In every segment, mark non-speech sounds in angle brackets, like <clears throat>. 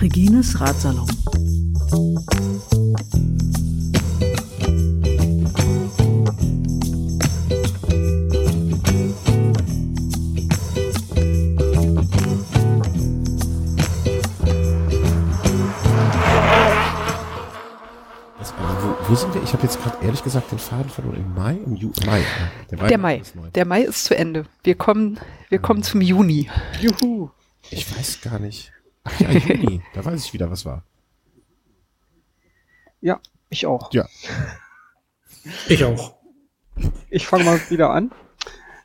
Regines Ratsalon. Ich habe jetzt gerade ehrlich gesagt den Faden verloren. Im Mai? Im Ju Mai. Der Mai. ist neu. Der Mai ist zu Ende. Wir kommen, wir kommen zum Juni. Juhu. Ich weiß gar nicht. Ach ja, <laughs> Juni. da weiß ich wieder, was war. Ja, ich auch. Ja. Ich auch. Ich fange mal wieder an.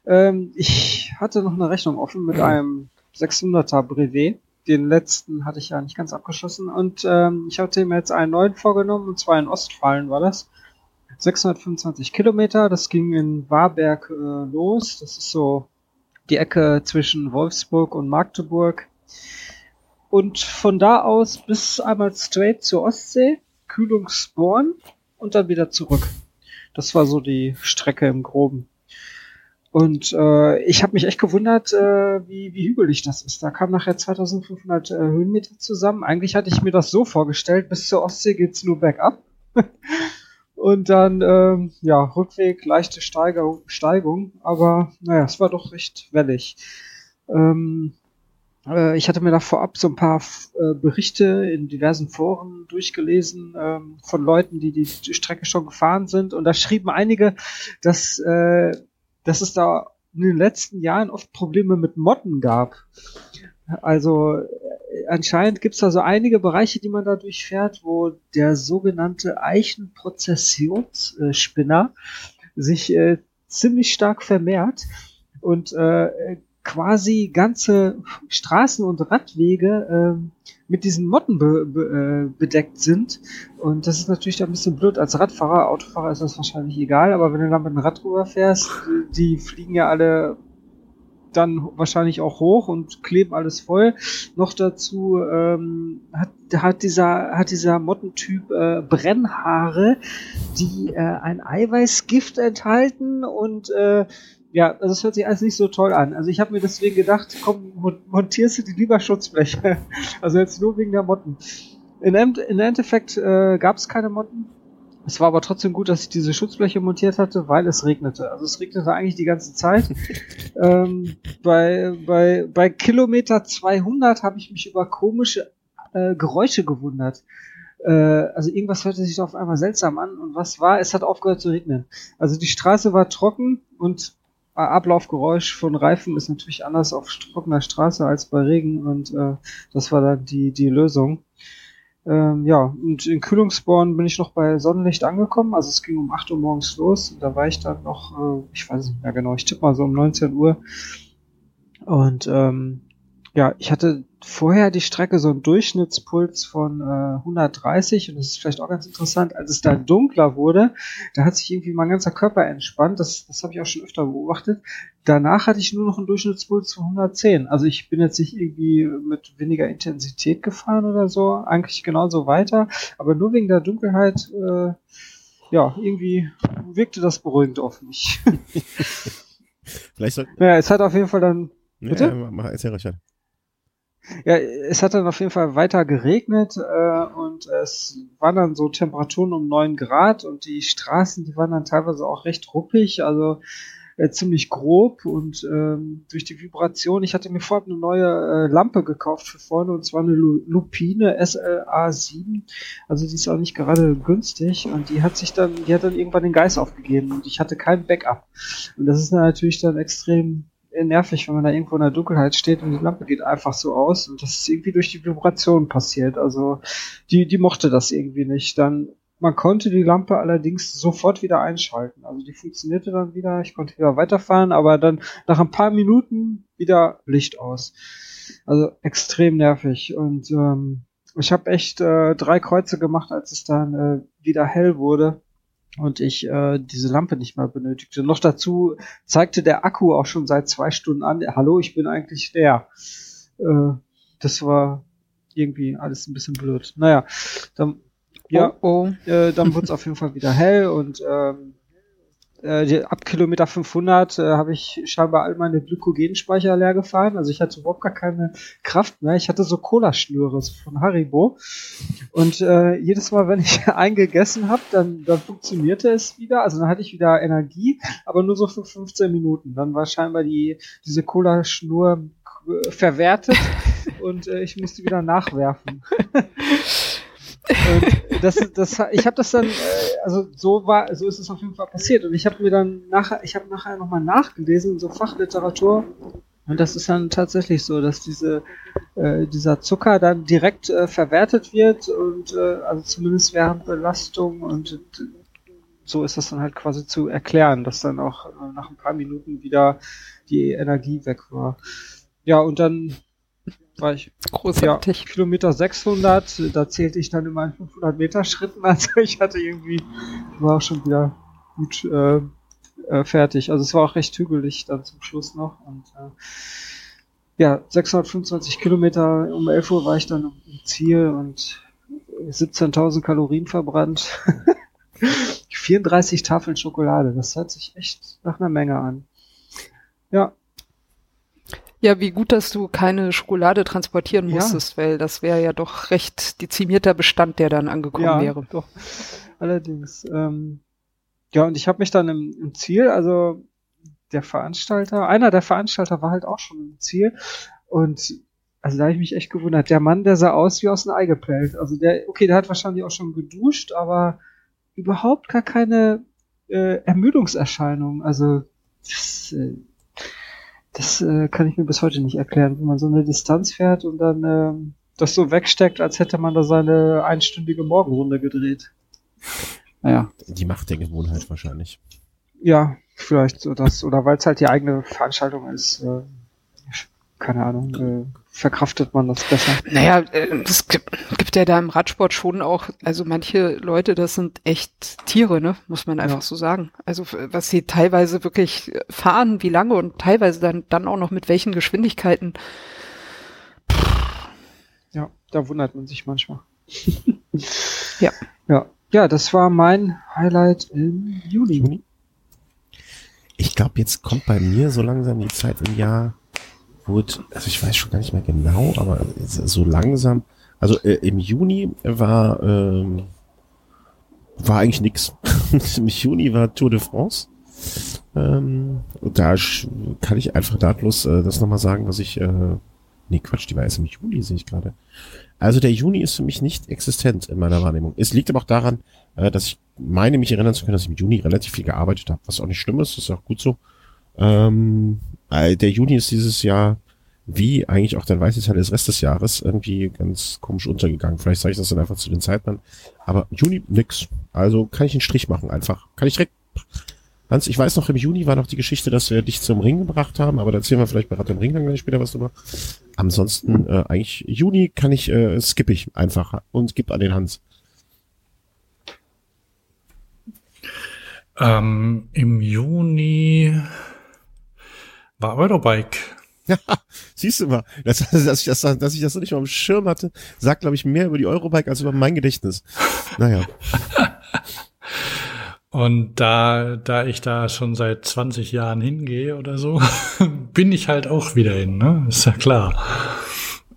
Ähm, ich hatte noch eine Rechnung offen mit einem 600er Brevet. Den letzten hatte ich ja nicht ganz abgeschlossen. Und ähm, ich hatte mir jetzt einen neuen vorgenommen, und zwar in Ostfalen war das. 625 Kilometer, das ging in Warberg äh, los. Das ist so die Ecke zwischen Wolfsburg und Magdeburg. Und von da aus bis einmal straight zur Ostsee, Kühlungsborn und dann wieder zurück. Das war so die Strecke im Groben. Und äh, ich habe mich echt gewundert, äh, wie, wie hügelig das ist. Da kamen nachher 2500 äh, Höhenmeter zusammen. Eigentlich hatte ich mir das so vorgestellt, bis zur Ostsee geht's nur bergab. <laughs> Und dann, ähm, ja, Rückweg, leichte Steigerung, Steigung. Aber naja, es war doch recht wellig. Ähm, äh, ich hatte mir da vorab so ein paar äh, Berichte in diversen Foren durchgelesen ähm, von Leuten, die die Strecke schon gefahren sind. Und da schrieben einige, dass, äh, dass es da in den letzten Jahren oft Probleme mit Motten gab. Also äh, anscheinend gibt es da so einige Bereiche, die man da durchfährt, wo der sogenannte Eichenprozessionsspinner sich äh, ziemlich stark vermehrt und äh, quasi ganze Straßen und Radwege äh, mit diesen Motten be be äh, bedeckt sind. Und das ist natürlich ein bisschen blöd. Als Radfahrer, Autofahrer ist das wahrscheinlich egal, aber wenn du dann mit dem Rad rüberfährst, die fliegen ja alle dann wahrscheinlich auch hoch und kleben alles voll. Noch dazu ähm, hat, hat dieser hat dieser Mottentyp äh, Brennhaare, die äh, ein Eiweißgift enthalten und äh, ja, also das hört sich alles nicht so toll an. Also ich habe mir deswegen gedacht, komm, mon- montierst du die lieber Schutzbleche. <laughs> Also jetzt nur wegen der Motten. In, in Endeffekt äh, gab es keine Motten. Es war aber trotzdem gut, dass ich diese Schutzbleche montiert hatte, weil es regnete. Also es regnete eigentlich die ganze Zeit. <laughs> ähm, bei, bei, bei Kilometer 200 habe ich mich über komische äh, Geräusche gewundert. Äh, also irgendwas hörte sich auf einmal seltsam an. Und was war? Es hat aufgehört zu regnen. Also die Straße war trocken und Ablaufgeräusch von Reifen ist natürlich anders auf trockener Straße als bei Regen und äh, das war dann die, die Lösung. Ähm, ja, und in Kühlungsborn bin ich noch bei Sonnenlicht angekommen. Also es ging um 8 Uhr morgens los. Und da war ich dann noch, äh, ich weiß nicht mehr genau, ich tippe mal so um 19 Uhr. Und ähm, ja, ich hatte vorher die Strecke so einen Durchschnittspuls von äh, 130 und das ist vielleicht auch ganz interessant, als es da dunkler wurde, da hat sich irgendwie mein ganzer Körper entspannt, das, das habe ich auch schon öfter beobachtet. Danach hatte ich nur noch einen Durchschnittspuls von 110. Also ich bin jetzt nicht irgendwie mit weniger Intensität gefahren oder so, eigentlich genauso weiter, aber nur wegen der Dunkelheit, äh, ja, irgendwie wirkte das beruhigend auf mich. <laughs> Vielleicht soll, naja, es hat auf jeden Fall dann Bitte? Ja, mach, erzähl Richard. Ja, es hat dann auf jeden Fall weiter geregnet äh, und es waren dann so Temperaturen um 9 Grad und die Straßen, die waren dann teilweise auch recht ruppig, also äh, ziemlich grob und ähm, durch die Vibration, ich hatte mir vorab eine neue äh, Lampe gekauft für vorne und zwar eine Lu Lupine SLA7, also die ist auch nicht gerade günstig und die hat sich dann, die hat dann irgendwann den Geist aufgegeben und ich hatte kein Backup. Und das ist natürlich dann extrem nervig, wenn man da irgendwo in der Dunkelheit steht und die Lampe geht einfach so aus und das ist irgendwie durch die Vibration passiert. Also die, die mochte das irgendwie nicht. Dann man konnte die Lampe allerdings sofort wieder einschalten. Also die funktionierte dann wieder, ich konnte wieder weiterfahren, aber dann nach ein paar Minuten wieder Licht aus. Also extrem nervig. Und ähm, ich habe echt äh, drei Kreuze gemacht, als es dann äh, wieder hell wurde und ich äh, diese Lampe nicht mehr benötigte. Noch dazu zeigte der Akku auch schon seit zwei Stunden an, hallo, ich bin eigentlich leer. Äh, das war irgendwie alles ein bisschen blöd. Naja, dann, ja, Oh, äh, dann wurde es auf jeden Fall wieder hell und ähm, äh, ab Kilometer 500 äh, habe ich scheinbar all meine Glykogenspeicher leer gefahren. Also ich hatte überhaupt gar keine Kraft mehr. Ich hatte so Cola-Schnüre von Haribo. Und äh, jedes Mal, wenn ich <laughs> eingegessen habe, dann, dann funktionierte es wieder. Also dann hatte ich wieder Energie, aber nur so für 15 Minuten. Dann war scheinbar die, diese Cola-Schnur äh, verwertet <laughs> und äh, ich musste wieder nachwerfen. <laughs> Das, das, ich habe das dann, äh, also so war, so ist es auf jeden Fall passiert. Und ich habe mir dann nachher, ich habe nachher nochmal nachgelesen in so Fachliteratur. Und das ist dann tatsächlich so, dass diese, äh, dieser Zucker dann direkt äh, verwertet wird und äh, also zumindest während Belastung und so ist das dann halt quasi zu erklären, dass dann auch äh, nach ein paar Minuten wieder die Energie weg war. Ja, und dann war ich Großartig. ja, Kilometer 600, da zählte ich dann in meinen 500 Meter Schritten, <laughs> also ich hatte irgendwie, war auch schon wieder gut äh, äh, fertig. Also es war auch recht hügelig dann zum Schluss noch und äh, ja, 625 Kilometer, um 11 Uhr war ich dann im Ziel und 17.000 Kalorien verbrannt. <laughs> 34 Tafeln Schokolade, das hört sich echt nach einer Menge an. Ja, Ja, wie gut, dass du keine Schokolade transportieren Ja. musstest, weil das wäre ja doch recht dezimierter Bestand, der dann angekommen ja, wäre. Doch. <laughs> Allerdings. Ähm, ja, und ich habe mich dann im, im Ziel, also der Veranstalter, einer der Veranstalter war halt auch schon im Ziel. Und also da habe ich mich echt gewundert. Der Mann, der sah aus wie aus dem Ei gepellt. Also der, okay, der hat wahrscheinlich auch schon geduscht, aber überhaupt gar keine äh, Ermüdungserscheinungen. Also das, äh, das äh, kann ich mir bis heute nicht erklären, wie man so eine Distanz fährt und dann ähm, das so wegsteckt, als hätte man da seine einstündige Morgenrunde gedreht. Naja, Die Macht der Gewohnheit wahrscheinlich. ja, vielleicht so das, oder weil es halt die eigene Veranstaltung ist, äh, keine Ahnung, äh, verkraftet man das besser. Naja, äh, es gibt, gibt ja da im Radsport schon auch, also manche Leute, das sind echt Tiere, ne, muss man einfach Ja. so sagen. Also f- was sie teilweise wirklich fahren, wie lange und teilweise dann, dann auch noch mit welchen Geschwindigkeiten. Ja, da wundert man sich manchmal. <laughs> Ja. Ja, ja, das war mein Highlight im. Juni? Ich glaube, jetzt kommt bei mir so langsam die Zeit im Jahr, es, also ich weiß schon gar nicht mehr genau, aber so langsam, also äh, im Juni war, ähm, war eigentlich nix. <laughs> Im Juni war Tour de France. Ähm, da kann ich einfach nahtlos äh, das nochmal sagen, was ich, äh, nee, Quatsch, die war erst im Juli, sehe ich gerade. Also der Juni ist für mich nicht existent in meiner Wahrnehmung. Es liegt aber auch daran, äh, dass ich meine, mich erinnern zu können, dass ich im Juni relativ viel gearbeitet habe, was auch nicht schlimm ist, das ist auch gut so. Ähm, äh, der Juni ist dieses Jahr, wie eigentlich auch der weiße Teil des Rest des Jahres, irgendwie ganz komisch untergegangen. Vielleicht sage ich das dann einfach zu den Zeiten. Aber Juni nix. Also kann ich einen Strich machen einfach. Kann ich direkt. Hans, ich weiß noch, im Juni war noch die Geschichte, dass wir dich zum Ring gebracht haben, aber da erzählen wir vielleicht bei Rad am Ring dann gleich später was drüber. Ansonsten, äh, eigentlich, Juni kann ich, äh, skippe ich einfach und gib an den Hans. Ähm, Im Juni war Eurobike. <laughs> Siehst du mal, dass, dass, ich das, dass ich das noch nicht mal am Schirm hatte, sagt, glaube ich, mehr über die Eurobike als über mein Gedächtnis. Naja. <laughs> Und da, da ich da schon seit 20 Jahren hingehe oder so, <laughs> bin ich halt auch wieder hin, ne? Ist ja klar.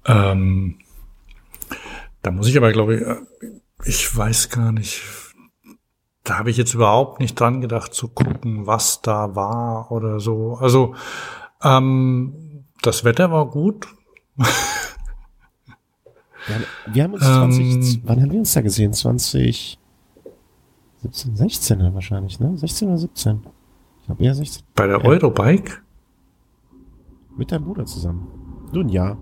Ähm, da muss ich aber, glaube ich, äh, ich weiß gar nicht, da habe ich jetzt überhaupt nicht dran gedacht zu gucken, was da war oder so. Also, ähm, das Wetter war gut. Wir haben, wir haben uns Ähm. 20, wann haben wir uns da gesehen? 20, 17, 16 wahrscheinlich, ne? 16 oder 17? Ich glaube eher 16. Bei der. Eurobike? Mit deinem Bruder zusammen. Nun ja.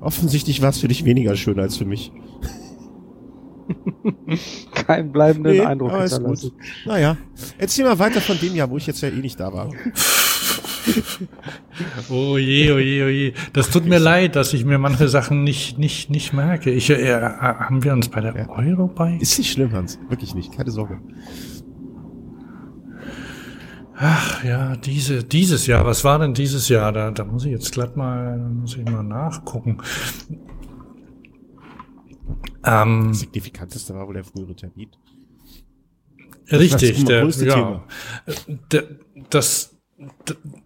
Offensichtlich war es für dich weniger schön als für mich. <laughs> Keinen bleibenden Nee, Eindruck aber ist gut. Naja. Erzähl mal weiter von dem Jahr, wo ich jetzt ja eh nicht da war. <laughs> Oh je, oh je, oh je. Das tut mir leid, dass ich mir manche Sachen nicht, nicht, nicht merke. Ich, äh, haben wir uns bei der Ja. Eurobike? Ist nicht schlimm, Hans. Wirklich nicht. Keine Sorge. Ach ja, diese, dieses Jahr. Was war denn dieses Jahr? Da, da muss ich jetzt glatt mal, da muss ich mal nachgucken. Ähm, Das Signifikanteste war wohl der frühere Termin. Richtig, der, größte ja, Thema. der, das,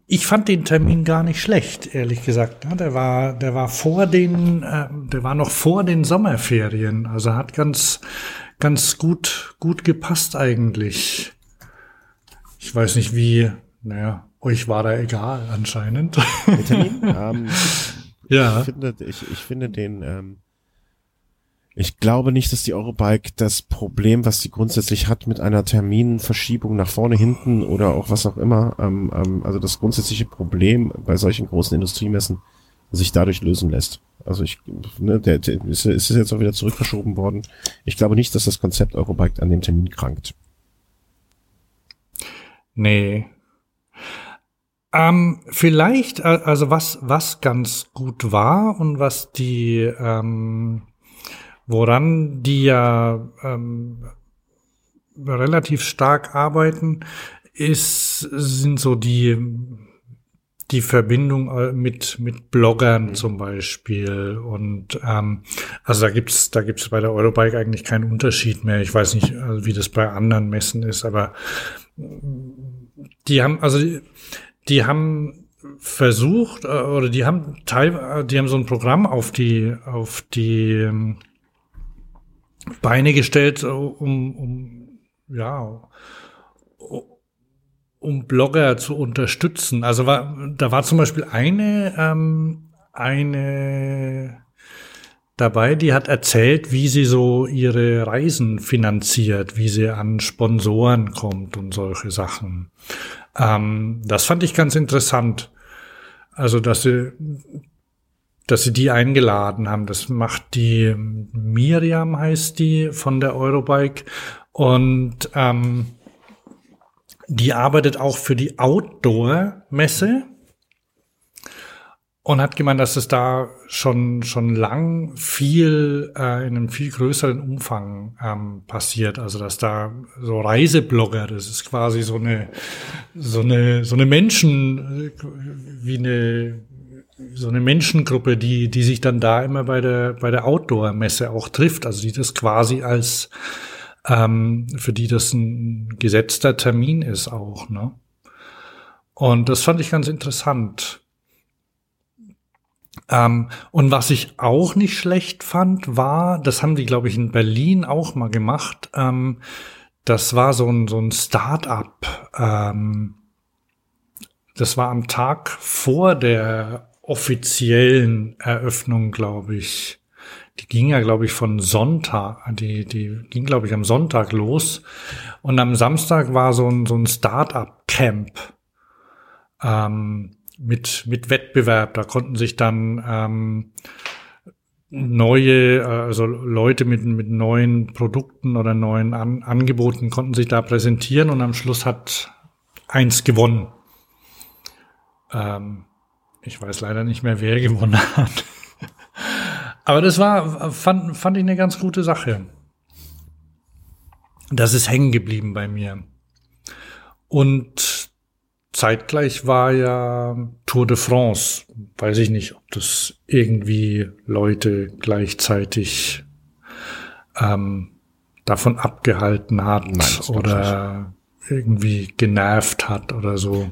ich fand den Termin gar nicht schlecht, ehrlich gesagt. Der war, der war vor den, äh, der war noch vor den Sommerferien. Also hat ganz, ganz gut, gut gepasst eigentlich. Ich weiß nicht wie, naja, euch war da egal anscheinend. Der Termin? <laughs> ähm, ja. ich, finde, ich, ich finde den, ähm, ich glaube nicht, dass die Eurobike das Problem, was sie grundsätzlich hat mit einer Terminverschiebung nach vorne, hinten oder auch was auch immer, ähm, ähm, also das grundsätzliche Problem bei solchen großen Industriemessen sich dadurch lösen lässt. Also ich, ne, der, der ist, ist jetzt auch wieder zurückverschoben worden. Ich glaube nicht, dass das Konzept Eurobike an dem Termin krankt. Nee. Ähm, vielleicht, also was, was ganz gut war und was die, ähm, woran die ja ähm, relativ stark arbeiten, ist, sind so die, die Verbindung äh, mit, mit Bloggern zum Beispiel. Und ähm, also da gibt's da gibt's bei der Eurobike eigentlich keinen Unterschied mehr. Ich weiß nicht, äh, wie das bei anderen Messen ist, aber die haben, also die, die haben versucht, äh, oder die haben Teil, die haben so ein Programm auf die, auf die ähm, Beine gestellt, äh, um, um ja, um Blogger zu unterstützen. Also war, da war zum Beispiel eine, ähm, eine dabei, die hat erzählt, wie sie so ihre Reisen finanziert, wie sie an Sponsoren kommt und solche Sachen. Ähm, das fand ich ganz interessant. Also, dass sie, dass sie die eingeladen haben. Das macht die Miriam heißt die von der Eurobike und ähm, die arbeitet auch für die Outdoor-Messe und hat gemeint, dass es da schon schon lang viel äh, in einem viel größeren Umfang ähm, passiert. Also dass da so Reiseblogger, das ist quasi so eine so eine so eine Menschen äh, wie eine so eine Menschengruppe, die die sich dann da immer bei der bei der Outdoor-Messe auch trifft. Also die das quasi als ähm, für die das ein gesetzter Termin ist auch. Ne? Und das fand ich ganz interessant. Ähm, und was ich auch nicht schlecht fand, war, das haben die, glaube ich, in Berlin auch mal gemacht. Ähm, das war so ein, so ein Start-up. Ähm, das war am Tag vor der offiziellen Eröffnung, glaube ich. Die ging ja, glaube ich, von Sonntag, die, die ging, glaube ich, am Sonntag los. Und am Samstag war so ein, so ein Start-up-Camp. Ähm, mit, mit Wettbewerb. Da konnten sich dann ähm, neue, äh, also Leute mit, mit neuen Produkten oder neuen An Angeboten konnten sich da präsentieren und am Schluss hat eins gewonnen. Ähm, ich weiß leider nicht mehr, wer gewonnen hat. Aber das war, fand, fand ich eine ganz gute Sache. Das ist hängen geblieben bei mir. Und zeitgleich war ja Tour de France. Weiß ich nicht, ob das irgendwie Leute gleichzeitig ähm, davon abgehalten hat Nein, oder irgendwie genervt hat oder so.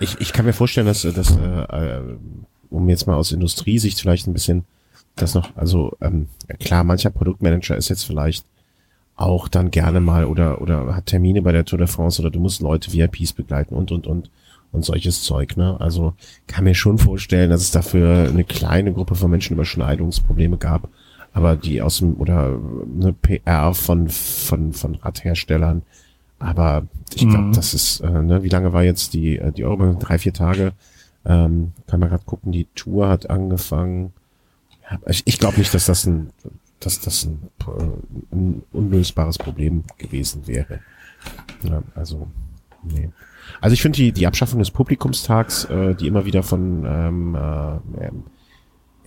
Ich, ich kann mir vorstellen, dass, dass äh, äh, um jetzt mal aus Industriesicht vielleicht ein bisschen das noch, also ähm, klar, mancher Produktmanager ist jetzt vielleicht auch dann gerne mal oder oder hat Termine bei der Tour de France oder du musst Leute VIPs begleiten und und und und solches Zeug, ne? Also kann mir schon vorstellen, dass es dafür eine kleine Gruppe von Menschen Überschneidungsprobleme gab, aber die aus dem oder eine PR von von von Radherstellern, aber ich glaube, Mhm. das ist, äh, ne, wie lange war jetzt die äh, die Euro drei vier Tage? Ähm, kann man gerade gucken, die Tour hat angefangen. Ja, ich ich glaube nicht, dass das ein dass das ein, äh, ein unlösbares Problem gewesen wäre. Ja, also, nee. Also ich finde die, die Abschaffung des Publikumstags, äh, die immer wieder von ähm, äh,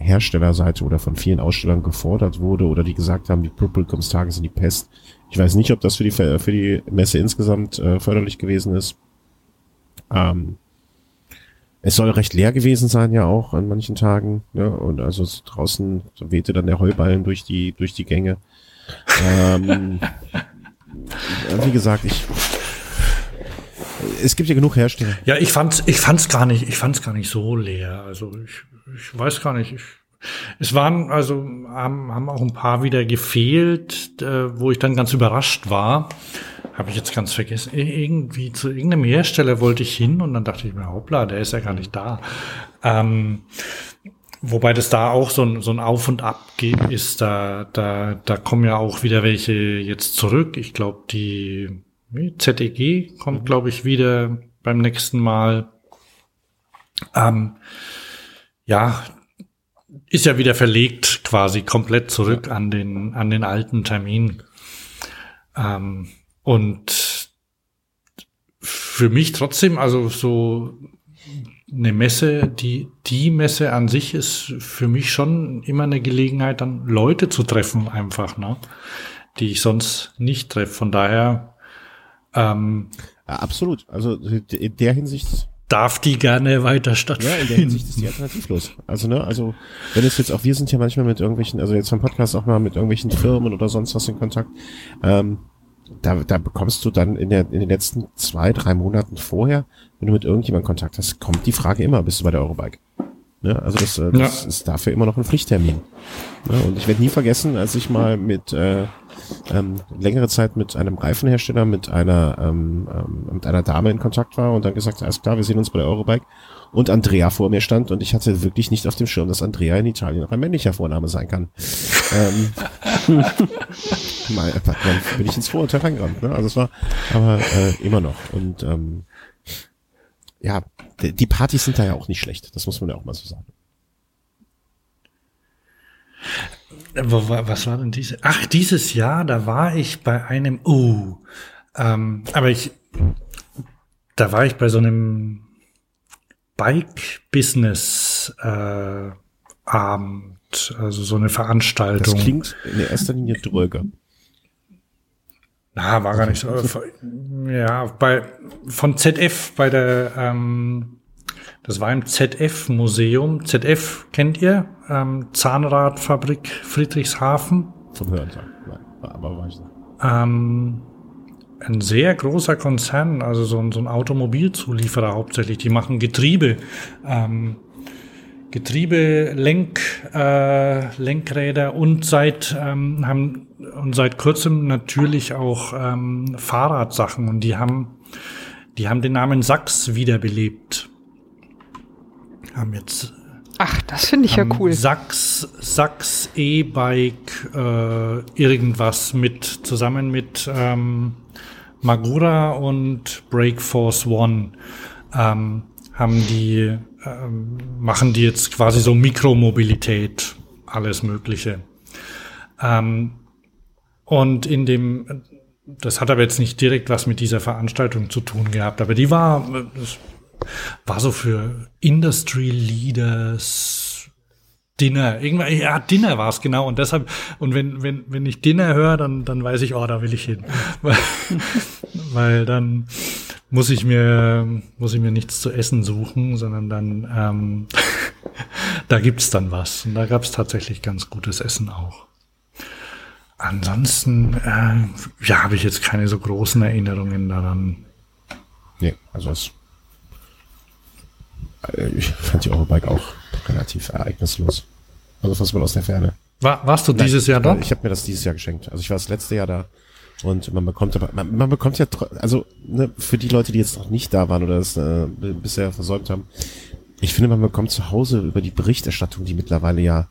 Herstellerseite oder von vielen Ausstellern gefordert wurde oder die gesagt haben, die Publikumstage sind die Pest. Ich weiß nicht, ob das für die für die Messe insgesamt äh, förderlich gewesen ist. Ähm, es soll recht leer gewesen sein ja auch an manchen Tagen. Ne? Und also so draußen wehte dann der Heuballen durch die durch die Gänge. ähm, wie gesagt, ich es gibt ja genug Hersteller. Ja, ich fand's, ich fand's gar nicht, ich fand's gar nicht so leer. Also ich, ich weiß gar nicht. Ich, es waren also haben, haben auch ein paar wieder gefehlt, äh, wo ich dann ganz überrascht war. Habe ich jetzt ganz vergessen. Irgendwie zu irgendeinem Hersteller wollte ich hin und dann dachte ich mir, hoppla, der ist ja gar nicht da. Ähm, wobei das da auch so ein, so ein Auf und Ab ist. Da, da, da kommen ja auch wieder welche jetzt zurück. Ich glaube, die ZEG kommt, glaube ich, wieder beim nächsten Mal. Ähm, ja, ist ja wieder verlegt quasi komplett zurück an den, an den alten Termin. Ähm, und für mich trotzdem, also so eine Messe, die, die Messe an sich ist für mich schon immer eine Gelegenheit, dann Leute zu treffen einfach, ne? Die ich sonst nicht treffe. Von daher, ähm, ja, absolut. Also in der Hinsicht darf die gerne weiter stattfinden. Ja, in der Hinsicht ist die alternativlos. Also, ne, also, wenn es jetzt auch, wir sind ja manchmal mit irgendwelchen, also jetzt vom Podcast auch mal mit irgendwelchen Firmen oder sonst was in Kontakt, ähm, da, da bekommst du dann in, der, in den letzten zwei, drei Monaten vorher, wenn du mit irgendjemandem Kontakt hast, kommt die Frage immer, bist du bei der Eurobike? Ne? Also das, äh, das ja. ist dafür immer noch ein Pflichttermin. Ne? Und ich werde nie vergessen, als ich mal mit äh, ähm, längere Zeit mit einem Reifenhersteller, mit einer ähm, ähm, mit einer Dame in Kontakt war und dann gesagt, alles klar, wir sehen uns bei der Eurobike und Andrea vor mir stand und ich hatte wirklich nicht auf dem Schirm, dass Andrea in Italien auch ein männlicher Vorname sein kann. ähm, <laughs> mal, dann bin ich ins Vorurteil reingerannt. Ne? Also es war aber äh, immer noch und ähm, ja, die Partys sind da ja auch nicht schlecht. Das muss man ja auch mal so sagen. Was war denn diese? Ach, dieses Jahr, da war ich bei einem, oh, ähm, aber ich, da war ich bei so einem Bike-Business äh, Abend, also so eine Veranstaltung. Das klingt in erster Linie dröger. Na, war gar nicht so. Ja, bei von ZF bei der ähm, das war im ZF-Museum. ZF kennt ihr? Ähm, Zahnradfabrik Friedrichshafen. Zum Hören sagen. Nein, aber weiß nicht. Ähm, ein sehr großer Konzern, also so ein, so ein Automobilzulieferer hauptsächlich. Die machen Getriebe. Ähm, Getriebe, Lenk, äh, Lenkräder und seit ähm, haben und seit kurzem natürlich auch ähm, Fahrradsachen und die haben die haben den Namen Sachs wiederbelebt. Haben jetzt Ach, das finde ich ja cool. Sachs, Sachs E-Bike, äh, irgendwas mit, zusammen mit ähm, Magura und Breakforce One ähm, haben die ähm, machen die jetzt quasi so Mikromobilität, alles Mögliche. Ähm, und in dem, das hat aber jetzt nicht direkt was mit dieser Veranstaltung zu tun gehabt, aber die war, war so für Industry Leaders, Dinner, irgendwann, ja, Dinner war es genau und deshalb, und wenn, wenn, wenn ich Dinner höre, dann, dann weiß ich, oh, da will ich hin. <laughs> weil, weil dann, muss ich mir, muss ich mir nichts zu essen suchen, sondern dann, ähm, <laughs> da gibt's dann was. Und da gab's tatsächlich ganz gutes Essen auch. Ansonsten, äh, ja, habe ich jetzt keine so großen Erinnerungen daran. Nee, also es, äh, ich fand die Eurobike auch relativ ereignislos. Also was man aus der Ferne. War, warst du Nein, dieses Jahr da? Ich habe mir das dieses Jahr geschenkt. Also ich war das letzte Jahr da und man bekommt aber, man, man bekommt ja, also ne, für die Leute, die jetzt noch nicht da waren oder es äh, bisher versäumt haben, ich finde, man bekommt zu Hause über die Berichterstattung, die mittlerweile ja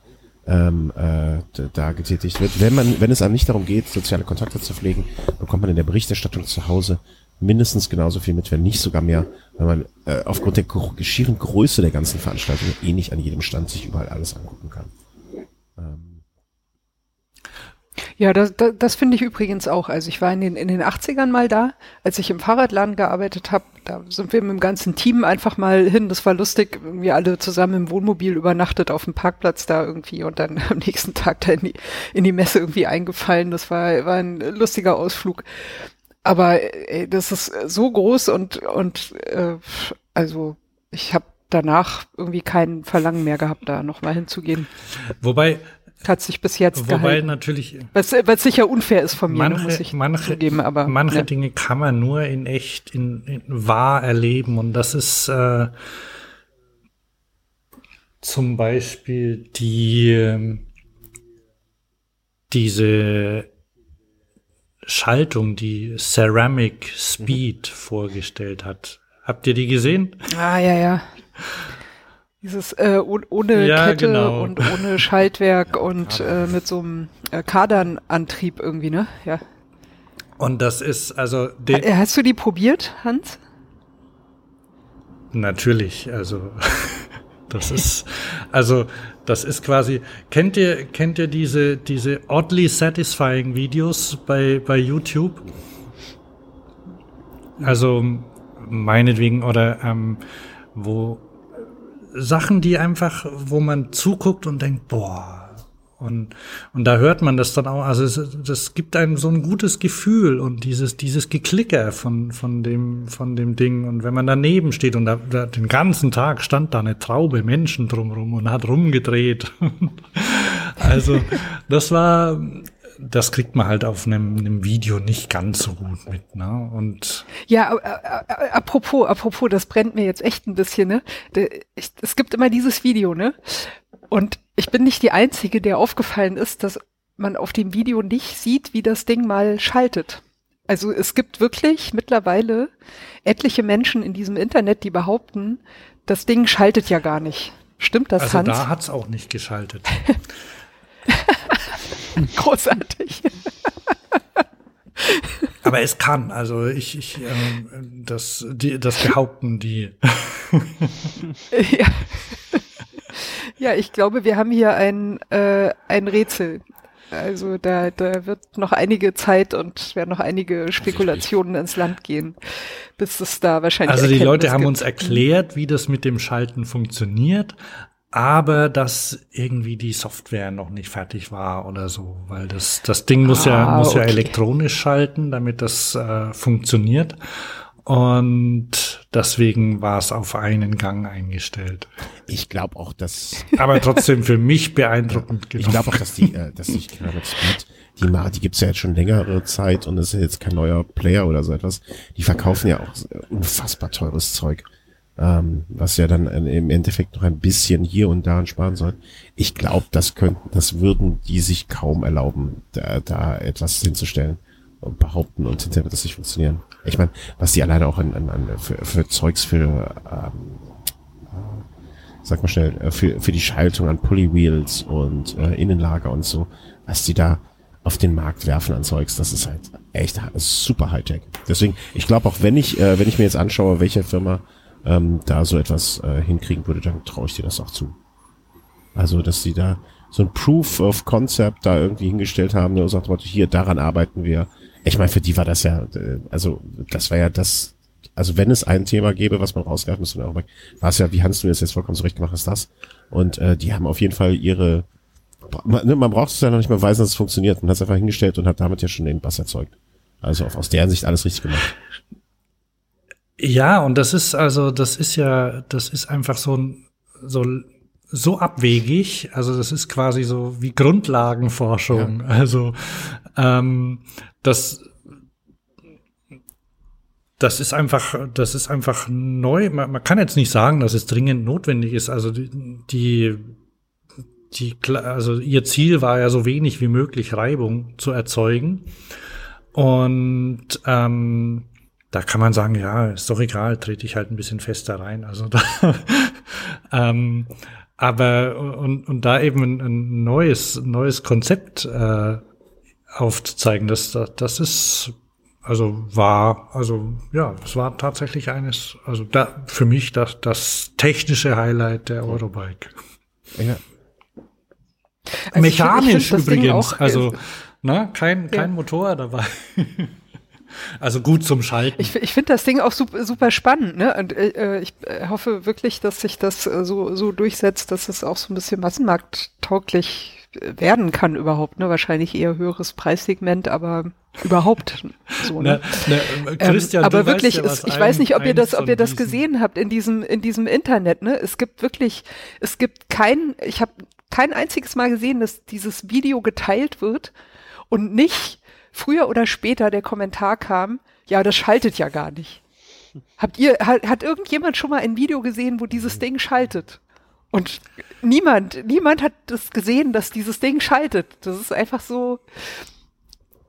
ähm, äh, da getätigt wird. Wenn man, wenn es einem nicht darum geht, soziale Kontakte zu pflegen, bekommt man in der Berichterstattung zu Hause mindestens genauso viel mit, wenn nicht sogar mehr, weil man äh, aufgrund der schieren Größe der ganzen Veranstaltung eh nicht an jedem Stand sich überall alles angucken kann. Ähm, ja, das, das, das finde ich übrigens auch. Also ich war in den, in den 80ern mal da, als ich im Fahrradladen gearbeitet habe. Da sind wir mit dem ganzen Team einfach mal hin. Das war lustig. Wir alle zusammen im Wohnmobil übernachtet auf dem Parkplatz da irgendwie und dann am nächsten Tag da in die, in die Messe irgendwie eingefallen. Das war, war ein lustiger Ausflug. Aber ey, das ist so groß und, und äh, also ich habe danach irgendwie kein Verlangen mehr gehabt, da nochmal hinzugehen. Wobei hat sich bis jetzt Wobei gehalten. natürlich Was, was sicher unfair ist von mir, ne, manche, muss ich manche, zugeben, aber manche ne. Dinge kann man nur in echt, in, in wahr erleben und das ist äh, zum Beispiel die ähm, diese Schaltung, die Ceramic Speed vorgestellt hat. Habt ihr die gesehen? Ah, ja, ja. Dieses äh, oh- ohne Ja, Kette genau. und ohne Schaltwerk und äh, mit so einem äh, Kadernantrieb irgendwie, ne? Ja. Und das ist also Äh, Hast du die probiert, Hans? Natürlich, also <laughs> das ist also das ist quasi kennt ihr kennt ihr diese diese oddly satisfying Videos bei bei YouTube? Also meinetwegen oder ähm, wo Sachen, die einfach, wo man zuguckt und denkt, boah, und, und da hört man das dann auch, also es, das gibt einem so ein gutes Gefühl und dieses, dieses Geklicker von, von dem, von dem Ding. Und wenn man daneben steht und da, da den ganzen Tag stand da eine Traube Menschen drumrum und hat rumgedreht. <laughs> also, das war, das kriegt man halt auf einem, einem Video nicht ganz so gut mit, ne? Und Ja, apropos, apropos, das brennt mir jetzt echt ein bisschen, ne? Es gibt immer dieses Video, ne? Und ich bin nicht die Einzige, der aufgefallen ist, dass man auf dem Video nicht sieht, wie das Ding mal schaltet. Also es gibt wirklich mittlerweile etliche Menschen in diesem Internet, die behaupten, das Ding schaltet ja gar nicht. Stimmt das, also Hans? da hat's auch nicht geschaltet. <laughs> Großartig. Aber es kann, also ich, ich ähm, das, die, das behaupten die. ja. Ja, ich glaube, wir haben hier ein, äh, ein Rätsel. Also da, da wird noch einige Zeit und werden noch einige Spekulationen ins Land gehen, bis es da wahrscheinlich. Also die Erkenntnis Leute haben gibt. uns erklärt, wie das mit dem Schalten funktioniert, aber dass irgendwie die Software noch nicht fertig war oder so, weil das das Ding muss ja Ah, muss ja okay. elektronisch schalten, damit das äh, funktioniert. Und deswegen war es auf einen Gang eingestellt. Ich glaube auch, dass Aber trotzdem für mich <laughs> beeindruckend ich genug. glaube auch, dass die, äh, dass sich Ceramic Speed, die machen, die gibt's ja jetzt schon längere Zeit und das ist ja jetzt kein neuer Player oder so etwas. Die verkaufen ja auch äh, unfassbar teures Zeug, ähm, was ja dann im Endeffekt noch ein bisschen hier und da sparen soll. Ich glaube, das könnten, das würden die sich kaum erlauben, da, da etwas hinzustellen und behaupten und hinterher wird das nicht funktionieren. Ich meine, was die alleine auch an, an, an für, für Zeugs für ähm, sag mal schnell, äh, für, für die Schaltung an Pulley-Wheels und äh, Innenlager und so, was die da auf den Markt werfen an Zeugs, das ist halt echt super Hightech. Deswegen, ich glaube auch, wenn ich, äh, wenn ich mir jetzt anschaue, welche Firma ähm, da so etwas äh, hinkriegen würde, dann traue ich dir das auch zu. Also, dass die da so ein Proof of Concept da irgendwie hingestellt haben, ne, und sagt, hier, daran arbeiten wir. Ich meine, für die war das ja, äh, also das war ja das, also wenn es ein Thema gäbe, was man rausgreifen müsste, war es ja, wie Hans du das jetzt vollkommen zurecht gemacht hast, das. Und äh, die haben auf jeden Fall ihre, man, ne, man braucht es ja noch nicht mal weisen, dass es funktioniert. Man hat es einfach hingestellt und hat damit ja schon den Bass erzeugt. Also auf, aus deren Sicht alles richtig gemacht. Ja, und das ist also, das ist ja, das ist einfach so ein, so, so abwegig. Also das ist quasi so wie Grundlagenforschung. Also ähm, das, das ist einfach, das ist einfach neu. Man, man kann jetzt nicht sagen, dass es dringend notwendig ist. Also die, die, also ihr Ziel war ja so wenig wie möglich Reibung zu erzeugen. Und ähm, da kann man sagen, ja, ist doch egal, trete ich halt ein bisschen fester rein. Also <laughs> da, ähm, aber und, und da eben ein neues neues Konzept äh, aufzuzeigen, das das das ist also war also ja, es war tatsächlich eines also da für mich das das technische Highlight der Eurobike. Ja. Also Mechanisch find übrigens, auch, äh, also ne, kein kein Ja. Motor dabei. <laughs> also gut zum Schalten. Ich, ich finde das Ding auch super, super spannend, ne? Und äh, ich äh, hoffe wirklich, dass sich das äh, so, so durchsetzt, dass es auch so ein bisschen massenmarkttauglich äh, werden kann überhaupt, ne? Wahrscheinlich eher höheres Preissegment, aber überhaupt so, ne? Na, na, äh, Christian, ähm, aber wirklich, ja, es, ich ein- weiß nicht, ob ihr das, ob ihr das gesehen habt in diesem in diesem Internet. Ne, es gibt wirklich, es gibt kein, ich habe kein einziges Mal gesehen, dass dieses Video geteilt wird und nicht früher oder später der Kommentar kam, ja, das schaltet ja gar nicht. Habt ihr, hat, hat irgendjemand schon mal ein Video gesehen, wo dieses Ding schaltet? Und niemand, niemand hat das gesehen, dass dieses Ding schaltet. Das ist einfach so,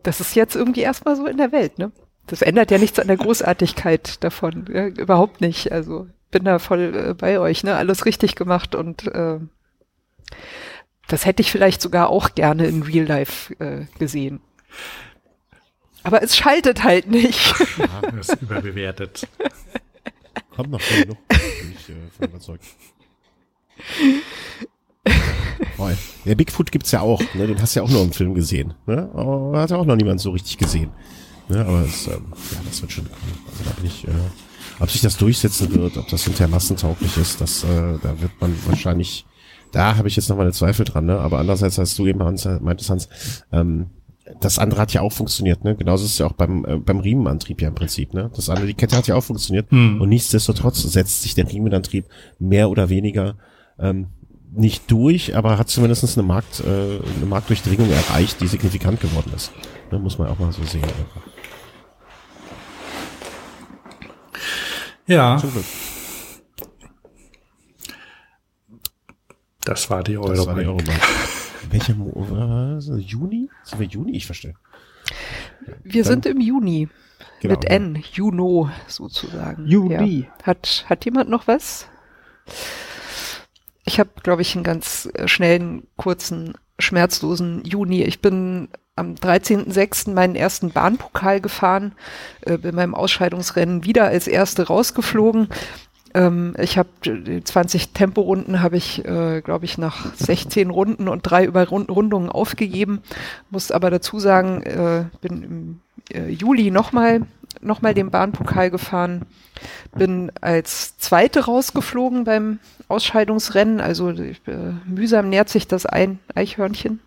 das ist jetzt irgendwie erstmal so in der Welt, ne? Das ändert ja nichts an der Großartigkeit davon. Ja, überhaupt nicht. Also bin da voll äh, bei euch, ne? Alles richtig gemacht und äh, das hätte ich vielleicht sogar auch gerne in Real Life äh, gesehen. Aber es schaltet halt nicht. Ja, ist überbewertet. <laughs> Kommt noch genug. Bin ich äh, voll überzeugt. Boah, Der Bigfoot gibt's ja auch, ne? Den hast du ja auch noch im Film gesehen. Ne? Aber hat ja auch noch niemand so richtig gesehen. Ne? Aber es, ähm, ja, das wird schon cool. Also da bin ich, äh, ob sich das durchsetzen wird, ob das hinterher massentauglich ist, das, äh, da wird man wahrscheinlich, da habe ich jetzt noch meine Zweifel dran, ne? Aber andererseits, als du eben Hans, meintest, Hans, ähm, das andere hat ja auch funktioniert, ne? Genauso ist es ja auch beim, äh, beim Riemenantrieb ja im Prinzip, ne? Das andere, die Kette hat ja auch funktioniert. Hm. Und nichtsdestotrotz setzt sich der Riemenantrieb mehr oder weniger ähm, nicht durch, aber hat zumindest eine Markt, äh, eine Marktdurchdringung erreicht, die signifikant geworden ist. Ne? Muss man auch mal so sehen. Einfach. Ja, Zum Glück. das war die Das war die. Eurobike. Welcher äh, Juni? Sind wir Juni? Ich verstehe. Wir Dann- sind im Juni. Genau, mit N, Juno sozusagen. Juni. Ja. Hat, hat jemand noch was? Ich habe, glaube ich, einen ganz äh, schnellen, kurzen, schmerzlosen Juni. Ich bin am 13.06. meinen ersten Bahnpokal gefahren, äh, bei meinem Ausscheidungsrennen wieder als erste rausgeflogen. Ähm, ich habe die 20 Temporunden habe ich, äh, glaube ich, nach 16 Runden und drei Überrundungen aufgegeben. Muss aber dazu sagen, äh, bin im äh, Juli nochmal noch mal den Bahnpokal gefahren, bin als Zweite rausgeflogen beim Ausscheidungsrennen, also äh, mühsam nährt sich das ein Eichhörnchen.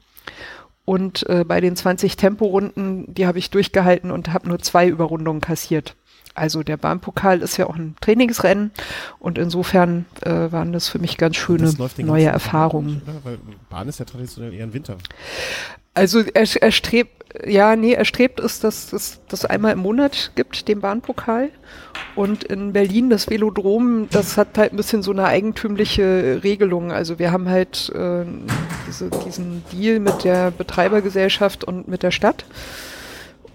Und äh, bei den 20 Temporunden, die habe ich durchgehalten und habe nur zwei Überrundungen kassiert. Also der Bahnpokal ist ja auch ein Trainingsrennen und insofern äh, waren das für mich ganz schöne neue Erfahrungen. Weil Bahn ist ja traditionell eher ein Winter. Also er, er strebt, ja, nee, er strebt es, dass es das einmal im Monat gibt, den Bahnpokal. Und in Berlin das Velodrom, das hat halt ein bisschen so eine eigentümliche Regelung. Also wir haben halt äh, diese, diesen Deal mit der Betreibergesellschaft und mit der Stadt,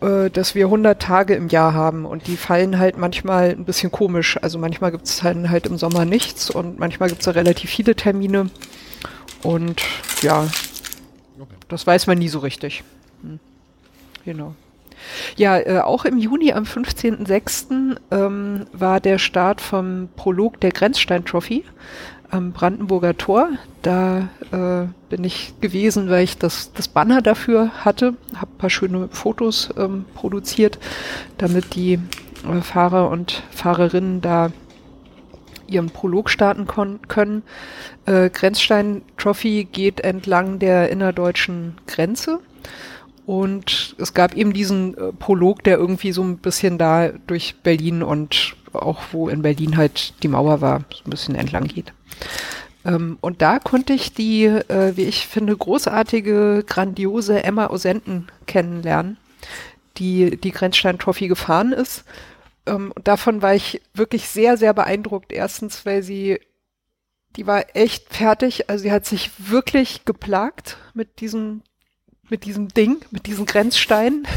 äh, dass wir 100 Tage im Jahr haben und die fallen halt manchmal ein bisschen komisch. Also manchmal gibt es halt, halt im Sommer nichts und manchmal gibt es da relativ viele Termine. Und ja, Okay. das weiß man nie so richtig. Hm. Genau. Ja, äh, auch im Juni am 15.06. Ähm, war der Start vom Prolog der Grenzstein Trophy am Brandenburger Tor. Da äh, bin ich gewesen, weil ich das, das Banner dafür hatte, habe ein paar schöne Fotos ähm, produziert, damit die äh, Fahrer und Fahrerinnen da ihren Prolog starten können. Äh, Grenzstein Trophy geht entlang der innerdeutschen Grenze. Und es gab eben diesen äh, Prolog, der irgendwie so ein bisschen da durch Berlin und auch wo in Berlin halt die Mauer war, so ein bisschen entlang geht. Ähm, und da konnte ich die, äh, wie ich finde, großartige, grandiose Emma Osenten kennenlernen, die die Grenzstein Trophy gefahren ist. Ähm, davon war ich wirklich sehr, sehr beeindruckt. Erstens, weil sie, die war echt fertig. Also sie hat sich wirklich geplagt mit diesem, mit diesem Ding, mit diesen Grenzsteinen.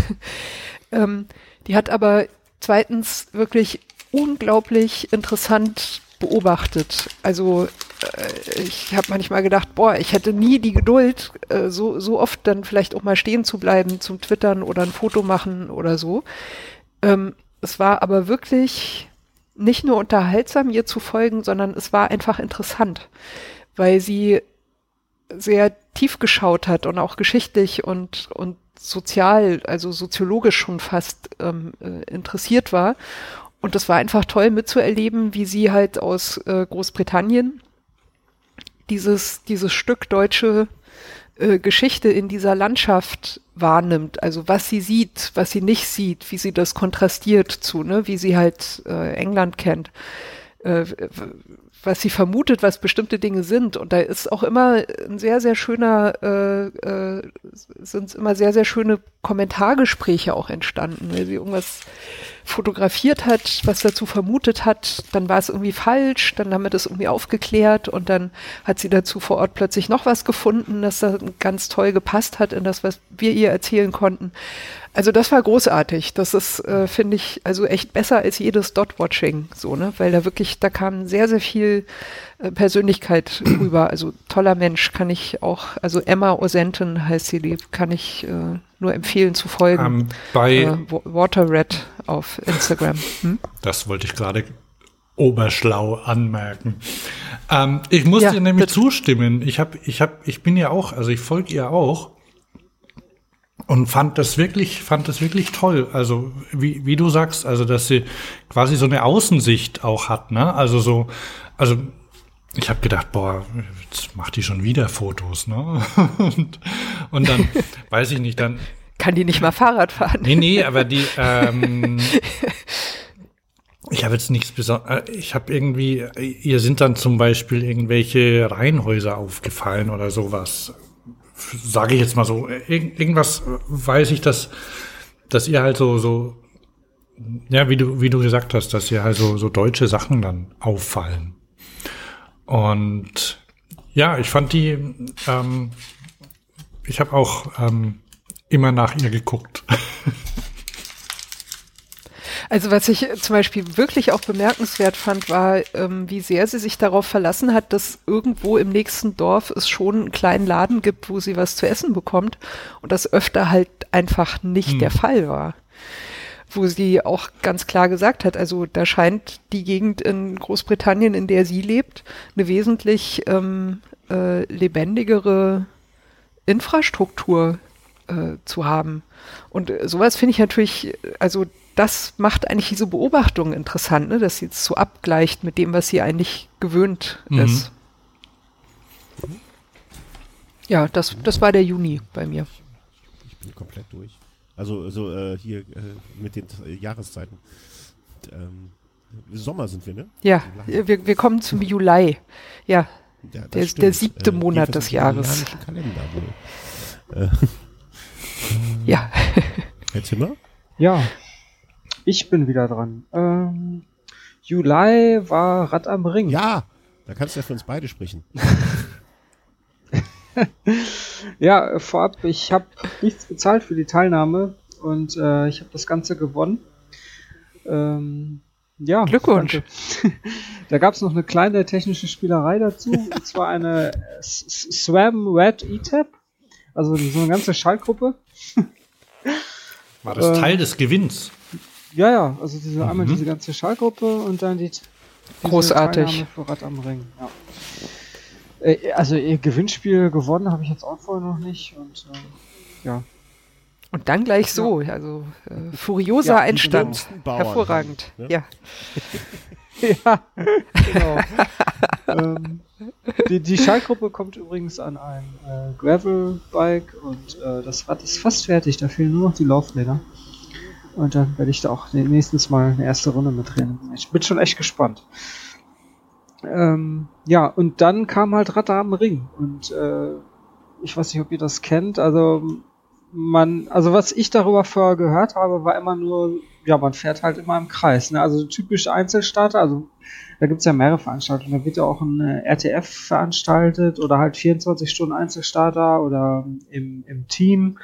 <laughs> ähm, die hat aber zweitens wirklich unglaublich interessant beobachtet. Also äh, ich habe manchmal gedacht, boah, ich hätte nie die Geduld, äh, so, so oft dann vielleicht auch mal stehen zu bleiben zum Twittern oder ein Foto machen oder so. Ähm, es war aber wirklich nicht nur unterhaltsam, ihr zu folgen, sondern es war einfach interessant, weil sie sehr tief geschaut hat und auch geschichtlich und, und sozial, also soziologisch schon fast ähm, äh, interessiert war. Und es war einfach toll mitzuerleben, wie sie halt aus äh, Großbritannien dieses, dieses Stück deutsche äh, Geschichte in dieser Landschaft wahrnimmt, also was sie sieht, was sie nicht sieht, wie sie das kontrastiert zu, ne, wie sie halt äh, England kennt, äh, was sie vermutet, was bestimmte Dinge sind. Und da ist auch immer ein sehr, sehr schöner, äh, äh, sind immer sehr, sehr schöne Kommentargespräche auch entstanden, weil sie irgendwas fotografiert hat, was dazu vermutet hat, dann war es irgendwie falsch, dann haben wir das irgendwie aufgeklärt und dann hat sie dazu vor Ort plötzlich noch was gefunden, das da ganz toll gepasst hat in das, was wir ihr erzählen konnten. Also das war großartig. Das ist, äh, finde ich, also echt besser als jedes Dot-Watching, so, ne? Weil da wirklich, da kam sehr, sehr viel äh, Persönlichkeit <clears throat> rüber. Also toller Mensch kann ich auch, also Emma Osenten heißt sie, die kann ich äh, nur empfehlen zu folgen. Um, ähm, bei äh, Water Red auf Instagram. <laughs> Hm? Das wollte ich gerade oberschlau anmerken. Ähm, ich muss ja, dir nämlich zustimmen. Ich habe, ich habe, ich bin ja auch, also ich folge ihr auch und fand das wirklich, fand das wirklich toll. Also wie, wie du sagst, also dass sie quasi so eine Außensicht auch hat, ne? Also so, also ich habe gedacht, boah, jetzt macht die schon wieder Fotos, ne? <laughs> und, und dann, <laughs> weiß ich nicht, dann. Kann die nicht mal Fahrrad fahren? Nee, nee, aber die, <laughs> ähm, ich habe jetzt nichts Besonderes, äh, ich habe irgendwie, ihr sind dann zum Beispiel irgendwelche Reihenhäuser aufgefallen oder sowas. Sage ich jetzt mal so. Ir irgendwas weiß ich, dass, dass ihr halt so, so, ja, wie du, wie du gesagt hast, dass ihr halt so, so deutsche Sachen dann auffallen. Und ja, ich fand die, ähm, ich habe auch ähm, immer nach ihr geguckt. <laughs> Also was ich zum Beispiel wirklich auch bemerkenswert fand, war, ähm, wie sehr sie sich darauf verlassen hat, dass irgendwo im nächsten Dorf es schon einen kleinen Laden gibt, wo sie was zu essen bekommt und das öfter halt einfach nicht hm. der Fall war wo sie auch ganz klar gesagt hat, also da scheint die Gegend in Großbritannien, in der sie lebt, eine wesentlich ähm, äh, lebendigere Infrastruktur äh, zu haben. Und sowas finde ich natürlich, also das macht eigentlich diese Beobachtung interessant, ne? dass sie es so abgleicht mit dem, was sie eigentlich gewöhnt mhm. ist. Ja, das, das war der Juni bei mir. Ich bin komplett durch. Also, also äh, hier äh, mit den äh, Jahreszeiten. Ähm, Sommer sind wir, ne? Ja, wir, wir kommen zum Juli. Ja, ja der, der, siebte äh, Monat des Jahres. Kalender wohl. <laughs> Äh, ja. Herr Zimmer? Ja, ich bin wieder dran. Ähm, Juli war Rad am Ring. Ja, da kannst du ja für uns beide sprechen. <laughs> ja, vorab, ich habe nichts bezahlt für die Teilnahme und äh, ich habe das Ganze gewonnen. Ähm, ja, Glückwunsch. <laughs> da gab es noch eine kleine technische Spielerei dazu, <laughs> und zwar eine Swam Red E-Tab, also so eine ganze Schaltgruppe. War das Teil des Gewinns? Ja, ja, also diese, mhm. einmal diese ganze Schallgruppe und dann die Großartig. für Rad am Ring. Ja. Äh, also ihr Gewinnspiel gewonnen habe ich jetzt auch vorher noch nicht und äh, ja. Und dann gleich so, also äh, furioser ja, Einstand. Hervorragend. Ne? Ja. <laughs> ja, genau. ähm, die, die Schaltgruppe kommt übrigens an ein äh, Gravel-Bike und äh, das Rad ist fast fertig, da fehlen nur noch die Laufräder. Und dann werde ich da auch nächstes Mal eine erste Runde mitdrehen. Ich bin schon echt gespannt. Ähm, ja, und dann kam halt Ratte am Ring. Und äh, ich weiß nicht, ob ihr das kennt. Also man, also was ich darüber vorher gehört habe, war immer nur, ja, man fährt halt immer im Kreis. Ne? Also typisch Einzelstarter, also da gibt's ja mehrere Veranstaltungen. Da wird ja auch ein äh, RTF veranstaltet oder halt 24 Stunden Einzelstarter oder im, im Team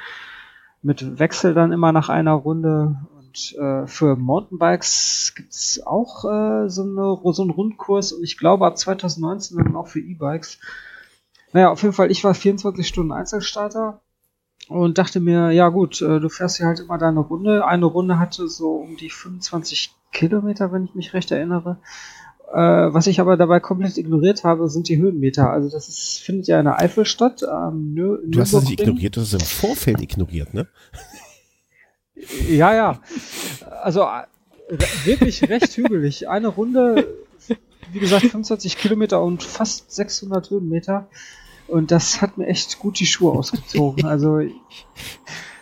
mit Wechsel dann immer nach einer Runde. Und äh, für Mountainbikes gibt's auch äh, so, eine, so einen Rundkurs und ich glaube ab 2019 dann auch für E-Bikes. Naja, auf jeden Fall, ich war 24 Stunden Einzelstarter und dachte mir, ja gut, äh, du fährst hier halt immer deine Runde. Eine Runde hatte so um die 25 Kilometer, wenn ich mich recht erinnere. Äh, was ich aber dabei komplett ignoriert habe, sind die Höhenmeter. Also das ist, findet ja in der Eifel statt. Ähm, du hast das nicht ignoriert, du hast es im Vorfeld ignoriert, ne? <laughs> Ja, ja. Also äh, wirklich recht hügelig. Eine Runde, wie gesagt, 25 Kilometer und fast 600 Höhenmeter. Und das hat mir echt gut die Schuhe ausgezogen. Also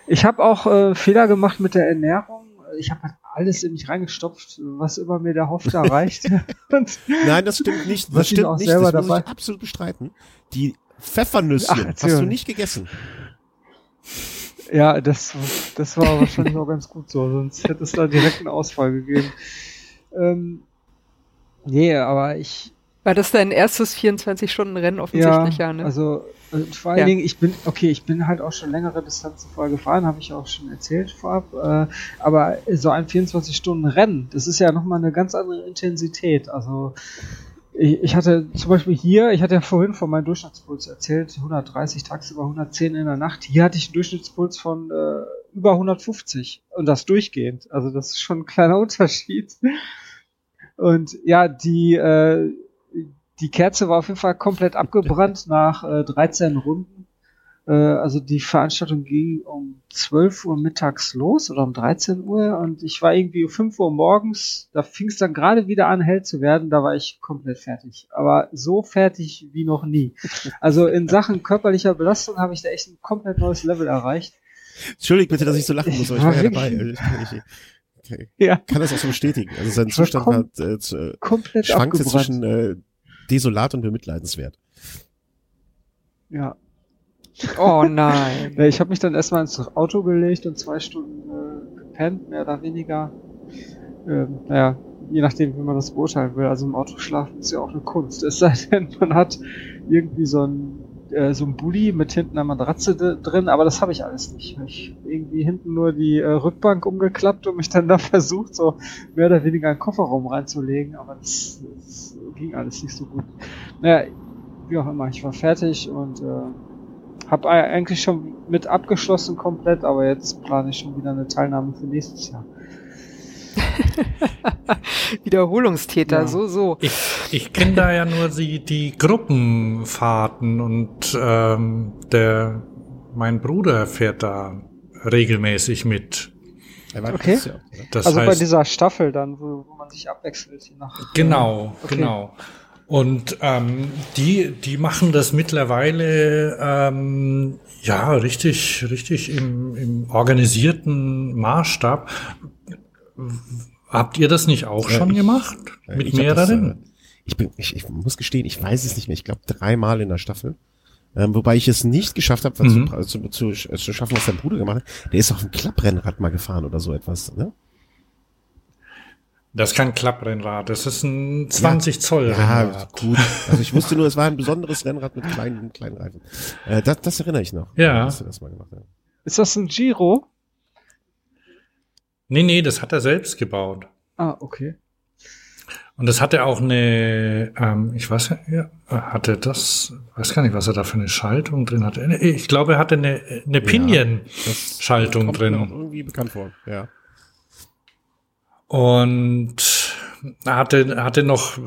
ich habe auch äh, Fehler gemacht mit der Ernährung. Ich habe halt alles in mich reingestopft, was immer mir der Hoff da reicht. <laughs> Nein, das stimmt nicht. Das ich stimmt auch nicht. selber Das muss dabei- ich absolut bestreiten. Die Pfeffernüsse Ach, hast du nicht gegessen. ja, das, das war wahrscheinlich auch ganz gut so, sonst hätte es da direkt einen Ausfall gegeben. Ähm, nee, aber ich, War das dein erstes 24-Stunden-Rennen ja, offensichtlich, ja, ne? also äh, vor allen Ja. Dingen, ich bin, okay, ich bin halt auch schon längere Distanzen vorher gefahren, habe ich auch schon erzählt vorab, äh, aber so ein 24-Stunden-Rennen, das ist ja nochmal eine ganz andere Intensität, also ich, ich hatte zum Beispiel hier, ich hatte ja vorhin von meinem Durchschnittspuls erzählt, 130 tagsüber, 110 in der Nacht. Hier hatte ich einen Durchschnittspuls von äh, über 150 und das durchgehend. Also das ist schon ein kleiner <laughs> Unterschied. Und ja, die äh, die Kerze war auf jeden Fall komplett abgebrannt nach äh, 13 Runden. Äh, also die Veranstaltung ging um 12 Uhr mittags los oder um 13 Uhr und ich war irgendwie um 5 Uhr morgens, da fing es dann gerade wieder an hell zu werden, da war ich komplett fertig. Aber so fertig wie noch nie. Also in Sachen körperlicher Belastung habe ich da echt ein komplett neues Level erreicht. Entschuldigt bitte, dass ich so lachen muss, aber ich war ja dabei. Wirklich? Ich, ich, ich, Ja, kann das auch so bestätigen. Also sein Zustand war äh, äh, komplett schwankte zwischen äh, desolat und bemitleidenswert. Ja. Oh nein. <laughs> Ich habe mich dann erstmal ins Auto gelegt und zwei Stunden äh, gepennt, mehr oder weniger. Ähm, naja, je nachdem, wie man das beurteilen will. Also im Auto schlafen ist ja auch eine Kunst. Es sei denn, man hat irgendwie so ein äh, so ein Bulli mit hinten einer Matratze drin, aber das habe ich alles nicht. Ich irgendwie hinten nur die äh, Rückbank umgeklappt und mich dann da <laughs> versucht, so mehr oder weniger einen Kofferraum reinzulegen, aber das, das ging alles nicht so gut. Naja, wie auch immer, ich war fertig und äh, hab ei- eigentlich schon mit abgeschlossen komplett, aber jetzt plane ich schon wieder eine Teilnahme für nächstes Jahr. <laughs> Wiederholungstäter, Ja. so, so. Ich, ich kenne da ja nur die, die Gruppenfahrten und ähm, der mein Bruder fährt da regelmäßig mit. Okay. Das also bei heißt, dieser Staffel dann, wo, wo man sich abwechselt, je nach. Genau, Okay. genau. Und ähm, die, die machen das mittlerweile ähm, ja richtig, richtig im, im organisierten Maßstab. Habt ihr das nicht auch Ja, schon ich- gemacht? Äh, Mit ich hab das, mehreren? äh, ich bin, ich, ich muss gestehen, ich weiß es nicht mehr. Ich glaube dreimal in der Staffel. Ähm, wobei ich es nicht geschafft habe, Mhm. zu, zu, zu, zu schaffen, was dein Bruder gemacht hat. Der ist auf dem Klapprennrad mal gefahren oder so etwas. Ne? Das ist kein Klapprennrad, das ist ein 20 Zoll Ja, Rennrad. gut. Also ich wusste nur, es war ein besonderes Rennrad mit kleinen, kleinen Reifen. Äh, das, das erinnere ich noch. Ja. Dass du das mal gemacht hast. Ist das ein Giro? Nee, nee, das hat er selbst gebaut. Ah, okay. Und das hatte auch eine, ähm, ich weiß ja, hatte das, weiß gar nicht, was er da für eine Schaltung drin hatte. Ich glaube, er hatte eine, eine Pinion-Schaltung auch drin. irgendwie bekannt vor. Ja. Und er hatte, hatte noch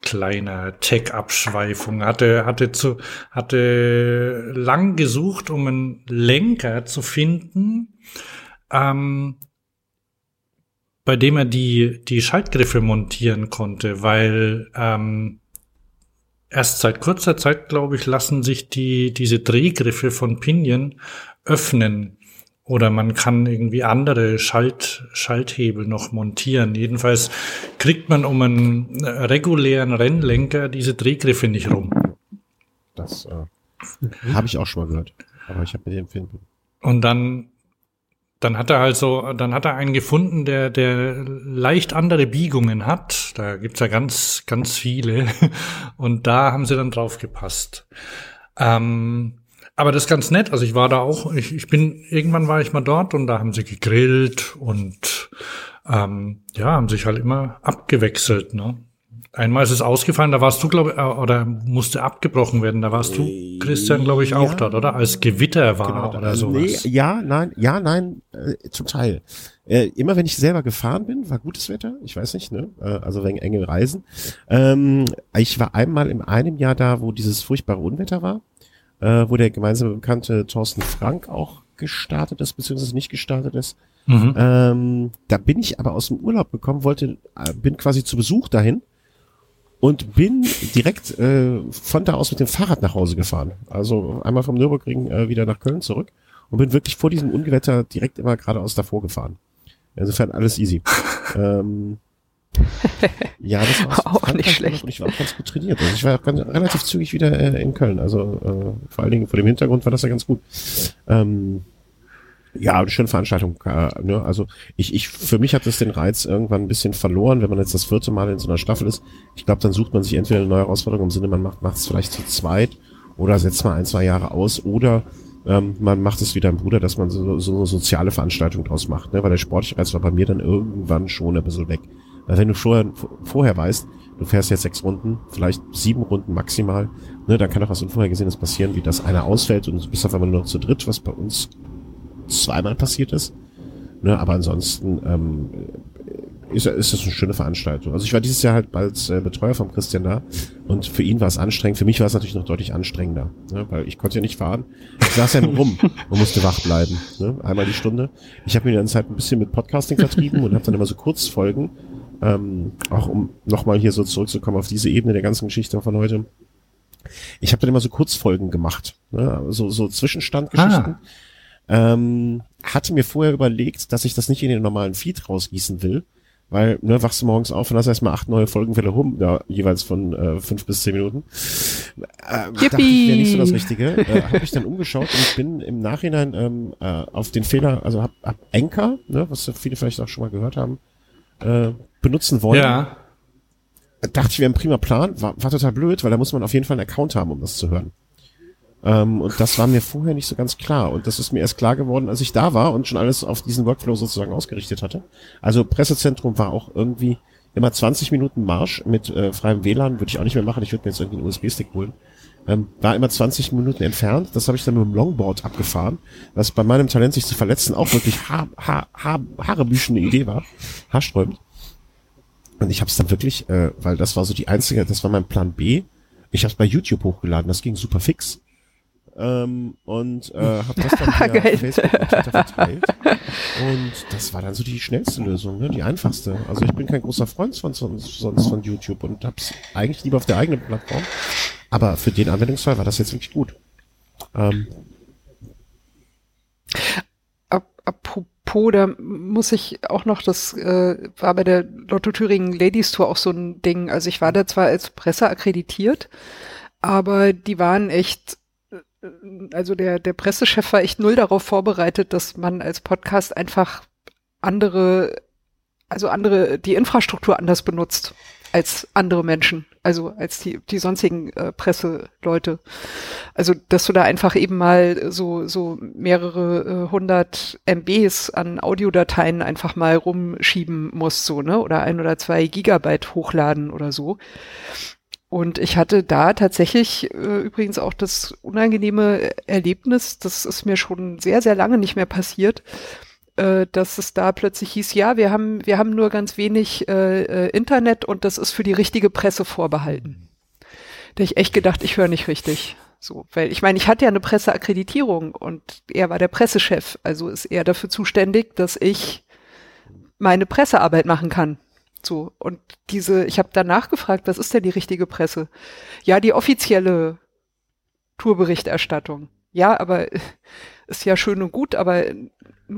kleine Tech-Abschweifung, hatte, hatte zu, hatte lang gesucht, um einen Lenker zu finden, ähm, bei dem er die, die Schaltgriffe montieren konnte, weil ähm, erst seit kurzer Zeit, glaube ich, lassen sich die, diese Drehgriffe von Pinion öffnen. Oder man kann irgendwie andere Schalt, Schalthebel noch montieren. Jedenfalls kriegt man um einen regulären Rennlenker diese Drehgriffe nicht rum. Das äh, habe ich auch schon mal gehört. Aber ich habe mit dem Film. Und dann, dann hat er also, dann hat er einen gefunden, der, der leicht andere Biegungen hat. Da gibt's ja ganz, ganz viele. <laughs> Und da haben sie dann drauf gepasst. Ähm, aber das ist ganz nett. Also ich war da auch, ich, ich bin, irgendwann war ich mal dort und da haben sie gegrillt und ähm, ja, haben sich halt immer abgewechselt, ne? Einmal ist es ausgefallen, da warst du, glaube ich, äh, oder musste abgebrochen werden. Da warst du, Christian, glaube ich, auch Ja. dort, oder? Als Gewitter war Genau, oder äh, sowas. Nee, ja, nein, ja, nein, äh, zum Teil. Äh, immer wenn ich selber gefahren bin, war gutes Wetter. Ich weiß nicht, ne? Äh, also wegen enge Reisen. Ähm, ich war einmal in einem Jahr da, wo dieses furchtbare Unwetter war, äh, wo der gemeinsame Bekannte Thorsten Frank auch gestartet ist, beziehungsweise nicht gestartet ist. Mhm. Ähm, da bin ich aber aus dem Urlaub gekommen, wollte, äh, bin quasi zu Besuch dahin und bin direkt äh, von da aus mit dem Fahrrad nach Hause gefahren. Also einmal vom Nürburgring äh, wieder nach Köln zurück und bin wirklich vor diesem Ungewetter direkt immer geradeaus davor gefahren. Insofern alles easy. <laughs> ähm, ja, das war Auch nicht schlecht. Und ich war auch ganz gut trainiert. Also ich war auch ganz, relativ zügig wieder äh, in Köln. Also äh, vor allen Dingen vor dem Hintergrund war das ja ganz gut. Ähm, ja, eine schöne Veranstaltung. Äh, ne? Also ich, ich, für mich hat es den Reiz irgendwann ein bisschen verloren, wenn man jetzt das vierte Mal in so einer Staffel ist. Ich glaube, dann sucht man sich entweder eine neue Herausforderung im Sinne, man macht es vielleicht zu zweit oder setzt mal ein, zwei Jahre aus oder ähm, man macht es wie dein Bruder, dass man so, so eine soziale Veranstaltung draus macht. Ne? Weil der sportliche Reiz war bei mir dann irgendwann schon ein bisschen weg. Weil wenn du vorher, vorher weißt, du fährst jetzt sechs Runden, vielleicht sieben Runden maximal, ne, dann kann auch was Unvorhergesehenes passieren, wie dass einer ausfällt und du bist auf einmal nur noch zu dritt, was bei uns zweimal passiert ist. Ne, aber ansonsten ähm, ist, ist das eine schöne Veranstaltung. Also ich war dieses Jahr halt als äh, Betreuer vom Christian da und für ihn war es anstrengend. Für mich war es natürlich noch deutlich anstrengender, ne, weil ich konnte ja nicht fahren. Ich saß ja nur rum <laughs> und musste wach bleiben. Ne, einmal die Stunde. Ich habe mir dann Zeit ein bisschen mit Podcasting vertrieben und habe dann immer so Kurzfolgen, ähm, auch um nochmal hier so zurückzukommen auf diese Ebene der ganzen Geschichte von heute. Ich habe dann immer so Kurzfolgen gemacht, ne, so, so Zwischenstandgeschichten. Ah ähm, hatte mir vorher überlegt, dass ich das nicht in den normalen Feed rausgießen will, weil, ne, wachst du morgens auf und hast erstmal acht neue Folgenfälle rum, ja, jeweils von äh, fünf bis zehn Minuten. Äh, dachte ich, wäre nicht so das Richtige. äh, habe ich dann umgeschaut und bin im Nachhinein ähm, äh, auf den Fehler, also hab, hab Anchor, ne, was viele vielleicht auch schon mal gehört haben, äh, benutzen wollen. Ja. Dachte ich, wäre ein prima Plan, war, war total blöd, weil da muss man auf jeden Fall einen Account haben, um das zu hören. Ähm, und das war mir vorher nicht so ganz klar. Und das ist mir erst klar geworden, als ich da war und schon alles auf diesen Workflow sozusagen ausgerichtet hatte. Also Pressezentrum war auch irgendwie immer 20 Minuten Marsch mit äh, freiem WLAN, würde ich auch nicht mehr machen. Ich würde mir jetzt irgendwie einen USB-Stick holen. Ähm, war immer 20 Minuten entfernt. Das habe ich dann mit dem Longboard abgefahren, was bei meinem Talent, sich zu verletzen, auch wirklich ha ha ha haarebüschende Idee war. Haarsträubend. Und ich habe es dann wirklich, äh, weil das war so die einzige, das war mein Plan B. Ich habe es bei YouTube hochgeladen, das ging super fix ähm, und äh, <laughs> habe das dann via Facebook und Twitter verteilt. Und das war dann so die schnellste Lösung, ne? die einfachste. Also ich bin kein großer Freund von, sonst von YouTube und hab's eigentlich lieber auf der eigenen Plattform. Aber für den Anwendungsfall war das jetzt wirklich gut. Ähm, Apropos, da muss ich auch noch, das äh, war bei der Lotto Thüringen Ladies Tour auch so ein Ding. Also ich war da zwar als Presse akkreditiert, aber die waren echt also der, der Pressechef war echt null darauf vorbereitet, dass man als Podcast einfach andere, also andere, die Infrastruktur anders benutzt als andere Menschen, also als die, die sonstigen äh, Presseleute. Also, dass du da einfach eben mal so, so mehrere äh, hundert MBs an Audiodateien einfach mal rumschieben musst, so, ne? Oder ein oder zwei Gigabyte hochladen oder so. Und ich hatte da tatsächlich äh, übrigens auch das unangenehme Erlebnis, das ist mir schon sehr, sehr lange nicht mehr passiert, äh, dass es da plötzlich hieß, ja, wir haben, wir haben nur ganz wenig äh, äh Internet und das ist für die richtige Presse vorbehalten. Da ich echt gedacht, ich höre nicht richtig. So, weil ich meine, ich hatte ja eine Presseakkreditierung und er war der Pressechef, also ist er dafür zuständig, dass ich meine Pressearbeit machen kann. So, und diese, ich habe danach gefragt, was ist denn die richtige Presse? Ja, die offizielle Tourberichterstattung. Ja, aber ist ja schön und gut, aber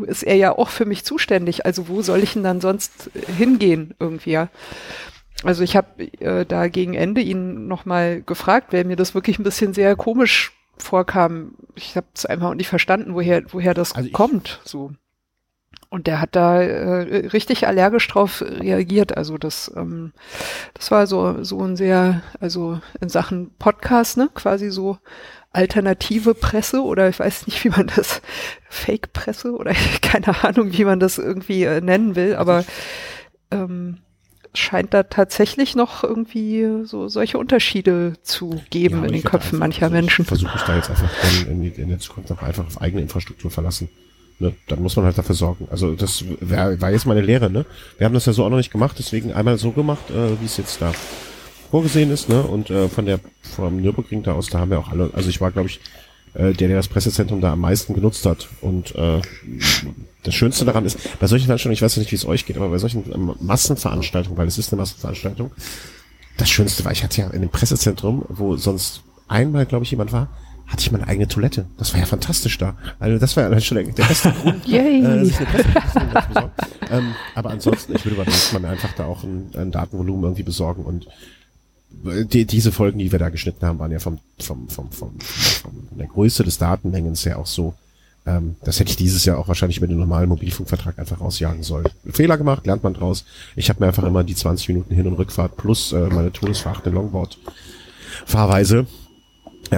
ist er ja auch für mich zuständig. Also wo soll ich denn dann sonst hingehen irgendwie? Ja? Also ich habe äh, da gegen Ende ihn nochmal gefragt, weil mir das wirklich ein bisschen sehr komisch vorkam. Ich habe es einfach auch nicht verstanden, woher woher das also kommt. So. Und der hat da äh, richtig allergisch drauf reagiert. Also das, ähm, das war so, so ein sehr, also in Sachen Podcast, ne, quasi so alternative Presse oder ich weiß nicht, wie man das, Fake-Presse oder <laughs> keine Ahnung, wie man das irgendwie äh, nennen will, aber ähm, scheint da tatsächlich noch irgendwie so solche Unterschiede zu geben ja, in den Köpfen mancher also Menschen. Versuche ich da jetzt einfach dann in, in der Zukunft auch einfach auf eigene Infrastruktur verlassen. Ne, dann muss man halt dafür sorgen. Also das wär, war jetzt meine Lehre, ne? Wir haben das ja so auch noch nicht gemacht, deswegen einmal so gemacht, äh, wie es jetzt da vorgesehen ist, ne? Und äh, von der vom Nürburgring da aus, da haben wir auch alle, also ich war, glaube ich, äh, der, der das Pressezentrum da am meisten genutzt hat. Und äh, das Schönste daran ist, bei solchen Veranstaltungen, ich weiß nicht, wie es euch geht, aber bei solchen ähm, Massenveranstaltungen, weil es ist eine Massenveranstaltung, das Schönste war, ich hatte ja in dem Pressezentrum, wo sonst einmal, glaube ich, jemand war, hatte ich meine eigene Toilette. Das war ja fantastisch da. Also das war ja schon der, der beste Grund, Yay. <laughs> äh, sich eine besorgen. ähm, aber ansonsten, ich würde beim nächsten Mal einfach da auch ein, ein Datenvolumen irgendwie besorgen und äh, die, diese Folgen, die wir da geschnitten haben, waren ja vom, vom, vom, vom, vom der Größe des Datenmengens ja auch so, ähm, das hätte ich dieses Jahr auch wahrscheinlich mit dem normalen Mobilfunkvertrag einfach rausjagen sollen. Fehler gemacht, lernt man draus. Ich habe mir einfach immer die 20 Minuten Hin- und Rückfahrt plus äh, meine todesverachtende Longboard-Fahrweise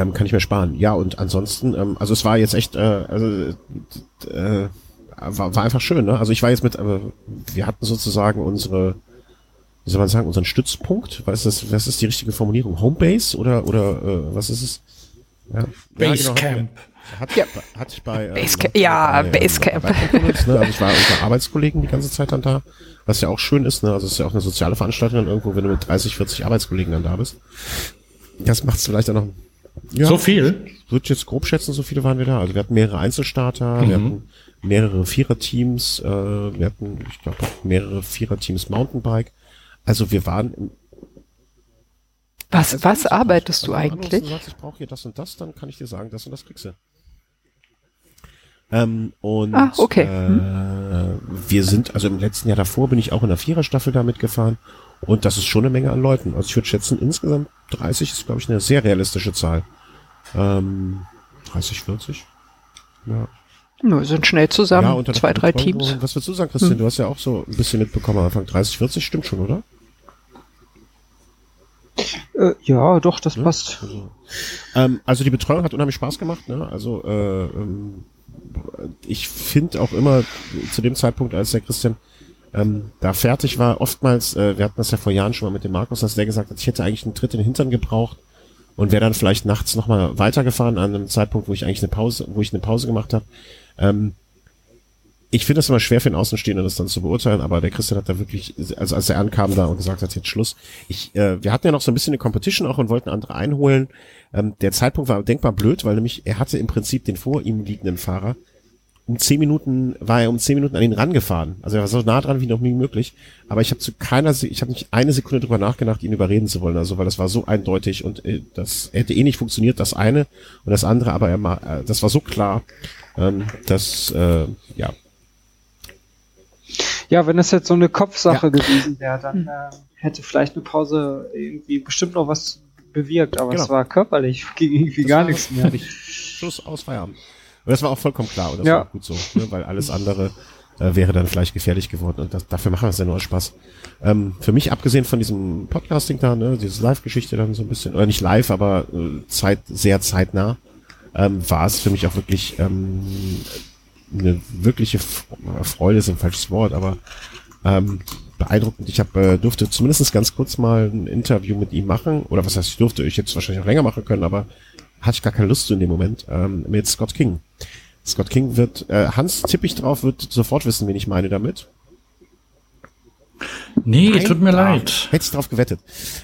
ähm, kann ich mir sparen. Ja, und ansonsten, ähm, also es war jetzt echt, äh, also äh, war, war einfach schön, ne? Also ich war jetzt mit, äh, wir hatten sozusagen unsere, wie soll man sagen, unseren Stützpunkt. Was ist das, was ist die richtige Formulierung? Homebase oder oder äh, was ist es? Ja, Basecamp. Hat, Ja. hatte ich bei, ähm, Basecamp, ja, bei, Basecamp. Bei ne? Also ich war unter Arbeitskollegen die ganze Zeit dann da, was ja auch schön ist, ne? Also es ist ja auch eine soziale Veranstaltung dann irgendwo, wenn du mit 30, 40 Arbeitskollegen dann da bist. Das macht es vielleicht auch noch. Ja, So viel? würde ich jetzt grob schätzen, so viele waren wir da. Also wir hatten mehrere Einzelstarter, wir hatten mehrere Viererteams, äh, wir hatten, ich glaube, mehrere Viererteams Mountainbike. Also wir waren im Was, was arbeitest also du wenn anrufst und eigentlich? sagst, ich brauche hier das und das, dann kann ich dir sagen, das und das kriegst du. Ähm, und Ah, okay. äh, wir sind, also im letzten Jahr davor bin ich auch in der Viererstaffel da mitgefahren und das ist schon eine Menge an Leuten. Also ich würde schätzen, insgesamt 30 ist, glaube ich, eine sehr realistische Zahl. Ähm, 30, 40? Ja. Wir sind schnell zusammen, unter der zwei, drei. Teams. Hm. Was würdest du sagen, Christian? Du hast ja auch so ein bisschen mitbekommen am Anfang. 30, 40 stimmt schon, oder? Äh, ja, doch, das passt. Also, ähm, also die Betreuung hat unheimlich Spaß gemacht. Ne? Also äh, ähm, ich finde auch immer zu dem Zeitpunkt, als der Christian ähm, da fertig war, oftmals, äh, wir hatten das ja vor Jahren schon mal mit dem Markus, dass der gesagt hat, ich hätte eigentlich einen Tritt in den Hintern gebraucht und wäre dann vielleicht nachts nochmal weitergefahren an einem Zeitpunkt, wo ich eigentlich eine Pause, wo ich eine Pause gemacht habe. Ähm, ich finde das immer schwer für den Außenstehenden, das dann zu beurteilen, aber der Christian hat da wirklich, also als er ankam da und gesagt hat, jetzt Schluss. Ich, äh, wir hatten ja noch so ein bisschen eine Competition auch und wollten andere einholen. Ähm, der Zeitpunkt war denkbar blöd, weil nämlich er hatte im Prinzip den vor ihm liegenden Fahrer um zehn Minuten war er um zehn Minuten an ihn rangefahren. Also er war so nah dran wie noch nie möglich. Aber ich habe zu keiner, ich habe nicht eine Sekunde drüber nachgedacht, ihn überreden zu wollen. Also weil das war so eindeutig und äh, das hätte eh nicht funktioniert, das eine und das andere. Aber er, äh, das war so klar, ähm, dass äh, ja Ja, wenn das jetzt so eine Kopfsache Ja. gewesen wäre, dann äh, hätte vielleicht eine Pause irgendwie bestimmt noch was bewirkt, aber Genau. es war körperlich, <laughs> ging irgendwie Das gar nichts mehr. Schluss aus Feierabend. Und das war auch vollkommen klar und das Ja. war auch gut so, ne? weil alles andere äh, wäre dann vielleicht gefährlich geworden und das, dafür machen wir es ja nur aus Spaß. Ähm, für mich, abgesehen von diesem Podcasting da, ne, diese Live-Geschichte dann so ein bisschen, oder nicht live, aber äh, Zeit, sehr zeitnah, ähm, war es für mich auch wirklich ähm, eine wirkliche Freude, ist ein falsches Wort, aber ähm, beeindruckend. Ich habe äh, durfte zumindest ganz kurz mal ein Interview mit ihm machen, oder was heißt, ich durfte, ich hätte es wahrscheinlich auch länger machen können, aber hatte ich gar keine Lust zu in dem Moment, ähm, mit Scott King. Scott King wird, äh, Hans tippe ich drauf, wird sofort wissen, wen ich meine damit. Nee, Nein, tut mir ah, leid. Hätte ich drauf gewettet.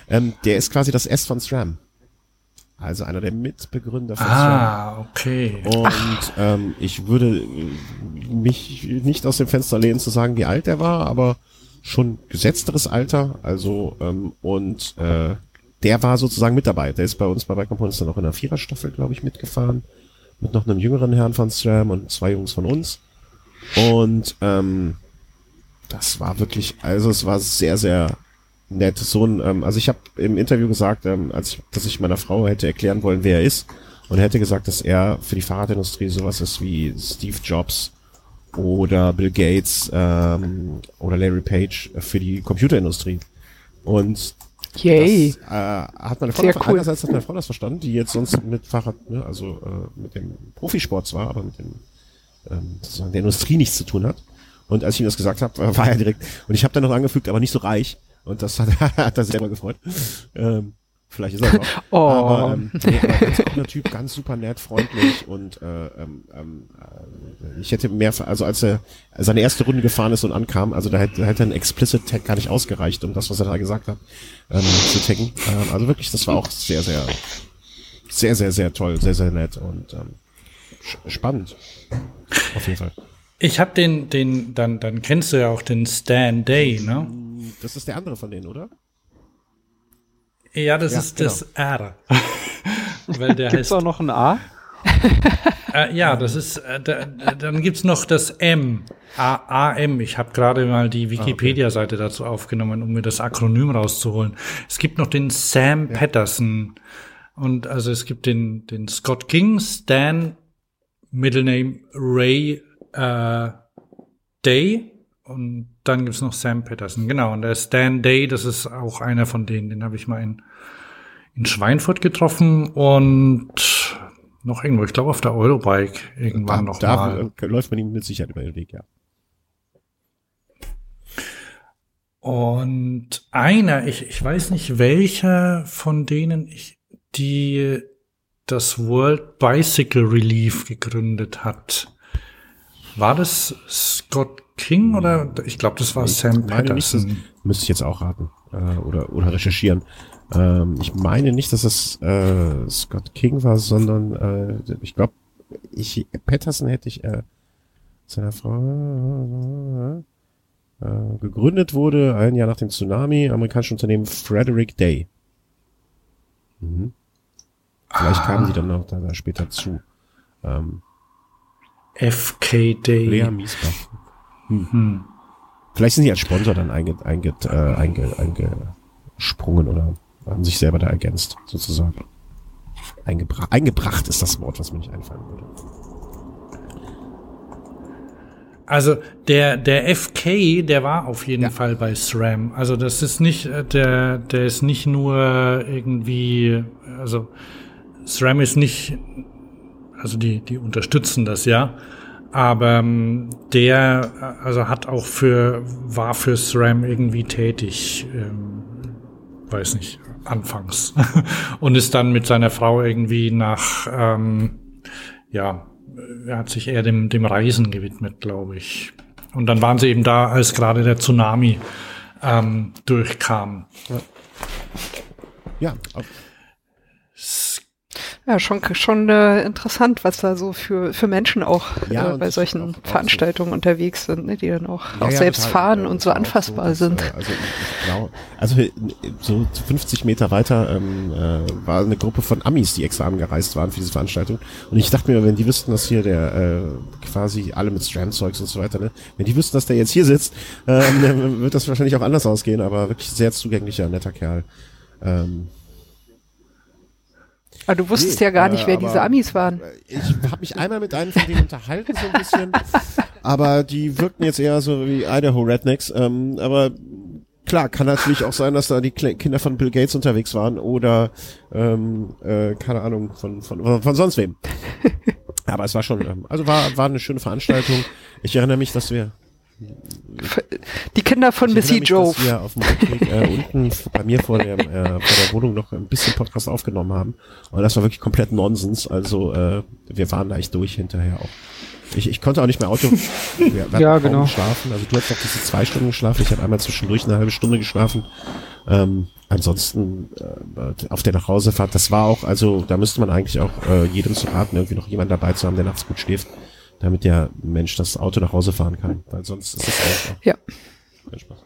Ähm, der ist quasi das S von SRAM. Also einer der Mitbegründer von SRAM. Ah, okay. Und ähm, ich würde äh, mich nicht aus dem Fenster lehnen zu sagen, wie alt er war, aber schon gesetzteres Alter. Also ähm, und äh, der war sozusagen mit dabei. Der ist bei uns bei Bike Components dann auch in der Viererstaffel, glaube ich, mitgefahren. Mit noch einem jüngeren Herrn von SRAM und zwei Jungs von uns. Und ähm, das war wirklich, also es war sehr, sehr nett. So ein, ähm, also ich habe im Interview gesagt, ähm, als ich, dass ich meiner Frau hätte erklären wollen, wer er ist. Und hätte gesagt, dass er für die Fahrradindustrie sowas ist wie Steve Jobs oder Bill Gates ähm, oder Larry Page für die Computerindustrie. Und Yay. das, äh, hat meine Frau Sehr cool. einerseits hat meine Frau das verstanden, die jetzt sonst mit Fahrrad, ne, also äh, mit dem Profisport zwar, aber mit dem ähm, sozusagen der Industrie nichts zu tun hat. Und als ich ihm das gesagt habe, war er direkt. Und ich habe dann noch angefügt, aber nicht so reich. Und das hat, <laughs> hat er selber gefreut. Ähm, vielleicht ist er noch. <laughs> Oh. Aber ähm, nee, aber ganz cooler Typ, ganz super nett, freundlich und äh, ähm, ähm, äh, ich hätte mehr, also als er seine erste Runde gefahren ist und ankam, also da hätte, da hätte ein Explicit Tag gar nicht ausgereicht, um das, was er da gesagt hat, ähm, zu taggen. Ähm, also wirklich, das war auch sehr, sehr, sehr, sehr, sehr toll, sehr, sehr nett und ähm, spannend. Auf jeden Fall. Ich habe den, den, dann, dann kennst du ja auch den Stan Day, ne? Das ist der andere von denen, oder? Ja, das Ja, ist das R. <laughs> weil der Gibt's heißt. auch noch ein A? <laughs> Äh, ja, das ist, äh, da, dann gibt's noch das M. A AM. Ich habe gerade mal die Wikipedia-Seite dazu aufgenommen, um mir das Akronym rauszuholen. Es gibt noch den Sam Patterson. Und also es gibt den, den Scott King, Stan, Middle Name Ray äh, Day. Und dann gibt's noch Sam Patterson. Genau. Und der Stan Day, das ist auch einer von denen. Den habe ich mal in, in Schweinfurt getroffen und noch irgendwo, ich glaube auf der Eurobike irgendwann noch da mal. läuft man ihm mit Sicherheit über den Weg, ja. Und einer, ich, ich weiß nicht welcher von denen, ich, die das World Bicycle Relief gegründet hat. War das Scott King oder ich glaube, das war Ich Sam nicht, Patterson. Müsste ich jetzt auch raten äh, oder, oder recherchieren. Ähm, ich meine nicht, dass es äh, Scott King war, sondern äh, ich glaube, ich, Patterson hätte ich äh, seiner Frau äh, gegründet wurde, ein Jahr nach dem Tsunami, amerikanische Unternehmen Frederick Day. Mhm. Vielleicht kamen sie dann noch da, da später zu. Ähm, FK Day. Lea Miesbach. Hm. Vielleicht sind sie als Sponsor dann einge, einge, äh, einge, eingesprungen oder haben sich selber da ergänzt, sozusagen. Eingebra eingebracht ist das Wort, was mir nicht einfallen würde. Also der der FK, der war auf jeden Ja. Fall bei SRAM. Also das ist nicht äh, der der ist nicht nur irgendwie also SRAM ist nicht also die die unterstützen das ja, aber ähm, der äh, also hat auch für war für SRAM irgendwie tätig, ähm, weiß nicht anfangs <laughs> und ist dann mit seiner Frau irgendwie nach ähm, ja er hat sich eher dem, dem Reisen gewidmet, glaube ich. Und dann waren sie eben da, als gerade der Tsunami ähm, durchkam. Ja, auf, Ja, schon, schon äh, interessant, was da so für, für Menschen auch Ja, äh, bei solchen auch- auch so- Veranstaltungen unterwegs sind, ne, die dann auch, Ja, auch ja, selbst total. fahren Äh, und so anfassbar dass, sind. äh, Also, ich glaube, also äh, so 50 Meter weiter ähm, äh, war eine Gruppe von Amis, die extra angereist waren für diese Veranstaltung. Und ich dachte mir, wenn die wüssten, dass hier der äh, quasi alle mit Strand-Zeugs und so weiter, ne, wenn die wüssten, dass der jetzt hier sitzt, ähm, dann wird das wahrscheinlich auch anders ausgehen. Aber wirklich sehr zugänglicher, netter Kerl. Ähm, Aber du wusstest Nee, ja gar nicht, äh, wer diese Amis waren. Ich habe mich einmal mit einem von denen unterhalten, so ein bisschen. <laughs> aber die wirkten jetzt eher so wie Idaho Rednecks. Ähm, aber klar, kann natürlich auch sein, dass da die Kinder von Bill Gates unterwegs waren oder ähm, äh, keine Ahnung von, von, von sonst wem. <laughs> Aber es war schon, ähm, also war, war eine schöne Veranstaltung. Ich erinnere mich, dass wir Die Kinder von ich Missy Jove. dass wir auf dem Rückweg äh, unten bei mir vor der, äh, vor der Wohnung noch ein bisschen Podcast aufgenommen haben. Und das war wirklich komplett Nonsens. Also äh, wir waren da echt durch hinterher auch. Ich, ich konnte auch nicht mehr Auto. <laughs> Wir, Ja, genau. geschlafen. Also du hast noch diese zwei Stunden geschlafen. Ich habe einmal zwischendurch eine halbe Stunde geschlafen. Ähm, ansonsten äh, auf der Nachhausefahrt, das war auch, also da müsste man eigentlich auch äh, jedem zu raten, irgendwie noch jemand dabei zu haben, der nachts gut schläft, damit der Mensch das Auto nach Hause fahren kann. Weil sonst ist es einfach Ja. kein Spaß.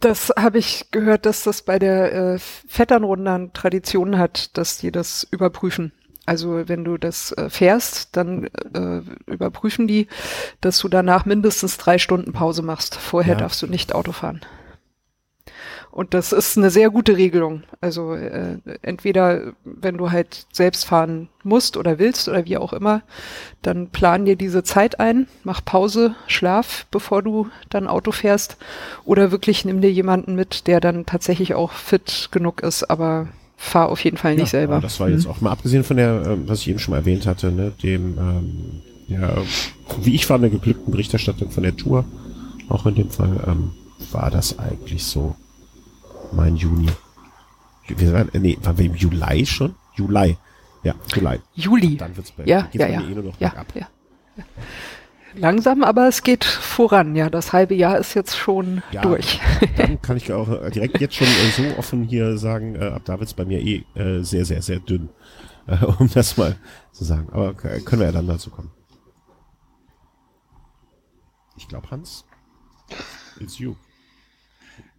Das habe ich gehört, dass das bei der äh, Vetternrunde eine Tradition hat, dass die das überprüfen. Also wenn du das äh, fährst, dann äh, überprüfen die, dass du danach mindestens drei Stunden Pause machst. Vorher Ja. darfst du nicht Auto fahren. Und das ist eine sehr gute Regelung. Also äh, entweder, wenn du halt selbst fahren musst oder willst oder wie auch immer, dann plan dir diese Zeit ein, mach Pause, schlaf, bevor du dann Auto fährst. Oder wirklich nimm dir jemanden mit, der dann tatsächlich auch fit genug ist, aber fahr auf jeden Fall nicht Ja, selber. Das war jetzt auch mal abgesehen von der, ähm, was ich eben schon mal erwähnt hatte, ne, dem, ähm, ja, wie ich fand, der geglückten Berichterstattung von der Tour, auch in dem Fall, ähm, war das eigentlich so mein Juni. Wir waren, äh, nee, waren wir im Juli schon? Juli. Ja, Juli. Juli. Dann wird's bei, Ja, ja, bei ja. mir eh nur noch Ja, bergab. ja. Langsam, aber es geht voran. Ja, das halbe Jahr ist jetzt schon Ja, durch. Dann kann ich auch äh, direkt jetzt schon äh, so offen hier sagen, äh, ab da wird's bei mir eh äh, sehr, sehr, sehr dünn. <laughs> Äh, um das mal zu sagen. Aber können wir ja dann dazu kommen. Ich glaube, Hans, it's you.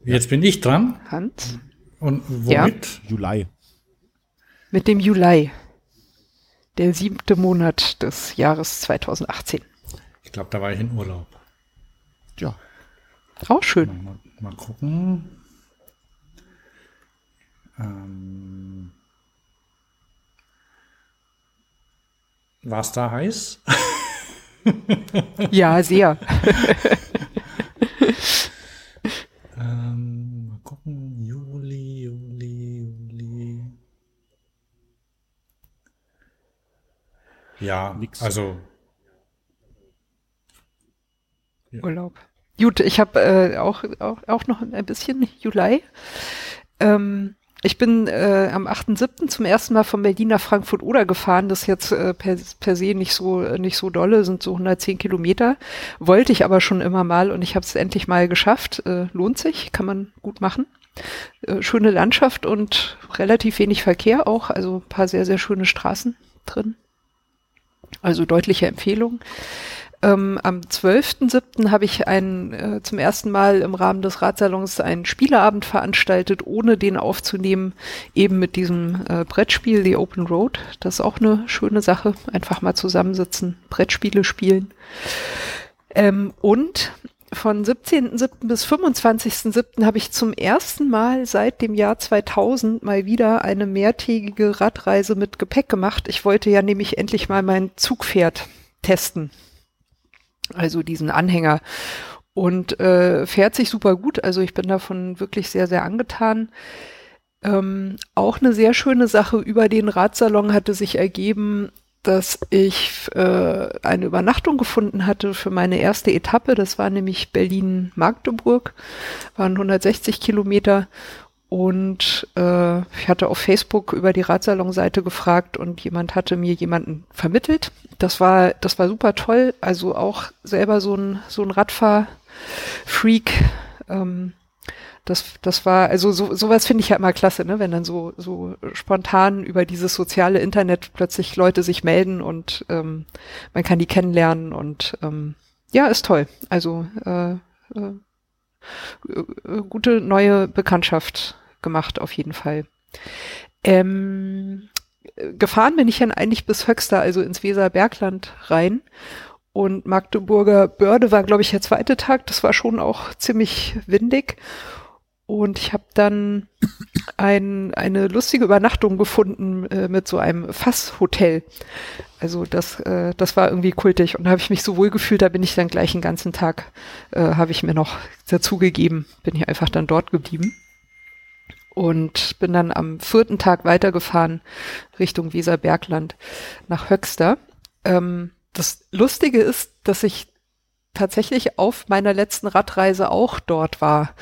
Jetzt bin ich dran. Hans? Und womit? Juli. Mit dem Juli. der siebte Monat des Jahres 2018. Ich glaube, da war ich in Urlaub. Ja. Auch schön. Mal, mal gucken. Ähm, war es da heiß? Ja, sehr. <laughs> ähm, mal gucken. Juli, Juli, Juli. Ja, Nix. also Urlaub. Gut, ich habe äh, auch, auch, auch noch ein bisschen Juli. Ähm, ich bin äh, am 8.7. zum ersten Mal von Berlin nach Frankfurt-Oder gefahren. Das ist jetzt äh, per, per se nicht so, nicht so dolle, sind so 110 Kilometer. Wollte ich aber schon immer mal und ich habe es endlich mal geschafft. Äh, lohnt sich, kann man gut machen. Äh, schöne Landschaft und relativ wenig Verkehr auch, also ein paar sehr, sehr schöne Straßen drin. Also deutliche Empfehlung. Ähm, am 12.07. habe ich einen, äh, zum ersten Mal im Rahmen des Ratsalons einen Spieleabend veranstaltet, ohne den aufzunehmen, eben mit diesem äh, Brettspiel, The Open Road. Das ist auch eine schöne Sache. Einfach mal zusammensitzen, Brettspiele spielen. Ähm, und von 17.07. bis 25.07. habe ich zum ersten Mal seit dem Jahr 2000 mal wieder eine mehrtägige Radreise mit Gepäck gemacht. Ich wollte ja nämlich endlich mal mein Zugpferd testen also diesen Anhänger. Und äh, fährt sich super gut. Also ich bin davon wirklich sehr, sehr angetan. Ähm, auch eine sehr schöne Sache über den Radsalon hatte sich ergeben, dass ich äh, eine Übernachtung gefunden hatte für meine erste Etappe. Das war nämlich Berlin-Magdeburg, waren 160 Kilometer. Und äh, ich hatte auf Facebook über die Radsalon-Seite gefragt und jemand hatte mir jemanden vermittelt. Das war, das war super toll. Also auch selber so ein, so ein Radfahr-Freak. Ähm, das, das war, also so, sowas finde ich ja immer klasse, ne? wenn dann so, so spontan über dieses soziale Internet plötzlich Leute sich melden und ähm, man kann die kennenlernen und ähm, ja, ist toll. Also äh, äh, gute neue Bekanntschaft gemacht, auf jeden Fall. Ähm, gefahren bin ich dann eigentlich bis Höxter, also ins Weserbergland rein. Und Magdeburger Börde war, glaube ich, der zweite Tag. Das war schon auch ziemlich windig. Und ich habe dann ein, eine lustige Übernachtung gefunden äh, mit so einem Fasshotel. Also das, äh, das war irgendwie kultig und da habe ich mich so wohl gefühlt, da bin ich dann gleich den ganzen Tag, äh, habe ich mir noch dazugegeben, bin ich einfach dann dort geblieben und bin dann am vierten Tag weitergefahren Richtung Weserbergland nach Höxter. Ähm, das Lustige ist, dass ich tatsächlich auf meiner letzten Radreise auch dort war.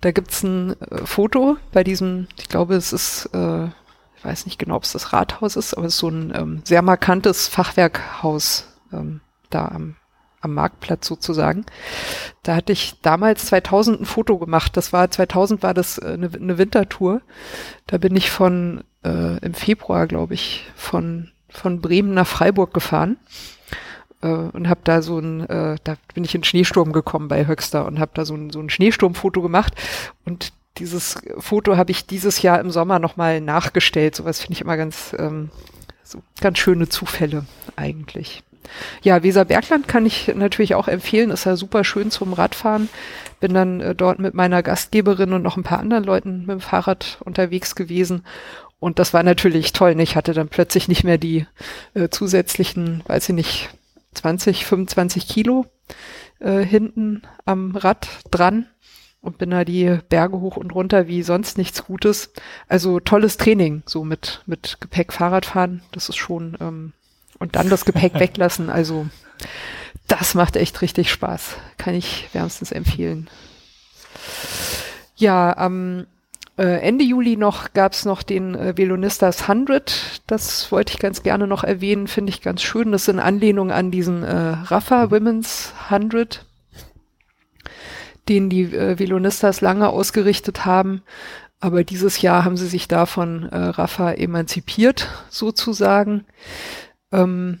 Da gibt's ein äh, Foto bei diesem, ich glaube, es ist, äh, ich weiß nicht genau, ob es das Rathaus ist, aber es ist so ein ähm, sehr markantes Fachwerkhaus ähm, da am am Marktplatz sozusagen. Da hatte ich damals 2000 ein Foto gemacht. Das war 2000 war das äh, eine, eine Wintertour. Da bin ich von äh, im Februar, glaube ich, von von Bremen nach Freiburg gefahren äh, und habe da so ein, äh, da bin ich in Schneesturm gekommen bei Höxter und habe da so ein so ein Schneesturmfoto gemacht und dieses Foto habe ich dieses Jahr im Sommer nochmal nachgestellt. Sowas finde ich immer ganz, ähm, so ganz schöne Zufälle eigentlich. Ja, Weserbergland kann ich natürlich auch empfehlen. Ist ja super schön zum Radfahren. Bin dann äh, dort mit meiner Gastgeberin und noch ein paar anderen Leuten mit dem Fahrrad unterwegs gewesen. Und das war natürlich toll. Ich hatte dann plötzlich nicht mehr die äh, zusätzlichen, weiß ich nicht, 20, 25 Kilo äh, hinten am Rad dran und bin da die Berge hoch und runter wie sonst nichts Gutes. Also tolles Training, so mit, mit Gepäck Fahrradfahren. Das ist schon ähm, und dann das Gepäck <laughs> weglassen. Also das macht echt richtig Spaß. Kann ich wärmstens empfehlen. Ja, am äh, Ende Juli noch gab's noch den äh, Velonistas 100. Das wollte ich ganz gerne noch erwähnen, finde ich ganz schön. Das ist in Anlehnung an diesen äh, Rafa Women's 100, den die äh, Velonistas lange ausgerichtet haben. Aber dieses Jahr haben sie sich davon äh, Rafa emanzipiert, sozusagen. Ähm,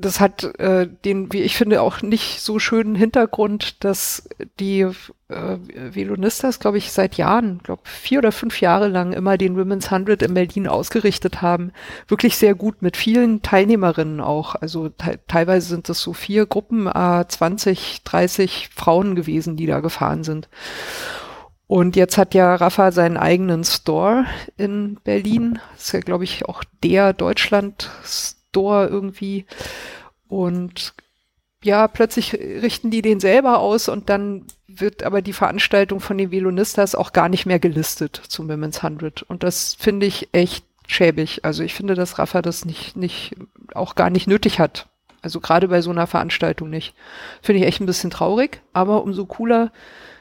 das hat äh, den, wie ich finde, auch nicht so schönen Hintergrund, dass die äh, Velonistas, glaube ich, seit Jahren, glaube vier oder fünf Jahre lang immer den Women's Hundred in Berlin ausgerichtet haben. Wirklich sehr gut mit vielen Teilnehmerinnen auch. Also te teilweise sind das so vier Gruppen, äh, 20, 30 Frauen gewesen, die da gefahren sind. Und jetzt hat ja Rafa seinen eigenen Store in Berlin. Das ist ja, glaube ich, auch der Deutschland-Store Store irgendwie. Und ja, plötzlich richten die den selber aus und dann wird aber die Veranstaltung von den Velonistas auch gar nicht mehr gelistet zum Women's 100. Und das finde ich echt schäbig. Also ich finde, dass Rafa das nicht, nicht, auch gar nicht nötig hat. Also gerade bei so einer Veranstaltung nicht. Finde ich echt ein bisschen traurig, aber umso cooler.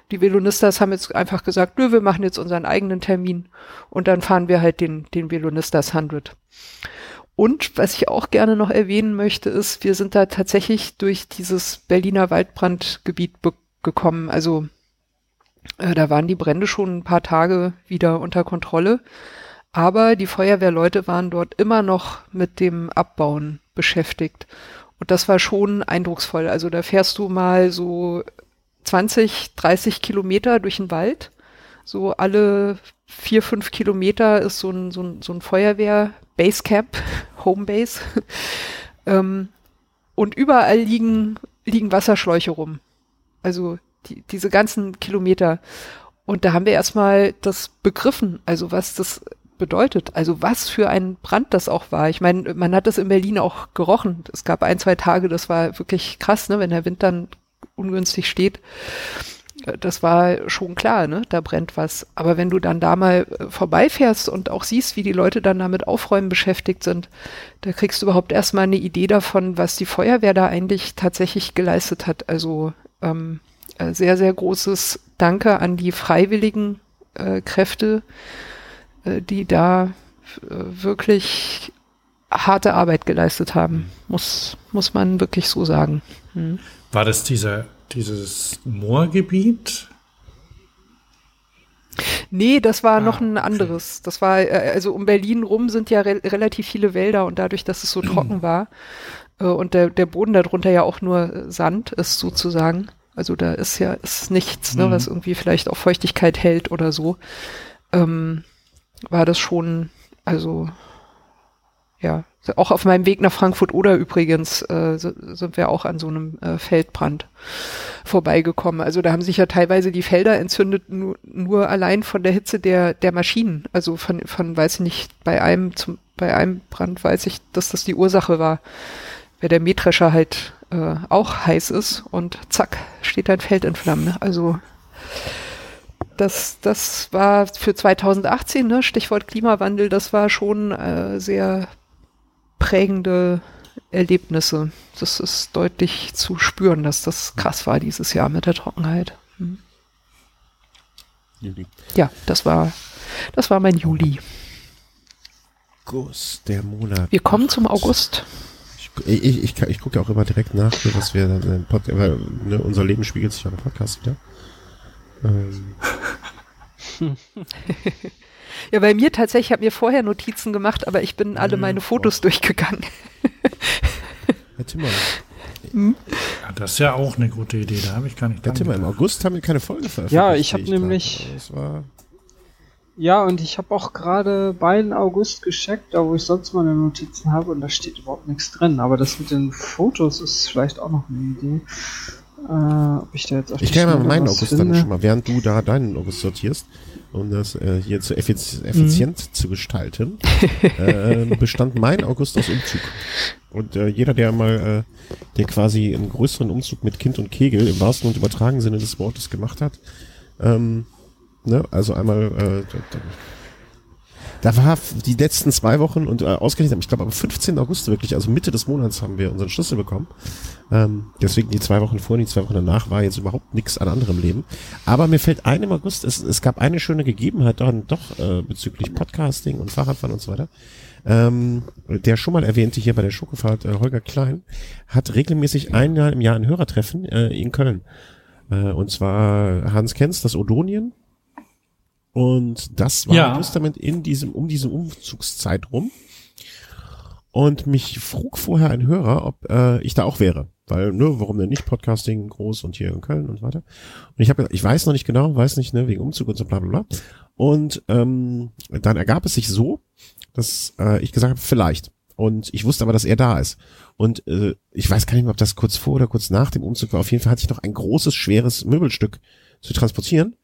Die Velonistas haben jetzt einfach gesagt, nö, wir machen jetzt unseren eigenen Termin und dann fahren wir halt den, den Velonistas 100. Und was ich auch gerne noch erwähnen möchte, ist, wir sind da tatsächlich durch dieses Berliner Waldbrandgebiet gekommen. Also äh, da waren die Brände schon ein paar Tage wieder unter Kontrolle. Aber die Feuerwehrleute waren dort immer noch mit dem Abbauen beschäftigt. Und das war schon eindrucksvoll. Also da fährst du mal so 20, 30 Kilometer durch den Wald. So alle vier, fünf Kilometer ist so ein, so ein, so ein Feuerwehr Basecamp, Homebase. ähm, und überall liegen, liegen Wasserschläuche rum. Also die, diese ganzen Kilometer. Und da haben wir erstmal das begriffen, also was das bedeutet, also was für ein Brand das auch war. Ich meine, man hat das in Berlin auch gerochen. Es gab ein, zwei Tage, das war wirklich krass, ne, wenn der Wind dann ungünstig steht das war schon klar, ne? Da brennt was. Aber wenn du dann da mal äh, vorbeifährst und auch siehst, wie die Leute dann damit Aufräumen beschäftigt sind, da kriegst du überhaupt erstmal eine Idee davon, was die Feuerwehr da eigentlich tatsächlich geleistet hat. Also ähm, äh, sehr, sehr großes Danke an die freiwilligen äh, Kräfte, äh, die da äh, wirklich harte Arbeit geleistet haben. Muss, muss man wirklich so sagen. Hm. War das dieser dieses Moorgebiet? Nee, das war ah, noch ein anderes. Okay. Das war, äh, also um Berlin rum sind ja re relativ viele Wälder und dadurch, dass es so <clears throat> trocken war äh, und der, der Boden darunter ja auch nur Sand ist sozusagen. Also da ist ja ist nichts, ne, mhm. was irgendwie vielleicht auch Feuchtigkeit hält oder so. Ähm, war das schon, also ja, auch auf meinem Weg nach Frankfurt oder übrigens äh, sind wir auch an so einem äh, Feldbrand vorbeigekommen. Also da haben sich ja teilweise die Felder entzündet, nur, nur allein von der Hitze der, der Maschinen. Also von, von, weiß ich nicht, bei einem, zum, bei einem Brand weiß ich, dass das die Ursache war, weil der Mähdrescher halt äh, auch heiß ist und zack, steht ein Feld in Flammen. Also das, das war für 2018, ne, Stichwort Klimawandel, das war schon äh, sehr prägende Erlebnisse. Das ist deutlich zu spüren, dass das krass war dieses Jahr mit der Trockenheit. Hm. Juli. Ja, das war, das war mein Juli. August, der Monat. Wir kommen zum August. Ich, ich, ich, ich gucke ja auch immer direkt nach, dass wir dann Podcast, weil ne, unser Leben spiegelt sich ja im Podcast wieder. Ähm. <laughs> Ja, bei mir tatsächlich, ich habe mir vorher Notizen gemacht, aber ich bin alle meine Fotos durchgegangen. Herr Timmer. Hm? Ja, das ist ja auch eine gute Idee, da habe ich gar nicht Herr Timmer, im August haben wir keine Folge veröffentlicht. Ja, ich habe nämlich... Ja, und ich habe auch gerade bei den August gecheckt, da wo ich sonst meine Notizen habe, und da steht überhaupt nichts drin. Aber das mit den Fotos ist vielleicht auch noch eine Idee. Äh, ob ich da jetzt auf Ich kann ja mal meinen August finde. dann schon mal, während du da deinen August sortierst, um das äh, hier zu effiz effizient mhm. zu gestalten, <laughs> äh, bestand mein August aus Umzug. Und äh, jeder, der mal, äh, der quasi einen größeren Umzug mit Kind und Kegel im wahrsten und übertragenen Sinne des Wortes gemacht hat, ähm, ne, also einmal äh, da war die letzten zwei Wochen und äh, ausgerechnet, ich glaube am 15. August wirklich, also Mitte des Monats haben wir unseren Schlüssel bekommen. Ähm, deswegen die zwei Wochen vor, die zwei Wochen danach war jetzt überhaupt nichts an anderem Leben. Aber mir fällt ein im August, es, es gab eine schöne Gegebenheit dann doch äh, bezüglich Podcasting und Fahrradfahren und so weiter. Ähm, der schon mal erwähnte hier bei der Schokofahrt, äh, Holger Klein, hat regelmäßig einmal im Jahr ein Hörertreffen äh, in Köln. Äh, und zwar Hans Kenz, das Odonien, und das war ja. justament in diesem, um diese Umzugszeit rum. Und mich frug vorher ein Hörer, ob äh, ich da auch wäre. Weil, ne, warum denn nicht Podcasting groß und hier in Köln und weiter. Und ich habe ich weiß noch nicht genau, weiß nicht, ne, wegen Umzug und so bla bla bla. Und ähm, dann ergab es sich so, dass äh, ich gesagt habe, vielleicht. Und ich wusste aber, dass er da ist. Und äh, ich weiß gar nicht mehr, ob das kurz vor oder kurz nach dem Umzug war. Auf jeden Fall hatte ich noch ein großes, schweres Möbelstück zu transportieren.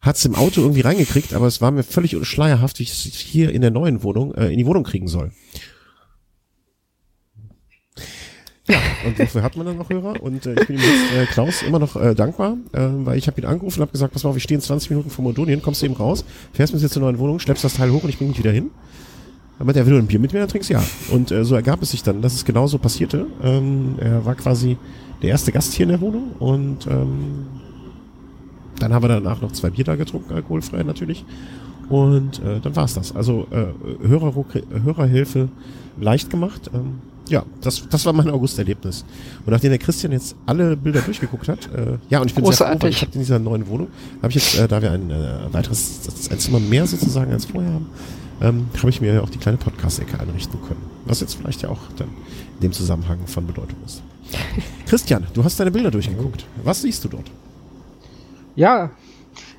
Hat es im Auto irgendwie reingekriegt, aber es war mir völlig schleierhaft, wie ich es hier in der neuen Wohnung, äh, in die Wohnung kriegen soll. Ja, und wofür hat man dann noch Hörer? Und äh, ich bin ihm jetzt äh, Klaus immer noch äh, dankbar, äh, weil ich habe ihn angerufen und habe gesagt, pass mal auf, ich stehe in 20 Minuten vor Modonien, kommst du eben raus, fährst mit jetzt zur neuen Wohnung, schleppst das Teil hoch und ich bringe dich wieder hin. Aber der will ein Bier mit mir, dann trinkst du ja. Und äh, so ergab es sich dann, dass es genauso passierte. Ähm, er war quasi der erste Gast hier in der Wohnung und ähm, dann haben wir danach noch zwei Bier da getrunken, alkoholfrei natürlich. Und äh, dann war's das. Also äh, Hörer, Hörerhilfe leicht gemacht. Ähm, ja, das, das war mein August-Erlebnis. Und nachdem der Christian jetzt alle Bilder durchgeguckt hat, äh, ja, und ich bin Großartig. sehr froh, weil ich habe in dieser neuen Wohnung, habe ich jetzt, äh, da wir ein äh, weiteres, ein Zimmer mehr sozusagen als vorher haben, ähm, habe ich mir auch die kleine Podcast-Ecke einrichten können. Was jetzt vielleicht ja auch dann in dem Zusammenhang von Bedeutung ist. <laughs> Christian, du hast deine Bilder durchgeguckt. Was siehst du dort? Ja,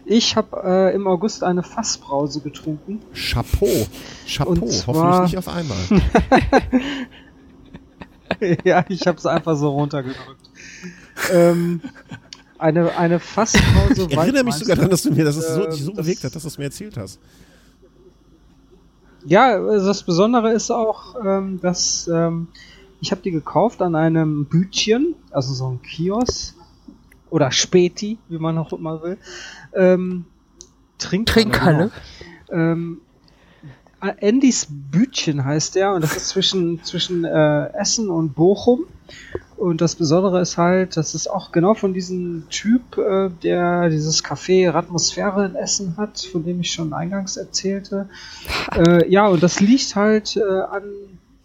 ich habe äh, im August eine Fassbrause getrunken. Chapeau. Chapeau. Und zwar- Hoffentlich nicht auf einmal. <laughs> <laughs> <laughs> ja, ich habe es einfach so runtergedrückt. ähm, eine, eine Fassbrause. Ich erinnere mich sogar daran, dass du mir das so, Ähm, dich so das- bewegt hat, dass du es mir erzählt hast. Ja, also das Besondere ist auch, ähm, dass ähm, ich habe die gekauft an einem Bütchen, also so ein Kiosk oder Späti, wie man auch immer will. Ähm, Trinkhalle. Trinkhalle. Genau. Ähm, Andys Bütchen heißt der und das ist zwischen zwischen äh, Essen und Bochum. Und das Besondere ist halt, das ist auch genau von diesem Typ, äh, der dieses Café Atmosphäre in Essen hat, von dem ich schon eingangs erzählte. <laughs> Äh, ja, und das liegt halt äh, an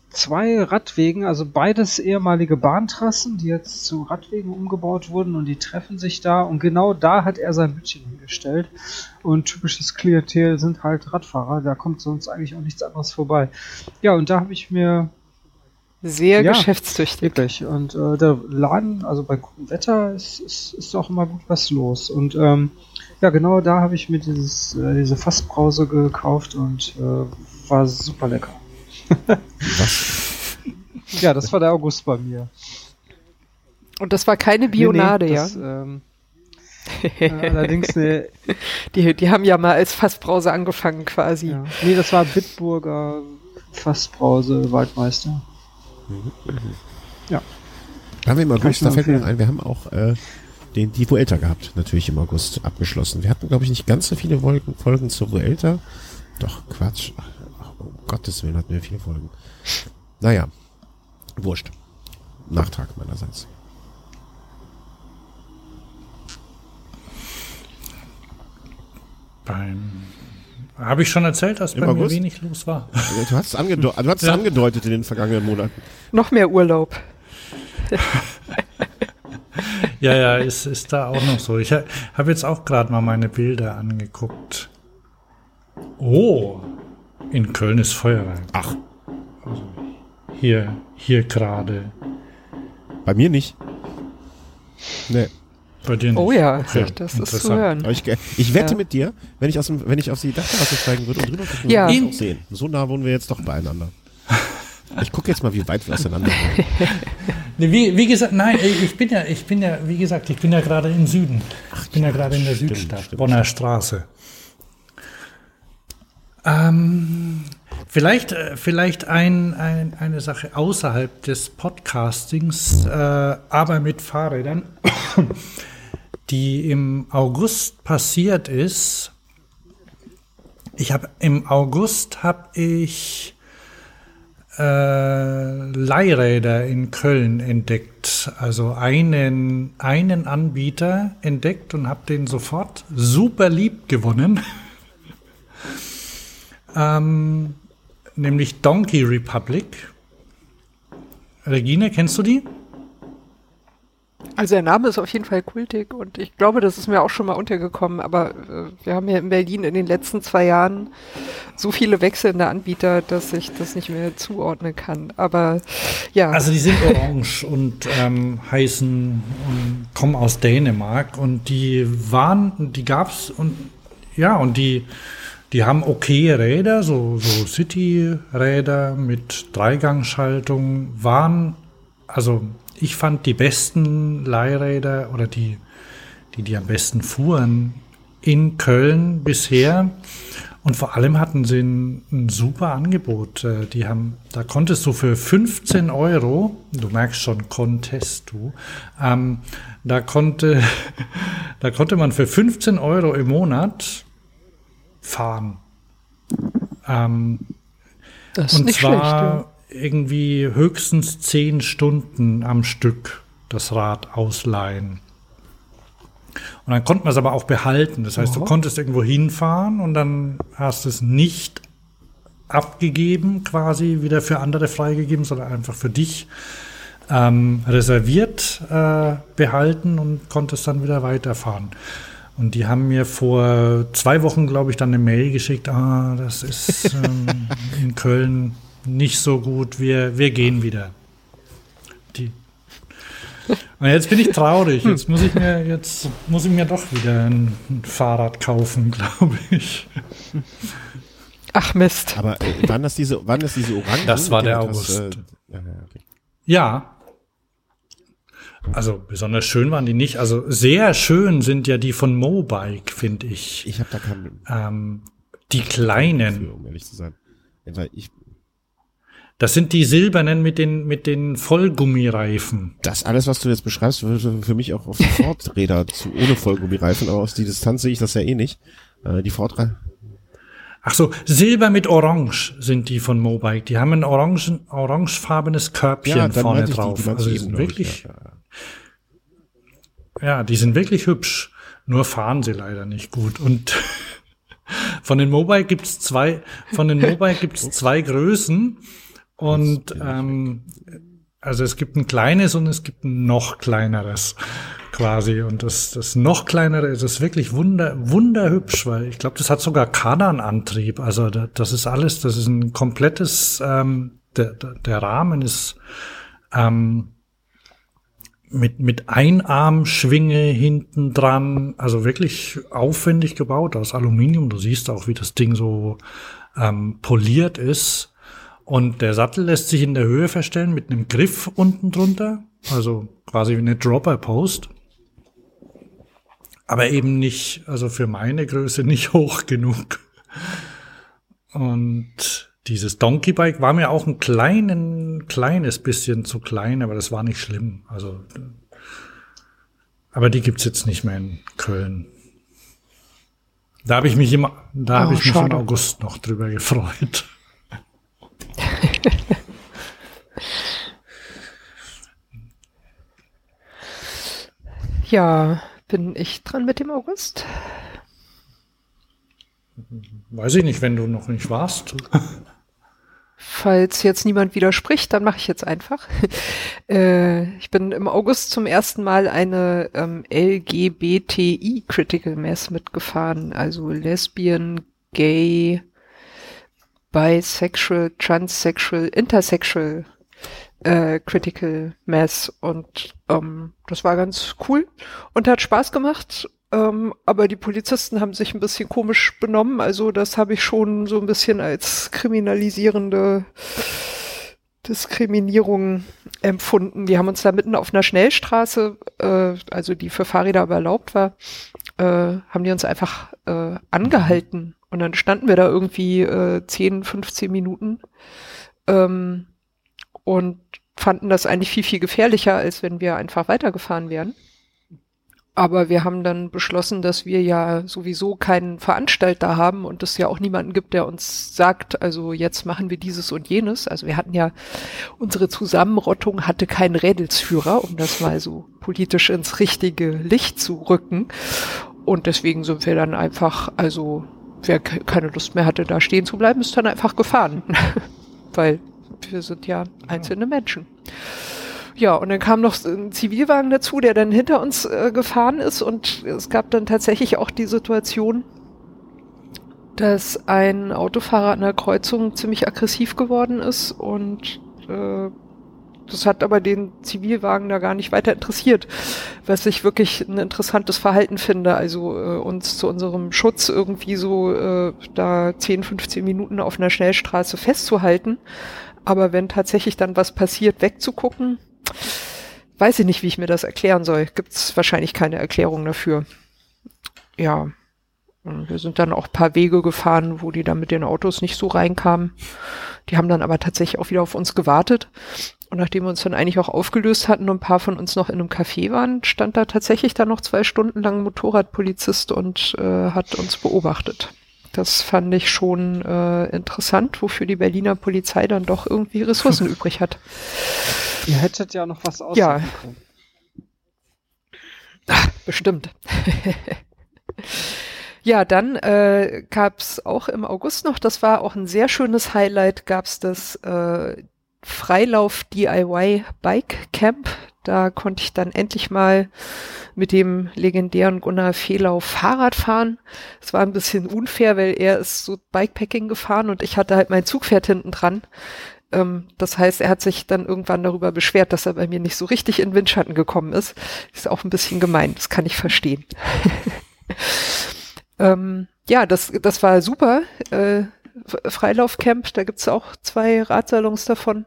zwei Radwegen, also beides ehemalige Bahntrassen, die jetzt zu Radwegen umgebaut wurden und die treffen sich da und genau da hat er sein Bütchen hingestellt. Und typisches Klientel sind halt Radfahrer, da kommt sonst eigentlich auch nichts anderes vorbei. Ja, und da habe ich mir Sehr Ja. geschäftstüchtig. Wirklich. Und äh, der Laden, also bei gutem Wetter, ist, ist, ist auch immer gut was los. Und ähm, ja, genau da habe ich mir dieses, äh, diese Fassbrause gekauft und äh, war super lecker. Was? Ja, das war der August bei mir. Und das war keine Bionade, Nee, nee, ja. das, ähm, allerdings, nee, <laughs> Die, die haben ja mal als Fassbrause angefangen quasi. ja. nee, das war Bitburger Fassbrause Waldmeister. Haben wir im August, da fällt mir ein, wir haben auch äh, den, die Vuelta gehabt, natürlich im August abgeschlossen. Wir hatten, glaube ich, nicht ganz so viele Folgen, Folgen zur Vuelta. Doch, Quatsch. Ach, um Gottes Willen hatten wir viele Folgen. Naja, wurscht. Nachtrag meinerseits. Beim habe ich schon erzählt, dass Im bei mir August? wenig los war. Du hast es angedeu du hast es Ja. angedeutet in den vergangenen Monaten. Noch mehr Urlaub. <laughs> Ja, ja, ist, ist da auch noch so. Ich ha- habe jetzt auch gerade mal meine Bilder angeguckt. Oh, in Köln ist Feuerwerk. Ach, Hier, hier gerade. bei mir nicht. Nee. Bei dir nicht. Oh ja, Okay, das ist zu interessant. hören. Ich, ich wette Ja. mit dir, wenn ich, aus dem, wenn ich auf die Dachterrasse steigen würde und drüber gucken Ja. würde, würde ich auch sehen. So nah wohnen wir jetzt doch beieinander. Ich gucke jetzt mal, wie weit wir auseinander wohnen. <laughs> Nee, wie, wie gesagt, nein, ich bin ja, ich bin ja, wie gesagt, ich bin ja gerade im Süden. Ich bin ja gerade in der stimmt, Südstadt, stimmt. Bonner Straße. Ähm, vielleicht, äh, vielleicht ein, ein, eine Sache außerhalb des Podcastings, äh, aber mit Fahrrädern, die im August passiert ist. Ich habe im August habe ich äh, Leihräder in Köln entdeckt. Also einen, einen Anbieter entdeckt und habe den sofort super lieb gewonnen. <laughs> ähm, nämlich Donkey Republic. Regine, kennst du die? Also der Name ist auf jeden Fall kultig und ich glaube, das ist mir auch schon mal untergekommen, aber äh, wir haben ja in Berlin in den letzten zwei Jahren so viele wechselnde Anbieter, dass ich das nicht mehr zuordnen kann. Aber ja. Also die sind orange <laughs> und ähm, heißen und kommen aus Dänemark und die waren, die gab's und ja, und die, die haben okay Räder, so, so City-Räder mit Dreigangschaltung, waren, also ich fand die besten Leihräder oder die, die, die am besten fuhren in Köln bisher. Und vor allem hatten sie ein, ein, super Angebot. Äh, die haben, da konntest du für 15 Euro, du merkst schon, konntest du, ähm, da konnte, <laughs> da konnte man für 15 Euro im Monat fahren. Ähm, das ist und nicht zwar schlecht, ja irgendwie höchstens zehn Stunden am Stück das Rad ausleihen. Und dann konnte man es aber auch behalten. Das heißt, Aha. du konntest irgendwo hinfahren und dann hast du es nicht abgegeben, quasi wieder für andere freigegeben, sondern einfach für dich ähm, reserviert äh, behalten und konntest dann wieder weiterfahren. Und die haben mir vor zwei Wochen, glaube ich, dann eine Mail geschickt, ah, das ist <laughs> ähm, in Köln nicht so gut, wir, wir gehen wieder. Die. Und jetzt bin ich traurig. Jetzt muss ich mir, jetzt muss ich mir doch wieder ein, ein Fahrrad kaufen, <laughs> glaube ich. Ach Mist. Aber äh, waren das diese, waren das diese Orangen? Das war der August. Äh, ja, okay. ja. Also besonders schön waren die nicht. Also sehr schön sind ja die von Mobike, finde ich. Ich habe da keinen. Ähm, die kleinen. Um ehrlich zu sein. Weil ich, das sind die silbernen mit den, mit den Vollgummireifen. Das alles, was du jetzt beschreibst, würde für mich auch auf die <laughs> Ford-Räder zu, ohne Vollgummireifen, aber aus die Distanz sehe ich das ja eh nicht. Äh, die Ford Ach so, Silber mit Orange sind die von Mobike. Die haben ein orangen, orangefarbenes Körbchen ja, vorne drauf. Die, die also die sind wirklich, ja, ja. ja, die sind wirklich hübsch. Nur fahren sie leider nicht gut. Und <laughs> von den Mobile gibt's zwei, von den Mobile gibt's <laughs> zwei Größen. Und ähm, also es gibt ein kleines und es gibt ein noch kleineres <laughs> quasi. Und das, das noch kleinere ist es wirklich wunder, wunderhübsch, weil ich glaube, das hat sogar Kardanantrieb. Also das ist alles, das ist ein komplettes, ähm, der, der Rahmen ist ähm, mit, mit Einarmschwinge hinten dran, also wirklich aufwendig gebaut aus Aluminium. Du siehst auch, wie das Ding so ähm, poliert ist. Und der Sattel lässt sich in der Höhe verstellen mit einem Griff unten drunter, also quasi wie eine Dropper-Post. Aber eben nicht, also für meine Größe nicht <laughs> hoch genug. Und dieses Donkey Bike war mir auch ein kleinen, kleines bisschen zu klein, aber das war nicht schlimm. Also, aber die gibt's jetzt nicht mehr in Köln. Da habe ich mich im, da oh, habe ich mich im August noch drüber gefreut. <laughs> ja, bin ich dran mit dem August? Weiß ich nicht, wenn du noch nicht warst. <laughs> Falls jetzt niemand widerspricht, dann mache ich jetzt einfach. <laughs> äh, ich bin im August zum ersten Mal eine ähm, LGBTI Critical Mass mitgefahren, also Lesbian, Gay, Bisexual, Transsexual, Intersexual äh, Critical Mass und ähm, das war ganz cool und hat Spaß gemacht. Ähm, aber die Polizisten haben sich ein bisschen komisch benommen, also das habe ich schon so ein bisschen als kriminalisierende Diskriminierung empfunden. Die haben uns da mitten auf einer Schnellstraße, äh, also die für Fahrräder aber erlaubt war, äh, haben die uns einfach äh, angehalten und dann standen wir da irgendwie äh, 10, 15 Minuten ähm, und fanden das eigentlich viel, viel gefährlicher, als wenn wir einfach weitergefahren wären. Aber wir haben dann beschlossen, dass wir ja sowieso keinen Veranstalter haben und es ja auch niemanden gibt, der uns sagt, also jetzt machen wir dieses und jenes. Also wir hatten ja, unsere Zusammenrottung hatte keinen Rädelsführer, um das mal so politisch ins richtige Licht zu rücken. Und deswegen sind wir dann einfach, also wer keine Lust mehr hatte, da stehen zu bleiben, ist dann einfach gefahren. <laughs> Weil wir sind ja einzelne Menschen. Ja, und dann kam noch ein Zivilwagen dazu, der dann hinter uns äh, gefahren ist und es gab dann tatsächlich auch die Situation, dass ein Autofahrer an der Kreuzung ziemlich aggressiv geworden ist und äh, das hat aber den Zivilwagen da gar nicht weiter interessiert, was ich wirklich ein interessantes Verhalten finde. Also äh, uns zu unserem Schutz irgendwie so äh, da 10, 15 Minuten auf einer Schnellstraße festzuhalten. Aber wenn tatsächlich dann was passiert, wegzugucken, weiß ich nicht, wie ich mir das erklären soll. Gibt es wahrscheinlich keine Erklärung dafür. Ja. Wir sind dann auch ein paar Wege gefahren, wo die dann mit den Autos nicht so reinkamen. Die haben dann aber tatsächlich auch wieder auf uns gewartet. Und nachdem wir uns dann eigentlich auch aufgelöst hatten und ein paar von uns noch in einem Café waren, stand da tatsächlich dann noch zwei Stunden lang ein Motorradpolizist und äh, hat uns beobachtet. Das fand ich schon äh, interessant, wofür die Berliner Polizei dann doch irgendwie Ressourcen <laughs> übrig hat. Ihr hättet ja noch was aussuchen Ja. können. Ach, bestimmt. <laughs> ja, dann äh, gab auch im August noch, das war auch ein sehr schönes Highlight, gab es das äh, Freilauf DIY Bike Camp. Da konnte ich dann endlich mal mit dem legendären Gunnar Fehlau Fahrrad fahren. Es war ein bisschen unfair, weil er ist so Bikepacking gefahren und ich hatte halt mein Zugpferd hinten dran. Ähm, das heißt, er hat sich dann irgendwann darüber beschwert, dass er bei mir nicht so richtig in Windschatten gekommen ist. Ist auch ein bisschen gemein, das kann ich verstehen. <laughs> ähm, ja, das, das war super. Äh, Freilaufcamp, da gibt's auch zwei Radsalons davon.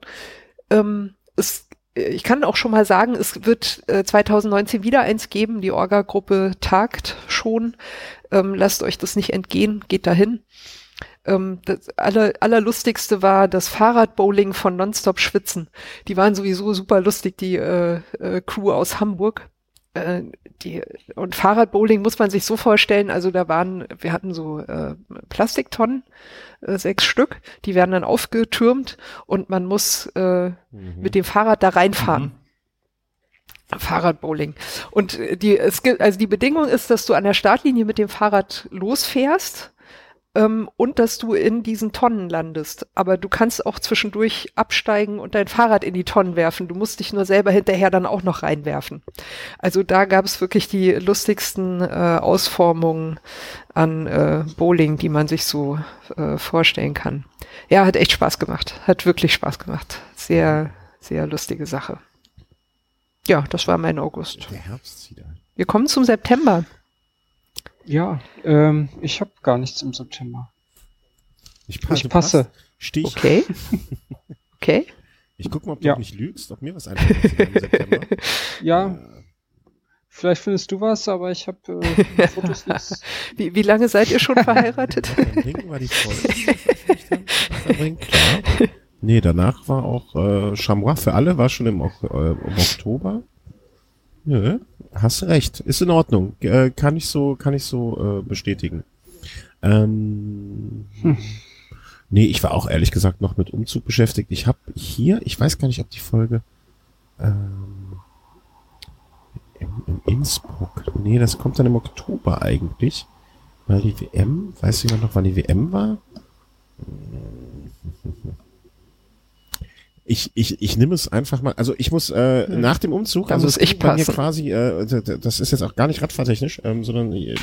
Ähm, es, ich kann auch schon mal sagen, es wird äh, 2019 wieder eins geben. Die Orga-Gruppe tagt schon. Ähm, lasst euch das nicht entgehen, geht dahin. Ähm, das aller, allerlustigste war das Fahrradbowling von Nonstop Schwitzen. Die waren sowieso super lustig, die äh, äh, Crew aus Hamburg. Äh, die, und Fahrradbowling muss man sich so vorstellen, also da waren, wir hatten so äh, Plastiktonnen, äh, sechs Stück, die werden dann aufgetürmt und man muss äh, mit dem Fahrrad da reinfahren. Fahrradbowling. Und äh, die, es gibt, also die Bedingung ist, dass du an der Startlinie mit dem Fahrrad losfährst ähm, und dass du in diesen Tonnen landest. Aber du kannst auch zwischendurch absteigen und dein Fahrrad in die Tonnen werfen. Du musst dich nur selber hinterher dann auch noch reinwerfen. Also da gab es wirklich die lustigsten äh, Ausformungen an äh, Bowling, die man sich so äh, vorstellen kann. Ja, hat echt Spaß gemacht. Hat wirklich Spaß gemacht. Sehr, sehr lustige Sache. Ja, das war mein August. Der Herbst zieht ein. Wir kommen zum September. Ja, ähm, ich habe gar nichts im September. Ich Ich passe. Stich. Okay. <laughs> Okay. Ich guck mal, ob Ja. du nicht lügst, ob mir was einfällt im September. <laughs> Ja, vielleicht findest du was, aber ich habe äh, <laughs> Fotos nichts. Wie, wie lange seid ihr schon verheiratet? Beim Ring war die Folge. Nee, danach war auch äh, Chamois für alle, war schon im, äh, im Oktober. Nö, hast recht. Ist in Ordnung. Äh, kann ich so, kann ich so äh, bestätigen. Ähm, Nee, ich war auch ehrlich gesagt noch mit Umzug beschäftigt. Ich habe hier, ich weiß gar nicht, ob die Folge ähm, in, in Innsbruck. Nee, das kommt dann im Oktober eigentlich. Weil die WM, weißt du noch, wann die WM war? Ich, ich, ich nehme es einfach mal, also ich muss äh, Hm. nach dem Umzug, also es ich ging bei mir quasi, äh, das ist jetzt auch gar nicht radfahrtechnisch, ähm, sondern äh,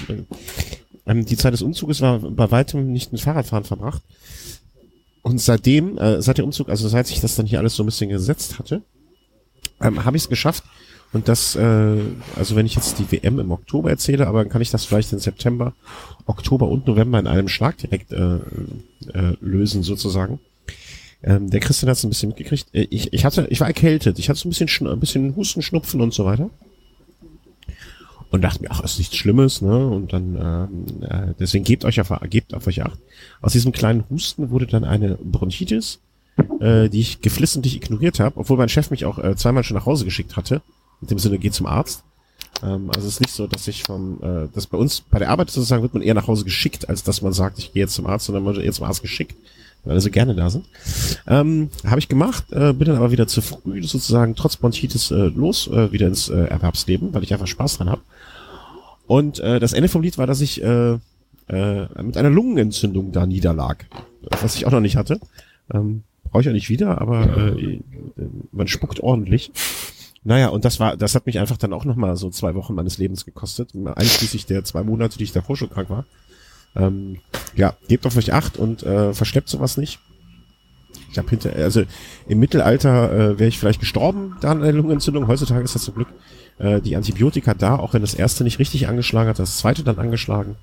ähm, die Zeit des Umzuges war bei weitem nicht mit Fahrradfahren verbracht. Und seitdem, äh, seit dem Umzug, also seit sich das dann hier alles so ein bisschen gesetzt hatte, ähm, habe ich es geschafft. Und das, äh, also wenn ich jetzt die WM im Oktober erzähle, aber dann kann ich das vielleicht in September, Oktober und November in einem Schlag direkt äh, äh, lösen sozusagen. Ähm, der Christian hat es ein bisschen mitgekriegt. Äh, Ich, ich hatte, ich war erkältet. Ich hatte so ein bisschen, ein bisschen Husten, Schnupfen und so weiter. Und dachte mir, ach, ist nichts Schlimmes, ne? Und dann, ähm, äh, deswegen gebt euch auf, gebt auf euch acht. Aus diesem kleinen Husten wurde dann eine Bronchitis, äh, die ich geflissentlich ignoriert habe, obwohl mein Chef mich auch äh, zweimal schon nach Hause geschickt hatte. In dem Sinne, geh zum Arzt. Ähm, also es ist nicht so, dass ich vom, äh, dass bei uns bei der Arbeit sozusagen wird man eher nach Hause geschickt, als dass man sagt, ich gehe jetzt zum Arzt, sondern man wird eher zum Arzt geschickt, weil alle so gerne da sind. Ähm, habe ich gemacht, äh, bin dann aber wieder zu früh sozusagen trotz Bronchitis äh, los, äh, wieder ins äh, Erwerbsleben, weil ich einfach Spaß dran habe. Und äh, das Ende vom Lied war, dass ich äh, äh, mit einer Lungenentzündung da niederlag, was ich auch noch nicht hatte. Ähm, Brauche ich auch nicht wieder, aber äh, man spuckt ordentlich. Naja, und das war, das hat mich einfach dann auch nochmal so zwei Wochen meines Lebens gekostet, einschließlich der zwei Monate, die ich davor schon krank war. Ähm, ja, gebt auf euch acht und äh, verschleppt sowas nicht. Ich habe hinter, also im Mittelalter äh, wäre ich vielleicht gestorben, da an einer Lungenentzündung. Heutzutage ist das zum Glück äh, die Antibiotika da, auch wenn das erste nicht richtig angeschlagen hat, das zweite dann angeschlagen.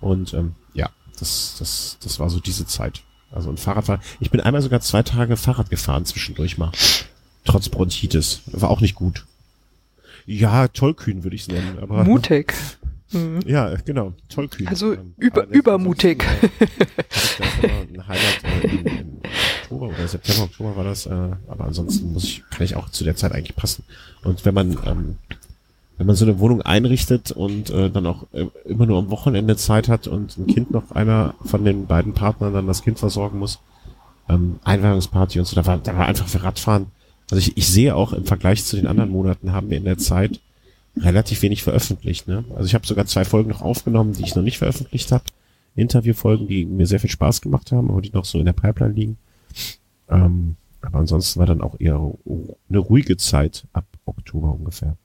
Und ähm, ja, das, das, das war so diese Zeit. Also ein Fahrradfahren. Ich bin einmal sogar zwei Tage Fahrrad gefahren zwischendurch mal. Trotz Bronchitis. War auch nicht gut. Ja, tollkühn würde ich es nennen. Aber, Mutig. Mhm. Ja, genau. Tollkühn. Also ähm, über, übermutig. Äh, ein Highlight äh, in, in Oktober oder September, Oktober war das. Äh, aber ansonsten muss ich, kann ich auch zu der Zeit eigentlich passen. Und wenn man ähm, wenn man so eine Wohnung einrichtet und äh, dann auch äh, immer nur am Wochenende Zeit hat und ein Kind noch einer von den beiden Partnern dann das Kind versorgen muss, ähm, Einweihungsparty und so, da war, da war einfach für Radfahren. Also ich, ich sehe auch im Vergleich zu den anderen Monaten haben wir in der Zeit relativ wenig veröffentlicht. Ne? Also ich habe sogar zwei Folgen noch aufgenommen, die ich noch nicht veröffentlicht habe. Interviewfolgen, die mir sehr viel Spaß gemacht haben, aber die noch so in der Pipeline liegen. Ähm, aber ansonsten war dann auch eher eine ruhige Zeit ab Oktober ungefähr.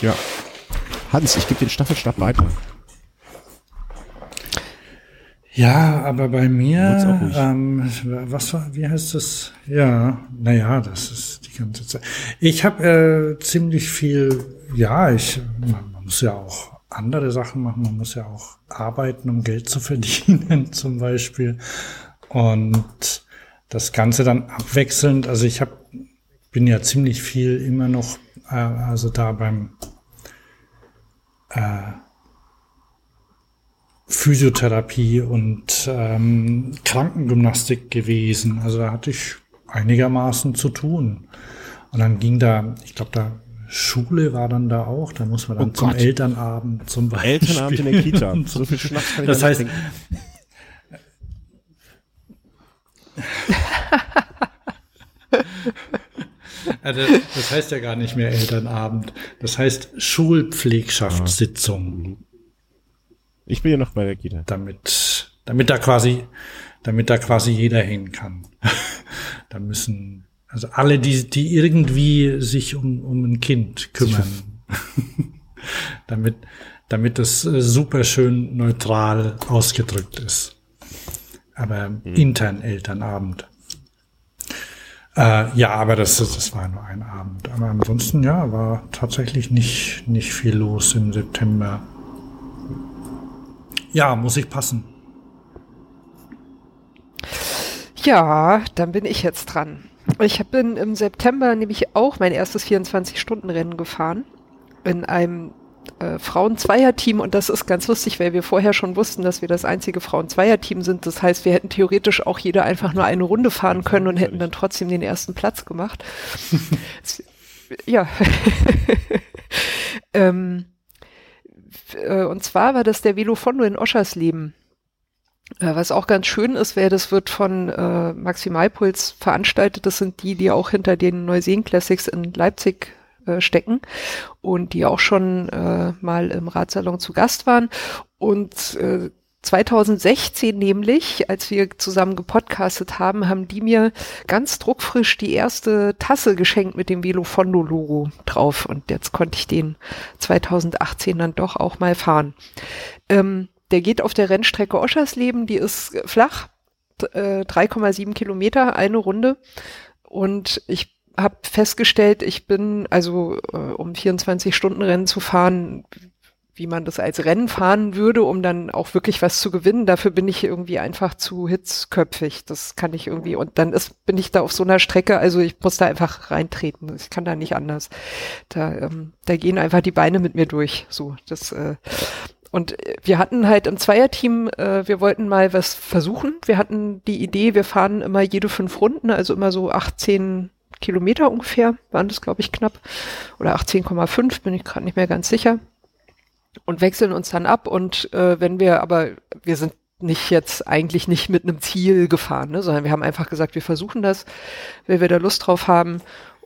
Ja. Hans, ich gebe den Staffelstab weiter. Ja, aber bei mir, ähm, was war, wie heißt das? Ja, naja, das ist ganze Zeit. Ich habe äh, ziemlich viel, ja, ich, man, muss ja auch andere Sachen machen, man muss ja auch arbeiten, um Geld zu <laughs> verdienen, zum Beispiel. Und das Ganze dann abwechselnd, also ich habe, bin ja ziemlich viel immer noch, äh, also da beim äh, Physiotherapie und ähm, Krankengymnastik gewesen. Also da hatte ich einigermaßen zu tun. Und dann ging da, ich glaube, da Schule war dann da auch, da muss man dann oh zum Gott. Elternabend zum Beispiel. Elternabend in der Kita. <laughs> So viel Schnaps kann ich Das heißt, <laughs> also, das heißt ja gar nicht mehr Elternabend. Das heißt Schulpflegschaftssitzung. Ah. Ich bin ja noch bei der Kita. Damit, damit da quasi, damit da quasi jeder hin kann. <laughs> da müssen, also alle, die, die irgendwie sich um, um ein Kind kümmern. <laughs> damit, damit das äh, super schön neutral ausgedrückt ist. Aber mhm. intern Elternabend. Äh, ja, aber das, das war nur ein Abend. Aber ansonsten, ja, war tatsächlich nicht, nicht viel los im September. Ja, muss ich passen. Ja, dann bin ich jetzt dran. Ich bin im September nämlich auch mein erstes 24-Stunden-Rennen gefahren. In einem äh, Frauen-Zweier-Team und das ist ganz lustig, weil wir vorher schon wussten, dass wir das einzige Frauen-Zweier-Team sind. Das heißt, wir hätten theoretisch auch jeder einfach nur eine Runde fahren können und hätten dann trotzdem den ersten Platz gemacht. <laughs> ja. <laughs> ähm, äh, und zwar war das der Velofondo in Oschersleben. Äh, was auch ganz schön ist, wäre, das wird von äh, Maximalpuls veranstaltet. Das sind die, die auch hinter den Neuseen Classics in Leipzig äh, stecken und die auch schon äh, mal im Radsalon zu Gast waren. Und äh, 2016 nämlich, als wir zusammen gepodcastet haben, haben die mir ganz druckfrisch die erste Tasse geschenkt mit dem Velofondo-Logo drauf. Und jetzt konnte ich den 2018 dann doch auch mal fahren. Ähm, der geht auf der Rennstrecke Oschersleben, die ist flach, äh, 3,7 Kilometer, eine Runde. Und ich habe festgestellt, ich bin also äh, um 24 Stunden Rennen zu fahren, wie man das als Rennen fahren würde, um dann auch wirklich was zu gewinnen. Dafür bin ich irgendwie einfach zu hitzköpfig. Das kann ich irgendwie. Und dann ist, bin ich da auf so einer Strecke, also ich muss da einfach reintreten. Ich kann da nicht anders. Da, ähm, da gehen einfach die Beine mit mir durch. So, das, äh, und wir hatten halt im Zweierteam, äh, wir wollten mal was versuchen. Wir hatten die Idee, wir fahren immer jede fünf Runden, also immer so 18 Kilometer ungefähr, waren das, glaube ich, knapp. Oder 18,5, bin ich gerade nicht mehr ganz sicher und wechseln uns dann ab. Und äh, wenn wir aber, wir sind nicht jetzt eigentlich nicht mit einem Ziel gefahren, ne, sondern wir haben einfach gesagt, wir versuchen das, wenn wir da Lust drauf haben.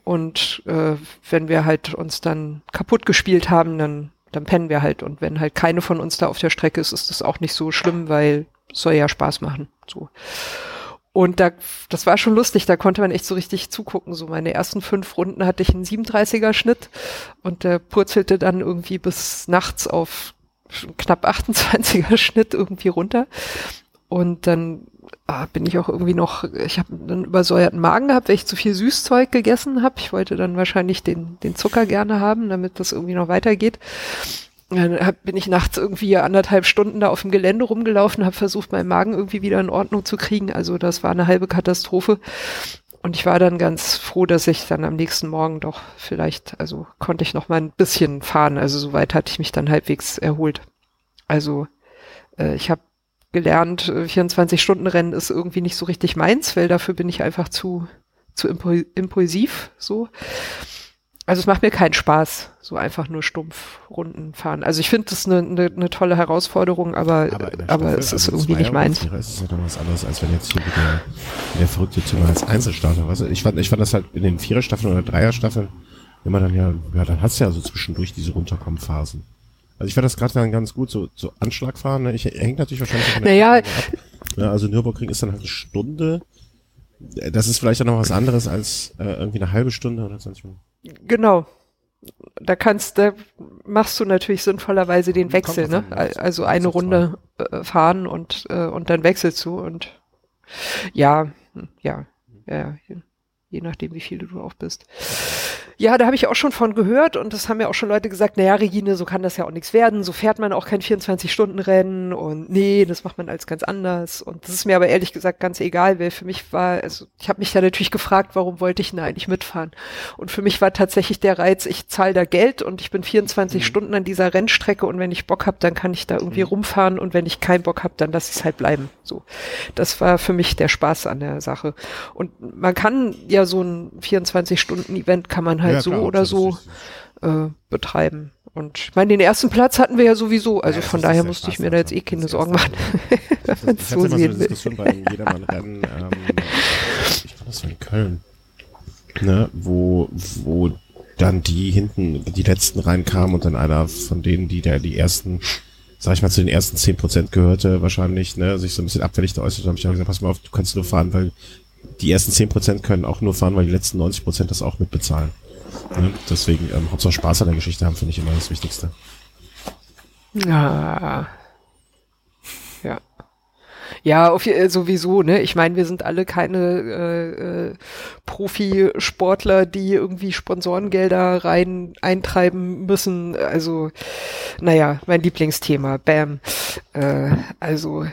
Und äh, wenn wir halt uns dann kaputt gespielt haben, dann, dann pennen wir halt. Und wenn halt keine von uns da auf der Strecke ist, ist das auch nicht so schlimm, weil soll ja Spaß machen. So. Und da, das war schon lustig, da konnte man echt so richtig zugucken. So meine ersten fünf Runden hatte ich einen 37er Schnitt und der purzelte dann irgendwie bis nachts auf knapp 28er <laughs> Schnitt irgendwie runter. Und dann ah, bin ich auch irgendwie noch, ich habe einen übersäuerten Magen gehabt, weil ich zu viel Süßzeug gegessen habe. Ich wollte dann wahrscheinlich den, den Zucker gerne haben, damit das irgendwie noch weitergeht. Dann hab, bin ich nachts irgendwie anderthalb Stunden da auf dem Gelände rumgelaufen, habe versucht, meinen Magen irgendwie wieder in Ordnung zu kriegen. Also das war eine halbe Katastrophe. Und ich war dann ganz froh, dass ich dann am nächsten Morgen doch vielleicht, also konnte ich noch mal ein bisschen fahren. Also soweit hatte ich mich dann halbwegs erholt. Also äh, ich habe gelernt, 24-Stunden-Rennen äh, ist irgendwie nicht so richtig meins, weil dafür bin ich einfach zu, zu impulsiv so. Also es macht mir keinen Spaß, so einfach nur stumpf Runden fahren. Also ich finde das eine, eine, eine tolle Herausforderung, aber, aber, aber es ist also irgendwie nicht meins. Es ist ja dann was anderes, als wenn jetzt hier wieder der verrückte Typ als Einzelstarter. Du? ich, fand, ich fand das halt in den Vierer-Staffeln oder Dreier-Staffeln immer dann ja, ja, dann hast du ja so zwischendurch diese Runterkommen-Phasen. Also ich fand das gerade dann ganz gut, so, so Anschlagfahren. Ne? Ich hängt natürlich wahrscheinlich von der naja, ab. Ja, also Nürburgring ist dann halt eine Stunde. Das ist vielleicht auch noch was anderes als äh, irgendwie eine halbe Stunde oder 20 Minuten. Genau. Da kannst, da machst du natürlich sinnvollerweise den Wechsel, ne? Also eine Runde äh, fahren und, äh, und dann wechselst du und ja, hm, ja, ja, je nachdem, wie viel du auch bist. Ja, da habe ich auch schon von gehört und das haben ja auch schon Leute gesagt, naja, Regine, so kann das ja auch nichts werden, so fährt man auch kein 24-Stunden-Rennen und nee, das macht man als ganz anders und das ist mir aber ehrlich gesagt ganz egal, weil für mich war, also ich habe mich da natürlich gefragt, warum wollte ich denn eigentlich mitfahren und für mich war tatsächlich der Reiz, ich zahle da Geld und ich bin 24 mhm. Stunden an dieser Rennstrecke und wenn ich Bock habe, dann kann ich da irgendwie mhm. rumfahren und wenn ich keinen Bock habe, dann lasse ich es halt bleiben, so. Das war für mich der Spaß an der Sache und man kann ja so ein 24-Stunden-Event kann man halt ja, so klar, oder so äh, betreiben. Und ich meine, den ersten Platz hatten wir ja sowieso, also ja, von daher musste ich mir da jetzt eh keine Sorgen machen. <laughs> Das, das, das so sehen so Diskussion bei Jedermann-Rennen, ähm, ich glaube, das war in Köln, ne, wo, wo dann die hinten, die letzten reinkamen und dann einer von denen, die der die ersten, sag ich mal, zu den ersten zehn Prozent gehörte, wahrscheinlich, ne, sich so ein bisschen abfällig da äußert, habe ich auch gesagt, pass mal auf, du kannst nur fahren, weil die ersten zehn Prozent können auch nur fahren, weil die letzten 90 Prozent das auch mitbezahlen. Ne? Deswegen, ähm, Hauptsache Spaß an der Geschichte haben, finde ich immer das Wichtigste. Ja. Ja. Ja, auf, äh, sowieso, ne? Ich meine, wir sind alle keine äh, äh, Profisportler, die irgendwie Sponsorengelder rein eintreiben müssen. Also, naja, mein Lieblingsthema, Bam. Äh, also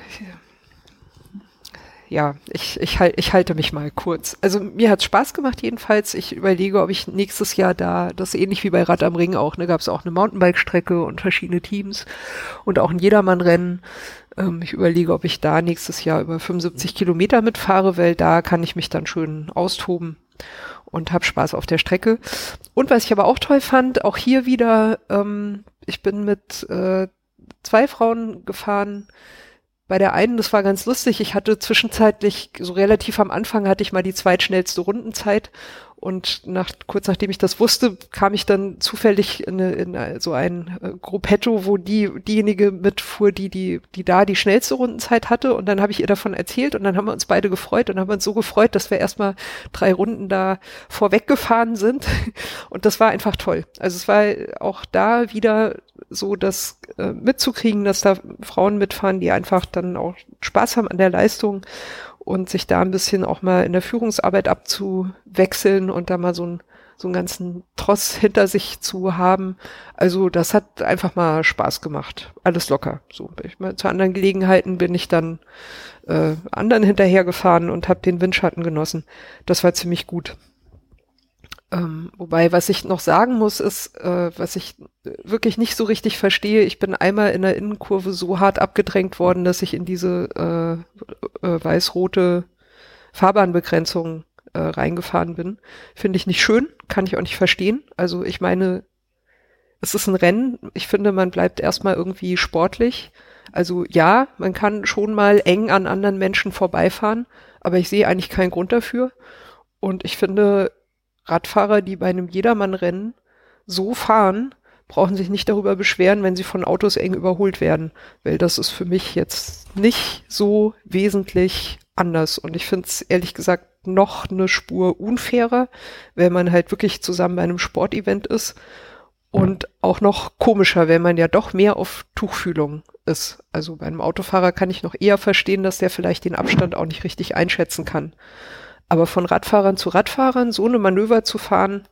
ja, ich, ich, ich halte mich mal kurz. Also mir hat's Spaß gemacht jedenfalls. Ich überlege, ob ich nächstes Jahr da, das ähnlich wie bei Rad am Ring auch, ne, gab es auch eine Mountainbike-Strecke und verschiedene Teams und auch ein Jedermann-Rennen. Ähm, ich überlege, ob ich da nächstes Jahr über 75 Kilometer mitfahre, weil da kann ich mich dann schön austoben und hab Spaß auf der Strecke. Und was ich aber auch toll fand, auch hier wieder, ähm, ich bin mit äh, zwei Frauen gefahren, bei der einen, das war ganz lustig, ich hatte zwischenzeitlich, so relativ am Anfang hatte ich mal die zweitschnellste Rundenzeit und nach, kurz nachdem ich das wusste, kam ich dann zufällig in, in so ein äh, Gruppetto, wo die, diejenige mitfuhr, die, die, die da die schnellste Rundenzeit hatte. Und dann habe ich ihr davon erzählt und dann haben wir uns beide gefreut und haben uns so gefreut, dass wir erstmal drei Runden da vorweggefahren sind. <laughs> Und das war einfach toll. Also es war auch da wieder so, das äh, mitzukriegen, dass da Frauen mitfahren, die einfach dann auch Spaß haben an der Leistung und sich da ein bisschen auch mal in der Führungsarbeit abzuwechseln und da mal so, ein, so einen ganzen Tross hinter sich zu haben. Also das hat einfach mal Spaß gemacht. Alles locker. So, ich mal, zu anderen Gelegenheiten bin ich dann äh, anderen hinterhergefahren und habe den Windschatten genossen. Das war ziemlich gut. Ähm, wobei, was ich noch sagen muss, ist, äh, was ich wirklich nicht so richtig verstehe, ich bin einmal in der Innenkurve so hart abgedrängt worden, dass ich in diese äh, äh, weiß-rote Fahrbahnbegrenzung äh, reingefahren bin. Finde ich nicht schön, kann ich auch nicht verstehen. Also ich meine, es ist ein Rennen. Ich finde, man bleibt erstmal irgendwie sportlich. Also ja, man kann schon mal eng an anderen Menschen vorbeifahren, aber ich sehe eigentlich keinen Grund dafür. Und ich finde, Radfahrer, die bei einem Jedermann-Rennen so fahren, brauchen sich nicht darüber beschweren, wenn sie von Autos eng überholt werden, weil das ist für mich jetzt nicht so wesentlich anders. Und ich finde es ehrlich gesagt noch eine Spur unfairer, wenn man halt wirklich zusammen bei einem Sportevent ist. Und auch noch komischer, wenn man ja doch mehr auf Tuchfühlung ist. Also bei einem Autofahrer kann ich noch eher verstehen, dass der vielleicht den Abstand auch nicht richtig einschätzen kann. Aber von Radfahrern zu Radfahrern so eine Manöver zu fahren,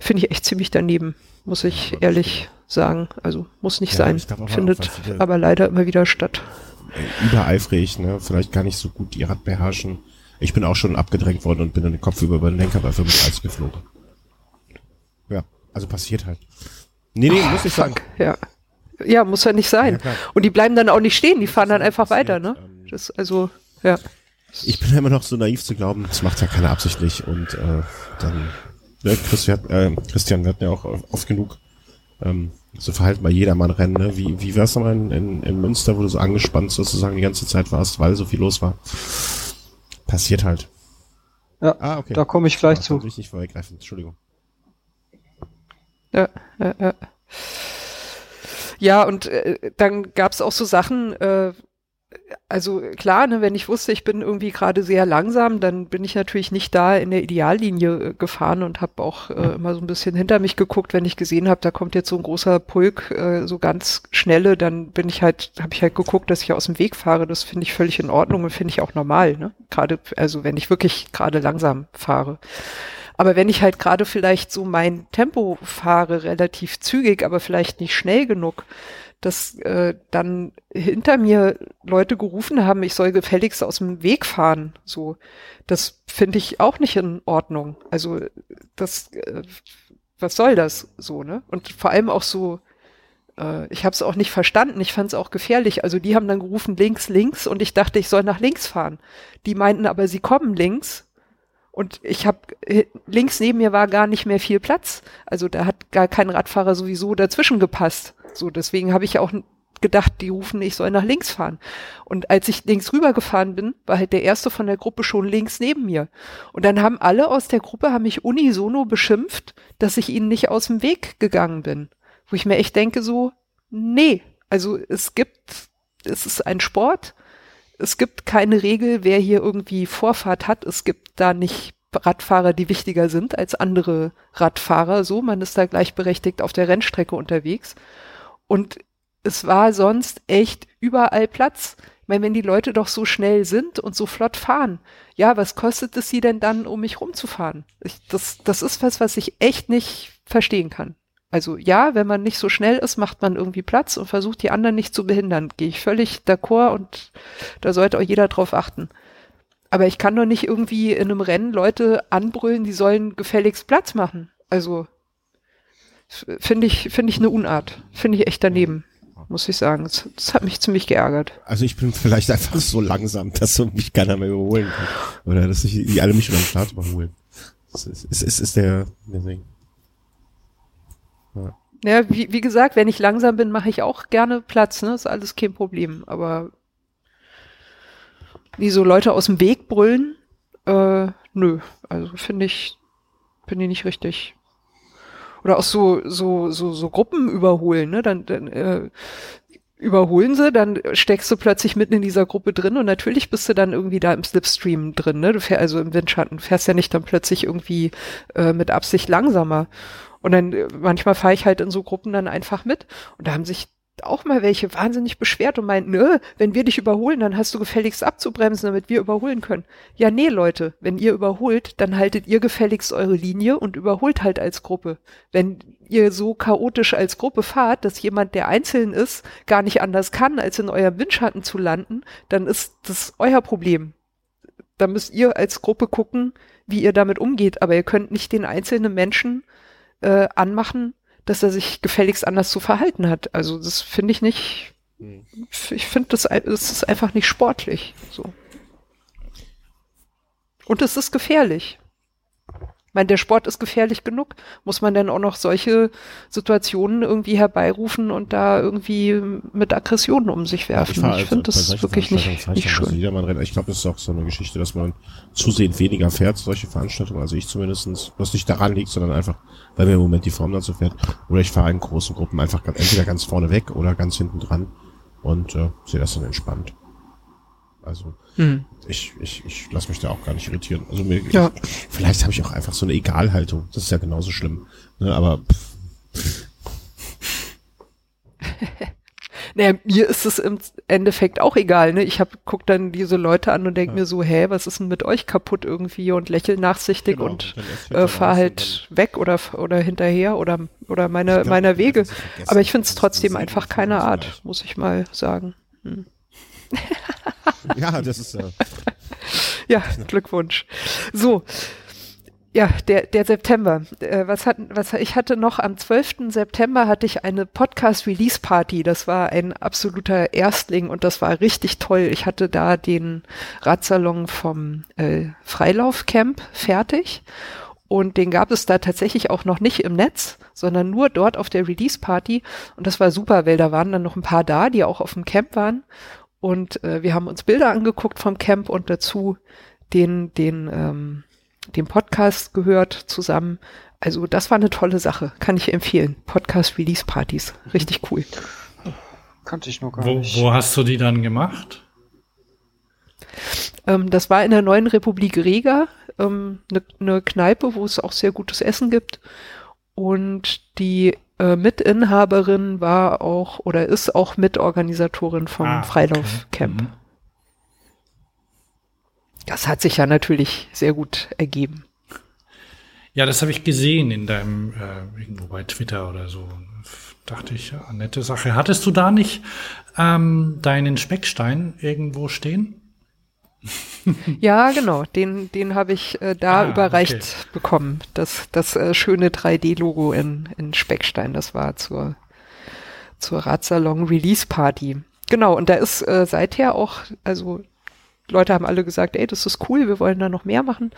finde ich echt ziemlich daneben, muss ich ehrlich sagen. Also muss nicht Ja, sein. auch, Findet viele- aber leider immer wieder statt. übereifrig, ne? Vielleicht gar nicht so gut die Rad beherrschen. Ich bin auch schon abgedrängt worden und bin dann den Kopf über den Lenker bei 35 geflogen. Ja, also passiert halt. Nee, nee, muss ich sagen. Ja. Ja, muss ja nicht sein. Ja. Und die bleiben dann auch nicht stehen, die fahren dann einfach weiter, ne? ähm, Das also, ja. Ich bin immer noch so naiv zu glauben, das macht ja keiner absichtlich und äh, dann, ne, Christian, äh, Christian, wir hatten ja auch oft genug ähm, so Verhalten bei jedermann Rennen, ne? Wie, wie wär's nochmal in, in, in Münster, wo du so angespannt sozusagen die ganze Zeit warst, weil so viel los war? Passiert halt. Ja, Ah, okay. da komme ich gleich Ah, zu. ich nicht vorweggreifen, Entschuldigung. Ja, ja, ja. Ja, und äh, dann gab's auch so Sachen, äh, also klar, ne, wenn ich wusste, ich bin irgendwie gerade sehr langsam, dann bin ich natürlich nicht da in der Ideallinie äh, gefahren und habe auch äh, immer so ein bisschen hinter mich geguckt, wenn ich gesehen habe, da kommt jetzt so ein großer Pulk, äh, so ganz schnelle, dann bin ich halt, habe ich halt geguckt, dass ich aus dem Weg fahre. Das finde ich völlig in Ordnung und finde ich auch normal, ne? Gerade, also wenn ich wirklich gerade langsam fahre. Aber wenn ich halt gerade vielleicht so mein Tempo fahre, relativ zügig, aber vielleicht nicht schnell genug, dass äh, dann hinter mir Leute gerufen haben, ich soll gefälligst aus dem Weg fahren. So, das finde ich auch nicht in Ordnung. Also das, äh, was soll das so, ne? Und vor allem auch so, äh, ich habe es auch nicht verstanden. Ich fand es auch gefährlich. Also die haben dann gerufen links, links und ich dachte, ich soll nach links fahren. Die meinten aber, sie kommen links und ich habe links neben mir war gar nicht mehr viel Platz. Also da hat gar kein Radfahrer sowieso dazwischen gepasst. So deswegen habe ich auch gedacht, die rufen, ich soll nach links fahren. Und als ich links rübergefahren bin, war halt der erste von der Gruppe schon links neben mir. Und dann haben alle aus der Gruppe haben mich unisono beschimpft, dass ich ihnen nicht aus dem Weg gegangen bin. Wo ich mir echt denke so, nee, also es gibt, es ist ein Sport, es gibt keine Regel, wer hier irgendwie Vorfahrt hat. Es gibt da nicht Radfahrer, die wichtiger sind als andere Radfahrer. So, man ist da gleichberechtigt auf der Rennstrecke unterwegs. Und es war sonst echt überall Platz. Ich meine, wenn die Leute doch so schnell sind und so flott fahren, ja, was kostet es sie denn dann, um mich rumzufahren? Ich, das, das ist was, was ich echt nicht verstehen kann. Also ja, wenn man nicht so schnell ist, macht man irgendwie Platz und versucht die anderen nicht zu behindern. Gehe ich völlig d'accord und da sollte auch jeder drauf achten. Aber ich kann doch nicht irgendwie in einem Rennen Leute anbrüllen, die sollen gefälligst Platz machen. Also finde ich, finde ich eine Unart. Finde ich echt daneben, muss ich sagen. Das, das hat mich ziemlich geärgert. Also ich bin vielleicht einfach so langsam, dass mich keiner mehr überholen kann. Oder dass sich die alle mich schon am Start überholen. Es ist, ist, ist der, der Ding. Ja. Ja, wie, wie gesagt, wenn ich langsam bin, mache ich auch gerne Platz, ne? Ist alles kein Problem. Aber wie so Leute aus dem Weg brüllen, äh, nö. Also finde ich, finde ich nicht richtig. Oder auch so, so, so, so Gruppen überholen, ne? Dann, dann äh, überholen sie, dann steckst du plötzlich mitten in dieser Gruppe drin und natürlich bist du dann irgendwie da im Slipstream drin, ne? Du fährst also im Windschatten, fährst ja nicht dann plötzlich irgendwie äh, mit Absicht langsamer. Und dann äh, manchmal fahre ich halt in so Gruppen dann einfach mit. Und da haben sich auch mal welche wahnsinnig beschwert und meinten, nö, wenn wir dich überholen, dann hast du gefälligst abzubremsen, damit wir überholen können. Ja, nee, Leute, wenn ihr überholt, dann haltet ihr gefälligst eure Linie und überholt halt als Gruppe. Wenn ihr so chaotisch als Gruppe fahrt, dass jemand, der einzeln ist, gar nicht anders kann, als in eurem Windschatten zu landen, dann ist das euer Problem. Da müsst ihr als Gruppe gucken, wie ihr damit umgeht. Aber ihr könnt nicht den einzelnen Menschen äh, anmachen, dass er sich gefälligst anders zu verhalten hat. Also das finde ich nicht, Hm. ich finde das, das ist einfach nicht sportlich. So. Und es ist gefährlich. Ich meine, der Sport ist gefährlich genug. Muss man denn auch noch solche Situationen irgendwie herbeirufen und da irgendwie mit Aggressionen um sich werfen? fahr Ich, also finde das wirklich nicht, nicht ich also schön. Ich glaube, das ist auch so eine Geschichte, dass man zusehend weniger fährt, solche Veranstaltungen. Also ich zumindestens, was nicht daran liegt, sondern einfach, weil mir im Moment die Form dazu fährt. Oder ich fahre in großen Gruppen einfach ganz, entweder ganz vorne weg oder ganz hinten dran und äh, sehe das dann entspannt. Also Hm. Ich, ich, ich lasse mich da auch gar nicht irritieren. Also mir, Ja. vielleicht habe ich auch einfach so eine Egalhaltung. Das ist ja genauso schlimm. Ne, aber pff, <laughs> Naja, mir ist es im Endeffekt auch egal, ne? Ich hab, guck dann diese Leute an und denk Ja. mir so, hä, was ist denn mit euch kaputt irgendwie und lächel nachsichtig Genau, und erst äh, fahr halt weg oder oder hinterher oder oder meine Ich glaub, meiner Wege. Aber ich finde es trotzdem einfach keine Art, muss ich mal sagen. Ja, das ist äh, Ja, Glückwunsch. So. Ja, der, der September. Äh, was hatten, was, ich hatte noch am 12. September hatte ich eine Podcast-Release-Party. Das war ein absoluter Erstling und das war richtig toll. Ich hatte da den Radsalon vom äh, Freilaufcamp fertig und den gab es da tatsächlich auch noch nicht im Netz, sondern nur dort auf der Release-Party. Und das war super, weil da waren dann noch ein paar da, die auch auf dem Camp waren. Und äh, wir haben uns Bilder angeguckt vom Camp und dazu den, den, ähm, den Podcast gehört zusammen. Also das war eine tolle Sache, kann ich empfehlen. Podcast Release Partys, richtig cool. Kannte ich noch gar Wo, nicht. wo hast du die dann gemacht? Ähm, das war in der neuen Republik Riga, ähm, eine ne Kneipe, wo es auch sehr gutes Essen gibt. Und die äh, Mitinhaberin war auch oder ist auch Mitorganisatorin vom Ah, okay. Freilaufcamp. Mhm. Das hat sich ja natürlich sehr gut ergeben. Ja, das habe ich gesehen in deinem, äh, irgendwo bei Twitter oder so. Dachte ich, ja, nette Sache. Hattest du da nicht ähm, deinen Speckstein irgendwo stehen? <laughs> Ja, genau. Den, den habe ich äh, da Ah, überreicht okay. bekommen. Das, das äh, schöne 3D-Logo in, in Speckstein. Das war zur, zur Radsalon Release Party. Genau. Und da ist äh, seither auch, also Leute haben alle gesagt, ey, das ist cool, wir wollen da noch mehr machen.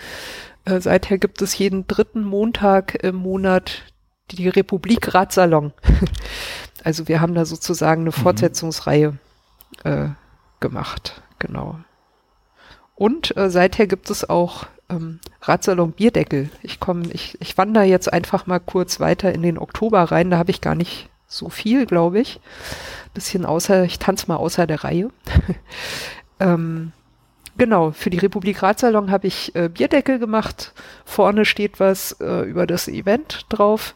Äh, seither gibt es jeden dritten Montag im Monat die Republik Radsalon. <laughs> also wir haben da sozusagen eine Fortsetzungsreihe äh, gemacht. Genau. Und äh, seither gibt es auch ähm, Radsalon Bierdeckel. Ich komme, ich, ich wandere jetzt einfach mal kurz weiter in den Oktober rein. Da habe ich gar nicht so viel, glaube ich. Bisschen außer, ich tanze mal außer der Reihe. <laughs> ähm, genau, für die Republik Radsalon habe ich äh, Bierdeckel gemacht. Vorne steht was äh, über das Event drauf.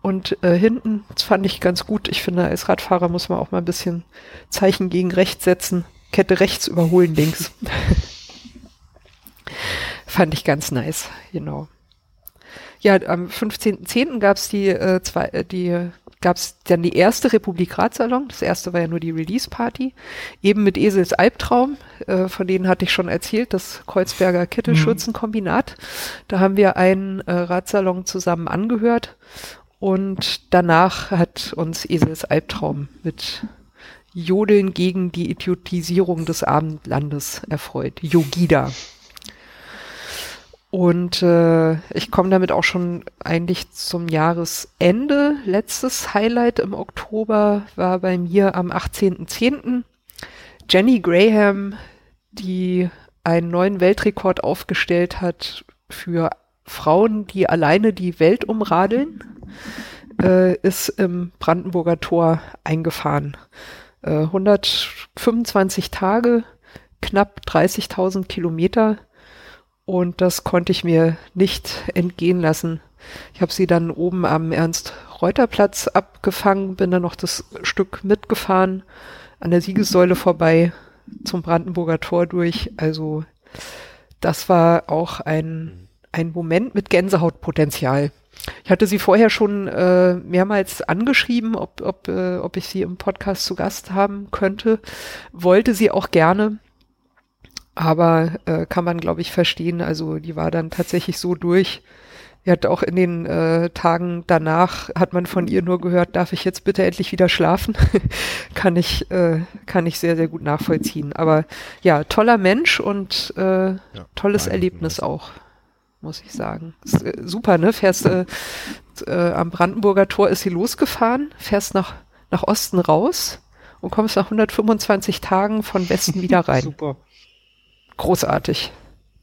Und äh, hinten, das fand ich ganz gut. Ich finde, als Radfahrer muss man auch mal ein bisschen Zeichen gegen rechts setzen. Kette rechts überholen links. <laughs> Fand ich ganz nice, genau. Ja, am 15.10. gab es die, äh, zwei, äh, die gab's dann die erste Republik Radsalon. Das erste war ja nur die Release-Party. Eben mit Esels Albtraum, äh, von denen hatte ich schon erzählt, das Kreuzberger Kittelschürzenkombinat. Da haben wir einen äh, Radsalon zusammen angehört und danach hat uns Esels Albtraum mit Jodeln gegen die Idiotisierung des Abendlandes erfreut. Yogida. Und äh, ich komme damit auch schon eigentlich zum Jahresende. Letztes Highlight im Oktober war bei mir am 18.10. Jenny Graham, die einen neuen Weltrekord aufgestellt hat für Frauen, die alleine die Welt umradeln, äh, ist im Brandenburger Tor eingefahren. Äh, 125 Tage, knapp 30.000 Kilometer. Und das konnte ich mir nicht entgehen lassen. Ich habe sie dann oben am Ernst-Reuter-Platz abgefangen, bin dann noch das Stück mitgefahren, an der Siegessäule vorbei, zum Brandenburger Tor durch. Also das war auch ein, ein Moment mit Gänsehautpotenzial. Ich hatte sie vorher schon äh, mehrmals angeschrieben, ob, ob, äh, ob ich sie im Podcast zu Gast haben könnte. Wollte sie auch gerne. Aber äh, kann man, glaube ich, verstehen. Also die war dann tatsächlich so durch. Die hat auch in den äh, Tagen danach, hat man von ihr nur gehört, darf ich jetzt bitte endlich wieder schlafen? <laughs> kann ich, äh, kann ich sehr, sehr gut nachvollziehen. Aber ja, toller Mensch und äh, ja, tolles. Erlebnis auch, muss ich sagen. Ist, äh, super, ne? Fährst äh, äh, am Brandenburger Tor ist sie losgefahren, fährst nach, nach Osten raus und kommst nach 125 Tagen von Westen wieder <laughs> rein Super. Großartig.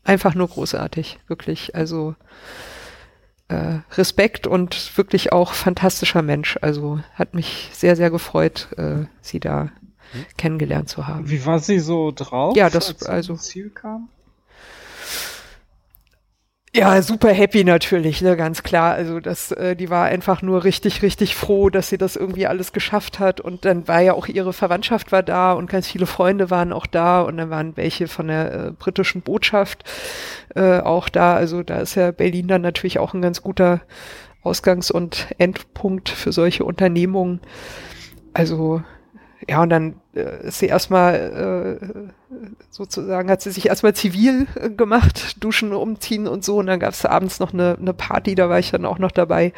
Einfach nur großartig, wirklich. Also äh, Respekt und wirklich auch fantastischer Mensch. Also hat mich sehr, sehr gefreut, äh, sie da kennengelernt zu haben. Wie war sie so drauf? Ja, das- als also- Ziel kam? Ja, super happy natürlich, ne, ganz klar. Also das, äh, die war einfach nur richtig, richtig froh, dass sie das irgendwie alles geschafft hat. Und dann war ja auch ihre Verwandtschaft war da und ganz viele Freunde waren auch da und dann waren welche von der äh, britischen Botschaft äh, auch da. Also da ist ja Berlin dann natürlich auch ein ganz guter Ausgangs- und Endpunkt für solche Unternehmungen. Also ja, und dann äh, ist sie erstmal äh, sozusagen, hat sie sich erstmal zivil äh, gemacht, duschen, umziehen und so. Und dann gab es abends noch eine, eine Party, da war ich dann auch noch dabei.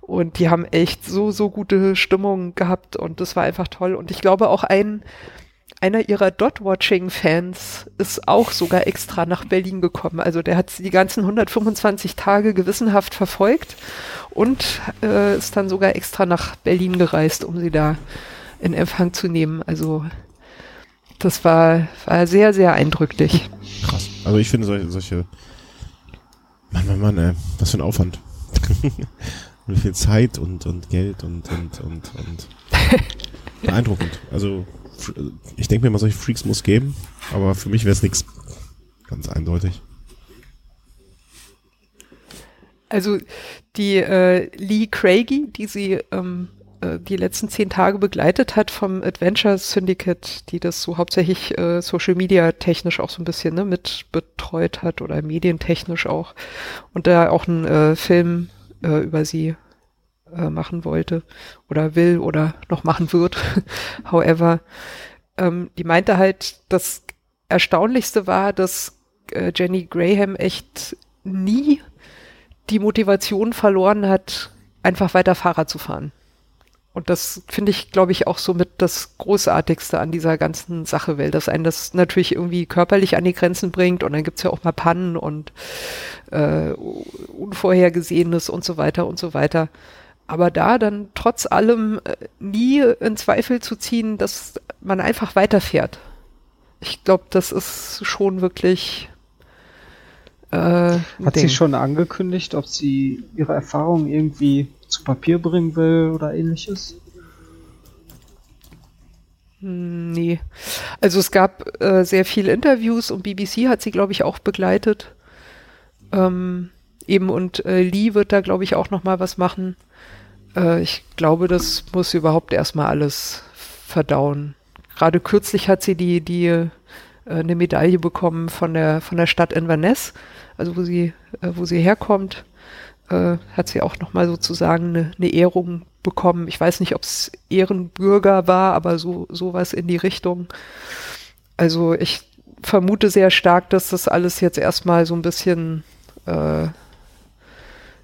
Und die haben echt so, so gute Stimmung gehabt und das war einfach toll. Und ich glaube auch ein, einer ihrer Dot-Watching-Fans ist auch sogar extra nach Berlin gekommen. Also der hat sie die ganzen 125 Tage gewissenhaft verfolgt und äh, ist dann sogar extra nach Berlin gereist, um sie da in Empfang zu nehmen. Also das war, war sehr, sehr eindrücklich. Krass. Also ich finde solche, solche Mann, Mann, Mann, ey, was für ein Aufwand. <laughs> Wie viel Zeit und, und Geld und, und, und, und <laughs> beeindruckend. Also ich denke mir mal, solche Freaks muss geben, aber für mich wäre es nichts. Ganz eindeutig. Also die äh, Lee Craigie, die sie ähm, äh, die letzten zehn Tage begleitet hat vom Adventure Syndicate, die das so hauptsächlich äh, Social Media technisch auch so ein bisschen ne, mit betreut hat oder medientechnisch auch und da auch einen äh, Film äh, über sie äh, machen wollte oder will oder noch machen wird. <laughs> However, ähm, die meinte halt, das Erstaunlichste war, dass äh, Jenny Graham echt nie die Motivation verloren hat, einfach weiter Fahrrad zu fahren. Und das finde ich, glaube ich, auch so mit das Großartigste an dieser ganzen Sache, weil das einen das natürlich irgendwie körperlich an die Grenzen bringt und dann gibt's ja auch mal Pannen und äh, Unvorhergesehenes und so weiter und so weiter. Aber da dann trotz allem äh, nie in Zweifel zu ziehen, dass man einfach weiterfährt. Ich glaube, das ist schon wirklich. Äh, Hat sie Ding. schon angekündigt, ob sie ihre Erfahrungen irgendwie zu Papier bringen will oder ähnliches? Hm, Nee. Also es gab äh, sehr viele Interviews und BBC hat sie, glaube ich, auch begleitet. Ähm, eben und äh, Lee wird da, glaube ich, auch noch mal was machen. Äh, ich glaube, das muss sie überhaupt erstmal alles verdauen. Gerade kürzlich hat sie die, die äh, eine Medaille bekommen von der von der Stadt Inverness, also wo sie äh, wo sie herkommt, äh, hat sie auch noch mal sozusagen eine, eine Ehrung bekommen. Ich weiß nicht, ob es Ehrenbürger war, aber so sowas in die Richtung. Also ich vermute sehr stark, dass das alles jetzt erstmal so ein bisschen äh,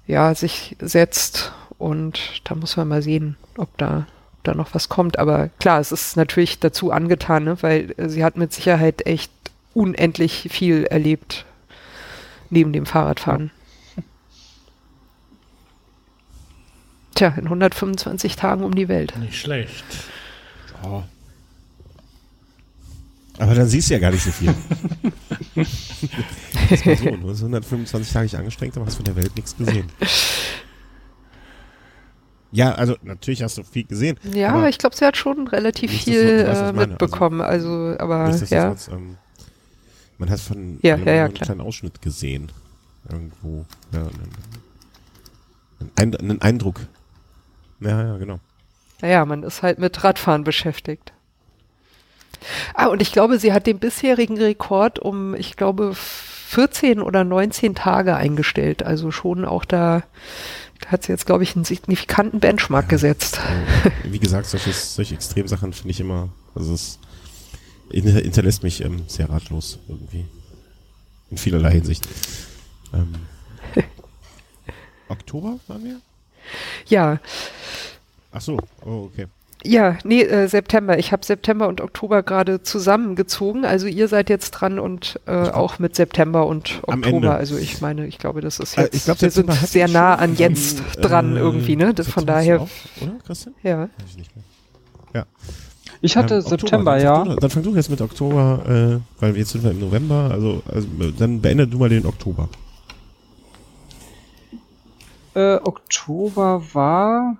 ja sich setzt und da muss man mal sehen, ob da da noch was kommt. Aber klar, es ist natürlich dazu angetan, ne? weil äh, sie hat mit Sicherheit echt unendlich viel erlebt neben dem Fahrradfahren. <laughs> Tja, in 125 Tagen um die Welt. Nicht schlecht. Oh. Aber dann siehst du ja gar nicht so viel. <laughs> das war so, du hast 125 Tage angestrengt, aber hast von der Welt nichts gesehen. <laughs> Ja, also natürlich hast du viel gesehen. Ja, aber ich glaube, sie hat schon relativ viel dass du- du weißt, äh, mitbekommen. Also, aber ja. ähm, man hat von Ja, ja, ja, einen klar. kleinen Ausschnitt gesehen. Irgendwo. Ja, einen, einen, einen Eindruck. Ja, ja, genau. Naja, man ist halt mit Radfahren beschäftigt. Ah, und ich glaube, sie hat den bisherigen Rekord um, ich glaube, 14 oder 19 Tage eingestellt. Also schon auch da, da hat sie jetzt, glaube ich, einen signifikanten Benchmark gesetzt. Also, wie gesagt, solche, solche Extremsachen finde ich immer, also es hinter- hinterlässt mich ähm, sehr ratlos irgendwie. In vielerlei Hinsicht. Ähm, <laughs> Oktober waren wir? Ja, Ach so, oh, okay. Ja, nee, äh, September. Ich habe September und Oktober gerade zusammengezogen. Also ihr seid jetzt dran und äh, auch mit September und. Oktober. Also ich meine, ich glaube, das ist Äh, jetzt, ich glaub, wir sind sehr nah an jetzt ähm, dran äh, irgendwie, ne? Das, von daher, Auch, oder, Christian? ja. Weiß ich hatte Ähm, Oktober, September, dann ja. Du, dann fang du jetzt mit Oktober, äh, weil jetzt sind wir im November, also, also dann beende du mal den Oktober. Äh, Oktober war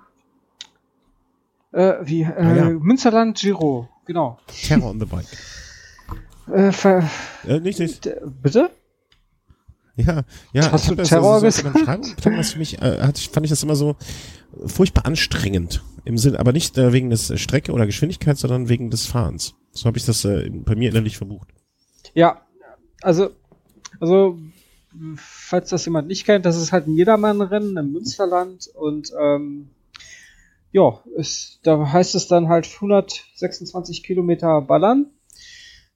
äh, wie äh, Ah, ja. Münsterland Giro genau. Terror on the Bike. Äh, ver Äh, nicht, nicht. d- bitte? Ja, ja. Hast ich du hab das Terror so der gesagt? Klang das für mich, äh, ich, fand ich das immer so furchtbar anstrengend. Im Sinn, aber nicht äh, wegen des Strecke oder Geschwindigkeit, sondern wegen des Fahrens. So habe ich das äh, bei mir innerlich verbucht. Ja, also, also, falls das jemand nicht kennt, das ist halt ein Jedermann-Rennen im Münsterland und ähm, ja, es, da heißt es dann halt 126 Kilometer ballern.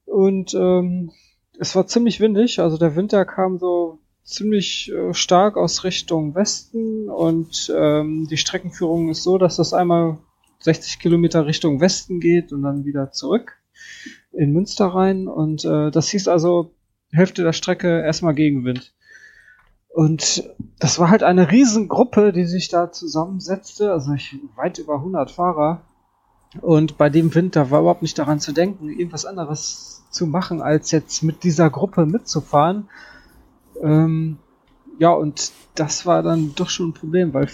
Und ähm, es war ziemlich windig, also der Winter kam so ziemlich äh, stark aus Richtung Westen. Und ähm, die Streckenführung ist so, dass das einmal 60 Kilometer Richtung Westen geht und dann wieder zurück in Münster rein. Und äh, das hieß also Hälfte der Strecke erstmal Gegenwind. Und das war halt eine Riesengruppe, die sich da zusammensetzte, also ich, weit über 100 Fahrer. Und bei dem Wind, da war überhaupt nicht daran zu denken, irgendwas anderes zu machen, als jetzt mit dieser Gruppe mitzufahren. Ähm, ja, und das war dann doch schon ein Problem, weil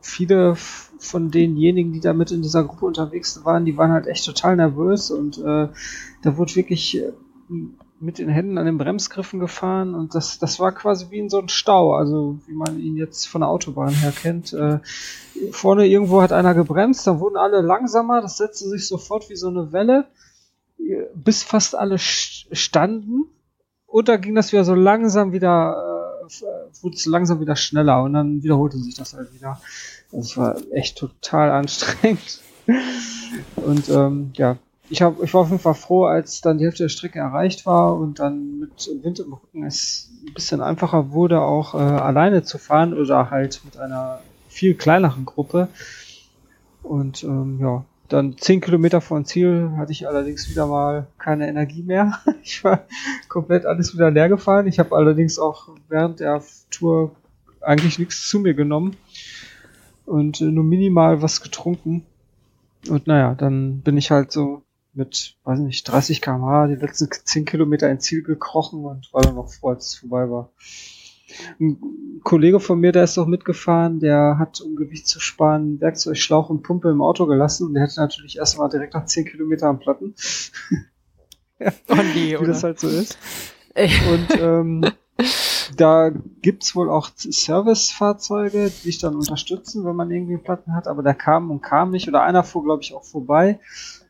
viele von denjenigen, die da mit in dieser Gruppe unterwegs waren, die waren halt echt total nervös und äh, da wurde wirklich äh, mit den Händen an den Bremsgriffen gefahren und das, das war quasi wie in so ein Stau, also wie man ihn jetzt von der Autobahn her kennt. Äh, vorne irgendwo hat einer gebremst, dann wurden alle langsamer, das setzte sich sofort wie so eine Welle, äh, bis fast alle st- standen und dann ging das wieder so langsam wieder, äh, wurde es langsam wieder schneller und dann wiederholte sich das halt wieder. Es war echt total anstrengend. <laughs> Und ähm, ja, ich, hab, ich war auf jeden Fall froh, als dann die Hälfte der Strecke erreicht war und dann mit Wind im Rücken es ein bisschen einfacher wurde, auch äh, alleine zu fahren oder halt mit einer viel kleineren Gruppe. Und ähm, ja, dann zehn Kilometer vor dem Ziel hatte ich allerdings wieder mal keine Energie mehr. <laughs> Ich war komplett alles wieder leer gefahren. Ich habe allerdings auch während der Tour eigentlich nichts zu mir genommen und äh, nur minimal was getrunken. Und naja, dann bin ich halt so mit, weiß nicht, 30 km/h die letzten 10 Kilometer ins Ziel gekrochen und war dann noch froh, als es vorbei war. Ein Kollege von mir, der ist auch mitgefahren, der hat, um Gewicht zu sparen, Werkzeug, Schlauch und Pumpe im Auto gelassen und der hätte natürlich erstmal direkt nach 10 Kilometern am Platten, <laughs> Oh nee, wie oder? das halt so ist. Und ähm, <laughs> da gibt's wohl auch Servicefahrzeuge, die dich dann unterstützen, wenn man irgendwie Platten hat, aber der kam und kam nicht. Oder einer fuhr, glaube ich, auch vorbei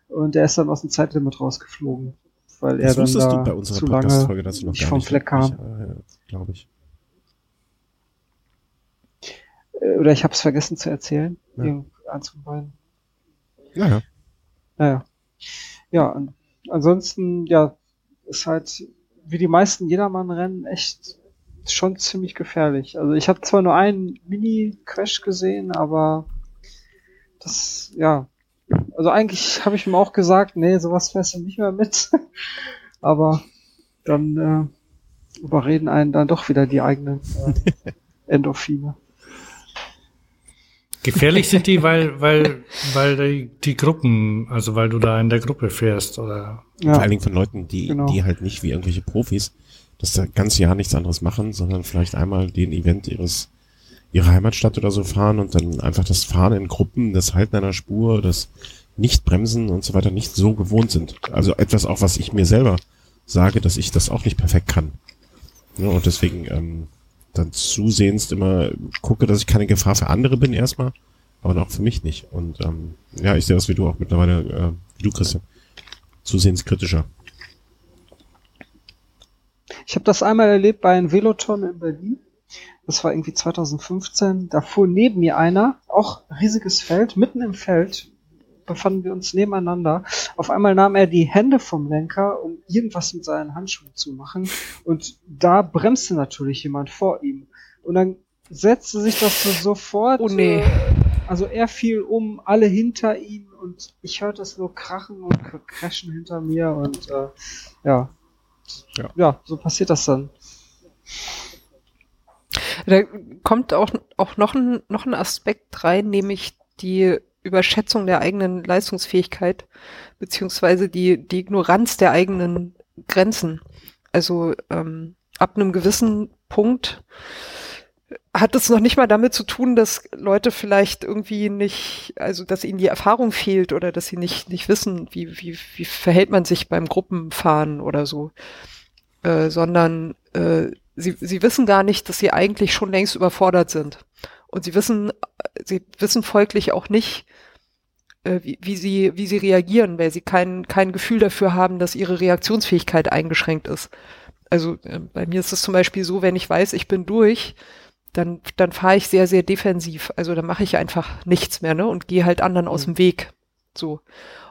und der ist dann aus dem Zeitlimit rausgeflogen. Weil er Das dann wusstest da du bei unserer zu lange dazu noch nicht vom. Fleck kam. Glaube ich. Äh, Oder ich habe es vergessen zu erzählen. Ja. Eins von beiden. Ja, ja. Naja. Ja, an, ansonsten, ja, ist halt wie die meisten Jedermann-Rennen echt schon ziemlich gefährlich. Also ich habe zwar nur einen Mini-Crash gesehen, aber das, ja, also eigentlich habe ich ihm auch gesagt, nee, sowas fährst du nicht mehr mit. <laughs> aber dann äh, überreden einen dann doch wieder die eigenen äh, <laughs> Endorphine. Gefährlich sind die, weil, weil, weil die, die Gruppen, also weil du da in der Gruppe fährst, oder? Vor Ja, allen Dingen von Leuten, die, Genau. die halt nicht wie irgendwelche Profis das da ganze Jahr nichts anderes machen, sondern vielleicht einmal den Event ihres ihrer Heimatstadt oder so fahren und dann einfach das Fahren in Gruppen, das Halten einer Spur, das Nicht-Bremsen und so weiter nicht so gewohnt sind. Also etwas auch, was ich mir selber sage, dass ich das auch nicht perfekt kann. Ja, und deswegen ähm, dann zusehends immer gucke, dass ich keine Gefahr für andere bin erstmal, aber auch für mich nicht. Und ähm, ja, ich sehe das wie du auch mittlerweile, äh, wie du Christian, zusehends kritischer. Ich habe das einmal erlebt bei einem Veloton in Berlin. Das war irgendwie 2015. Da fuhr neben mir einer, auch riesiges Feld, mitten im Feld befanden wir uns nebeneinander. Auf einmal nahm er die Hände vom Lenker, um irgendwas mit seinen Handschuhen zu machen. Und da bremste natürlich jemand vor ihm. Und dann setzte sich das so sofort. Oh nee. äh, Also er fiel um, alle hinter ihm und ich hörte es nur krachen und crashen hinter mir und äh, ja. Ja. ja, so passiert das dann. Da kommt auch, auch noch, ein, noch ein Aspekt rein, nämlich die Überschätzung der eigenen Leistungsfähigkeit, beziehungsweise die, die Ignoranz der eigenen Grenzen. Also ähm, ab einem gewissen Punkt hat es noch nicht mal damit zu tun, dass Leute vielleicht irgendwie nicht, also dass ihnen die Erfahrung fehlt oder dass sie nicht, nicht wissen, wie, wie, wie verhält man sich beim Gruppenfahren oder so, äh, sondern äh, sie, sie wissen gar nicht, dass sie eigentlich schon längst überfordert sind. Und sie wissen, sie wissen folglich auch nicht, äh, wie, wie, sie, wie sie reagieren, weil sie kein, kein Gefühl dafür haben, dass ihre Reaktionsfähigkeit eingeschränkt ist. Also äh, bei mir ist es zum Beispiel so, wenn ich weiß, ich bin durch, dann, dann fahre ich sehr, sehr defensiv. Also dann mache ich einfach nichts mehr, ne? Und gehe halt anderen mhm. aus dem Weg. So.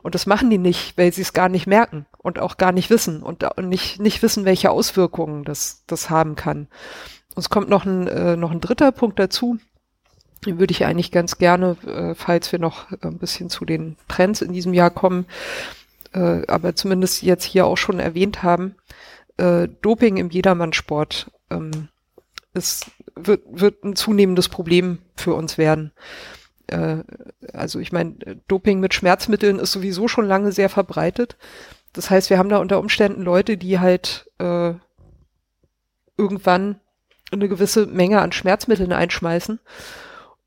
Und das machen die nicht, weil sie es gar nicht merken und auch gar nicht wissen und, und nicht, nicht wissen, welche Auswirkungen das, das haben kann. Und es kommt noch ein, äh, noch ein dritter Punkt dazu. Den würde ich eigentlich ganz gerne, äh, falls wir noch ein bisschen zu den Trends in diesem Jahr kommen, äh, aber zumindest jetzt hier auch schon erwähnt haben. Äh, Doping im Jedermannsport ähm, ist wird, wird ein zunehmendes Problem für uns werden. Äh, also ich meine, Doping mit Schmerzmitteln ist sowieso schon lange sehr verbreitet. Das heißt, wir haben da unter Umständen Leute, die halt äh, irgendwann eine gewisse Menge an Schmerzmitteln einschmeißen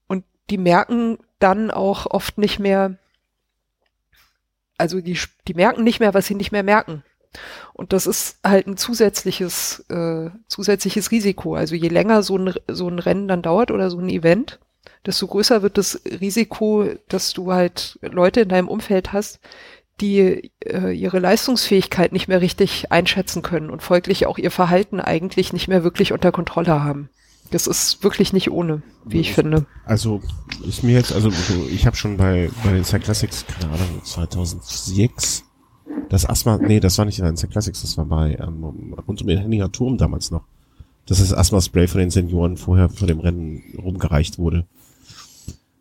und die merken dann auch oft nicht mehr, also die, die merken nicht mehr, was sie nicht mehr merken. Und das ist halt ein zusätzliches, äh, zusätzliches Risiko. Also je länger so ein, so ein Rennen dann dauert oder so ein Event, desto größer wird das Risiko, dass du halt Leute in deinem Umfeld hast, die äh, ihre Leistungsfähigkeit nicht mehr richtig einschätzen können und folglich auch ihr Verhalten eigentlich nicht mehr wirklich unter Kontrolle haben. Das ist wirklich nicht ohne, wie ich finde. Also ist mir jetzt, also ich habe schon bei bei den Cyclassics, keine Ahnung, 2006 das Asthma, nee, das war nicht in der Classics, das war bei ähm, rund um den Henninger Turm damals noch. Dass das Asthma-Spray von den Senioren vorher vor dem Rennen rumgereicht wurde.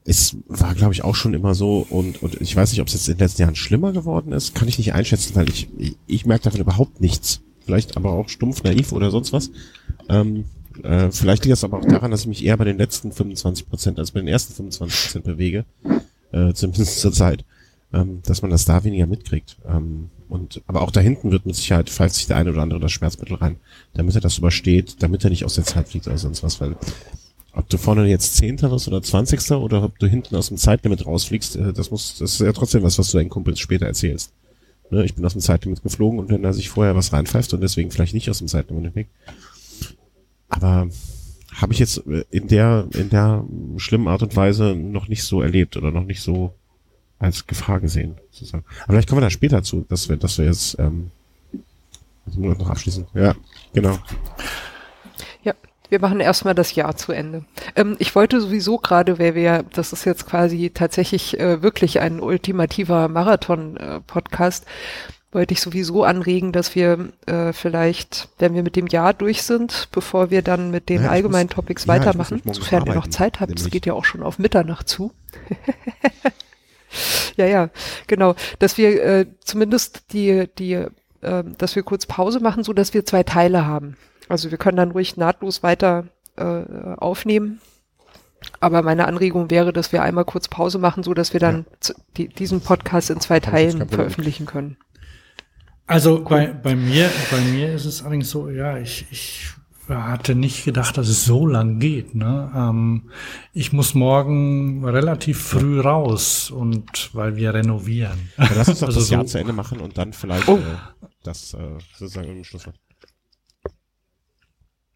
Es war, glaube ich, auch schon immer so und, und ich weiß nicht, ob es jetzt in den letzten Jahren schlimmer geworden ist, kann ich nicht einschätzen, weil ich, ich, ich merke davon überhaupt nichts. Vielleicht aber auch stumpf, naiv oder sonst was. Ähm, äh, vielleicht liegt es aber auch daran, dass ich mich eher bei den letzten 25 Prozent als bei den ersten 25 Prozent bewege. Äh, zumindest zur Zeit. Ähm, dass man das da weniger mitkriegt. Ähm, und, aber auch da hinten wird mit Sicherheit, falls sich der eine oder andere das Schmerzmittel rein, damit er das übersteht, damit er nicht aus der Zeit fliegt oder sonst was, weil ob du vorne jetzt Zehnter wirst oder Zwanzigster oder ob du hinten aus dem Zeitlimit rausfliegst, äh, das muss, das ist ja trotzdem was, was du deinen Kumpels später erzählst. Ne, ich bin aus dem Zeitlimit geflogen und wenn er sich vorher was reinpfeift und deswegen vielleicht nicht aus dem Zeitlimit weg. Aber habe ich jetzt äh, in der, in der schlimmen Art und Weise noch nicht so erlebt oder noch nicht so als Gefahr gesehen, sozusagen. Aber vielleicht kommen wir da später zu, dass wir, dass wir jetzt ähm, noch abschließen. Ja, genau. Wir machen erstmal das Jahr zu Ende. Ähm, ich wollte sowieso gerade, weil wir, das ist jetzt quasi tatsächlich äh, wirklich ein ultimativer Marathon-Podcast, äh, wollte ich sowieso anregen, dass wir äh, vielleicht, wenn wir mit dem Jahr durch sind, bevor wir dann mit den naja, allgemeinen muss, Topics ja, weitermachen, sofern ihr noch Zeit habt, es geht ja auch schon auf Mitternacht zu. <laughs> Ja, ja, genau. Dass wir äh, zumindest die, die, äh, dass wir kurz Pause machen, so dass wir zwei Teile haben. Also wir können dann ruhig nahtlos weiter äh, aufnehmen. Aber meine Anregung wäre, dass wir einmal kurz Pause machen, so dass wir dann ja. die, diesen Podcast in zwei Teilen veröffentlichen können. Also cool. bei, bei mir, bei mir ist es allerdings so, ja, ich, ich hatte nicht gedacht, dass es so lang geht. Ne? Ähm, ich muss morgen relativ früh raus und weil wir renovieren. Ja, lass uns doch <laughs> also das so Jahr zu Ende machen und dann vielleicht oh. äh, das äh, sozusagen im Schlusswort.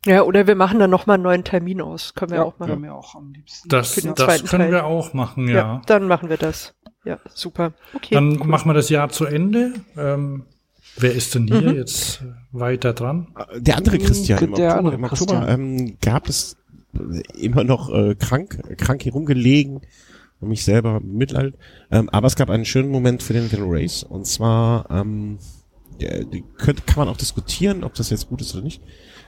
Ja, oder wir machen dann nochmal einen neuen Termin aus. Können wir ja, auch machen. Wir auch am liebsten. Das, das können Teil. wir auch machen, ja. ja. Dann machen wir das. Ja, super. Okay. Dann cool. machen wir das Jahr zu Ende. Ähm, Wer ist denn hier mhm. jetzt weiter dran? Der andere Christian. Im der Oktober, im Oktober ähm, gab es immer noch äh, krank, krank herumgelegen und mich selber mitleid. Ähm, aber es gab einen schönen Moment für den Little Race. Und zwar ähm, könnte, kann man auch diskutieren, ob das jetzt gut ist oder nicht.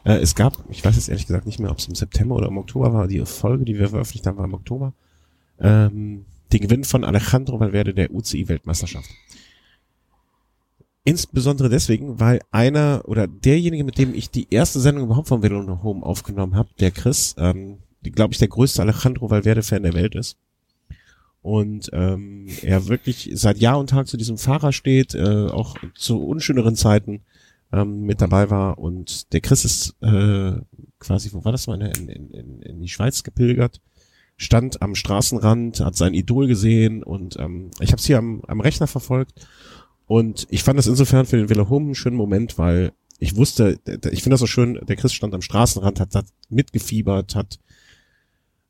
Äh, es gab, ich weiß jetzt ehrlich gesagt nicht mehr, ob es im September oder im Oktober war, die Folge, die wir veröffentlicht haben, war im Oktober. Ähm, den Gewinn von Alejandro Valverde der UCI-Weltmeisterschaft. Insbesondere deswegen, weil einer oder derjenige, mit dem ich die erste Sendung überhaupt vom Velo Home aufgenommen habe, der Chris, ähm, glaube ich, der größte Alejandro Valverde-Fan der Welt ist. Und ähm, er wirklich seit Jahr und Tag zu diesem Fahrer steht, äh, auch zu unschöneren Zeiten ähm, mit dabei war. Und der Chris ist äh, quasi, wo war das mal, in, in, in, in die Schweiz gepilgert, stand am Straßenrand, hat sein Idol gesehen und ähm, ich habe es hier am, am Rechner verfolgt und ich fand das insofern für den Vellohom einen schönen Moment, weil ich wusste, ich finde das so schön, der Chris stand am Straßenrand, hat, hat mitgefiebert, hat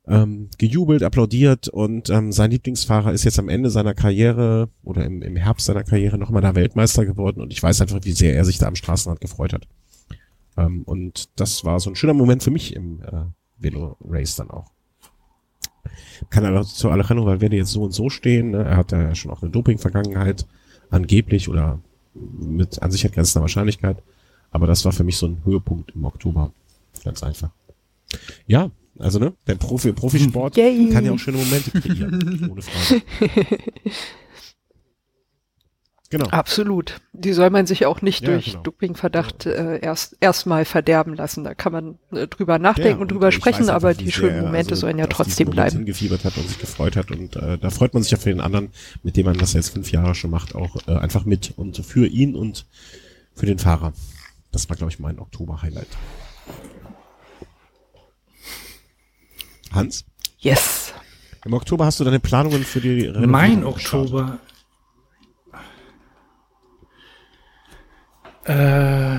ähm, gejubelt, applaudiert und ähm, sein Lieblingsfahrer ist jetzt am Ende seiner Karriere oder im, im Herbst seiner Karriere nochmal da Weltmeister geworden und ich weiß einfach, wie sehr er sich da am Straßenrand gefreut hat. Ähm, und das war so ein schöner Moment für mich im äh, Velo Race dann auch. Kann aber zu Alejandro Valverde jetzt so und so stehen. Ne? Er hat ja schon auch eine Doping-Vergangenheit, angeblich oder mit an Sicherheit grenzender Wahrscheinlichkeit. Aber das war für mich so ein Höhepunkt im Oktober. Ganz einfach. Ja, also ne, der Profi, Profisport <laughs> Yay. kann ja auch schöne Momente kreieren. <laughs> ohne Frage. Genau. Absolut. Die soll man sich auch nicht Ja, durch genau. Dopingverdacht äh, erst erstmal verderben lassen. Da kann man äh, drüber nachdenken Ja, und drüber ich sprechen, weiß aber einfach, die schönen sehr Momente also sollen ja trotzdem bleiben. hingefiebert hat und sich gefreut hat und äh, da freut man sich ja für den anderen, mit dem man das jetzt fünf Jahre schon macht, auch äh, einfach mit und für ihn und für den Fahrer. Das war, glaube ich, mein Oktober-Highlight. Hans, Yes. im Oktober hast du deine Planungen für die Renovierung Mein. Oktober. Äh,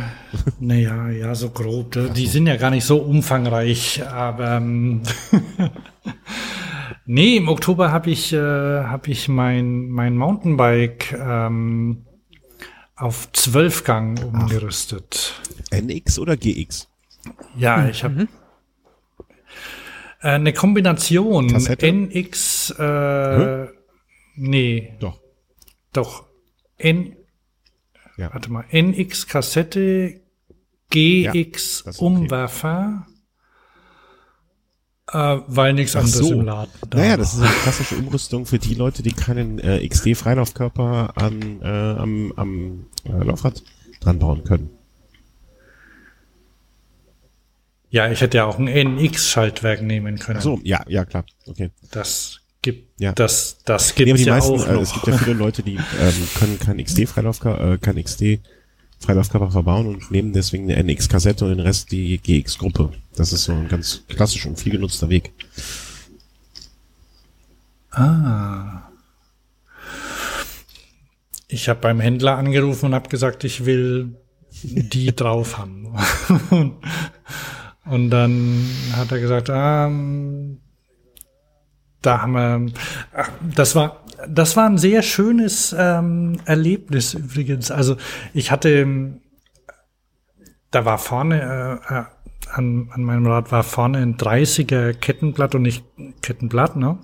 naja, ja, so grob. Die sind ja gar nicht so umfangreich, aber ähm, <laughs> nee, im Oktober habe ich, äh, hab ich mein, mein Mountainbike ähm, auf Zwölfgang umgerüstet. NX oder GX? Ja, ich habe äh, eine Kombination. Kassette? NX, äh, nee, Doch. doch. N, Ja. warte mal, NX Kassette, GX das ist okay. Umwerfer, äh, weil nichts Ach anderes so. im Laden da Naja, das ist eine klassische Umrüstung für die Leute, die keinen äh, XD-Freilaufkörper an, äh, am, am äh, Laufrad dran bauen können. Ja, ich hätte ja auch ein NX-Schaltwerk nehmen können. Ach so, ja, ja, klar. Okay. Das gibt, Ja. das, das Nee, gibt's die ja meisten, auch äh, noch. es gibt ja viele Leute, die ähm, können kein XD-Freilaufkörper, äh, kein XD-Freilaufkörper verbauen und nehmen deswegen eine NX-Kassette und den Rest die GX-Gruppe. Das ist so ein ganz klassisch und viel genutzter Weg. Ah. Ich habe beim Händler angerufen und habe gesagt, ich will die drauf haben. <laughs> und, dann hat er gesagt, ah, da haben wir, ach, das war, das war ein sehr schönes ähm, Erlebnis übrigens. Also ich hatte, da war vorne äh, äh, an, an meinem Rad war vorne ein 30er Kettenblatt und nicht Kettenblatt, ne?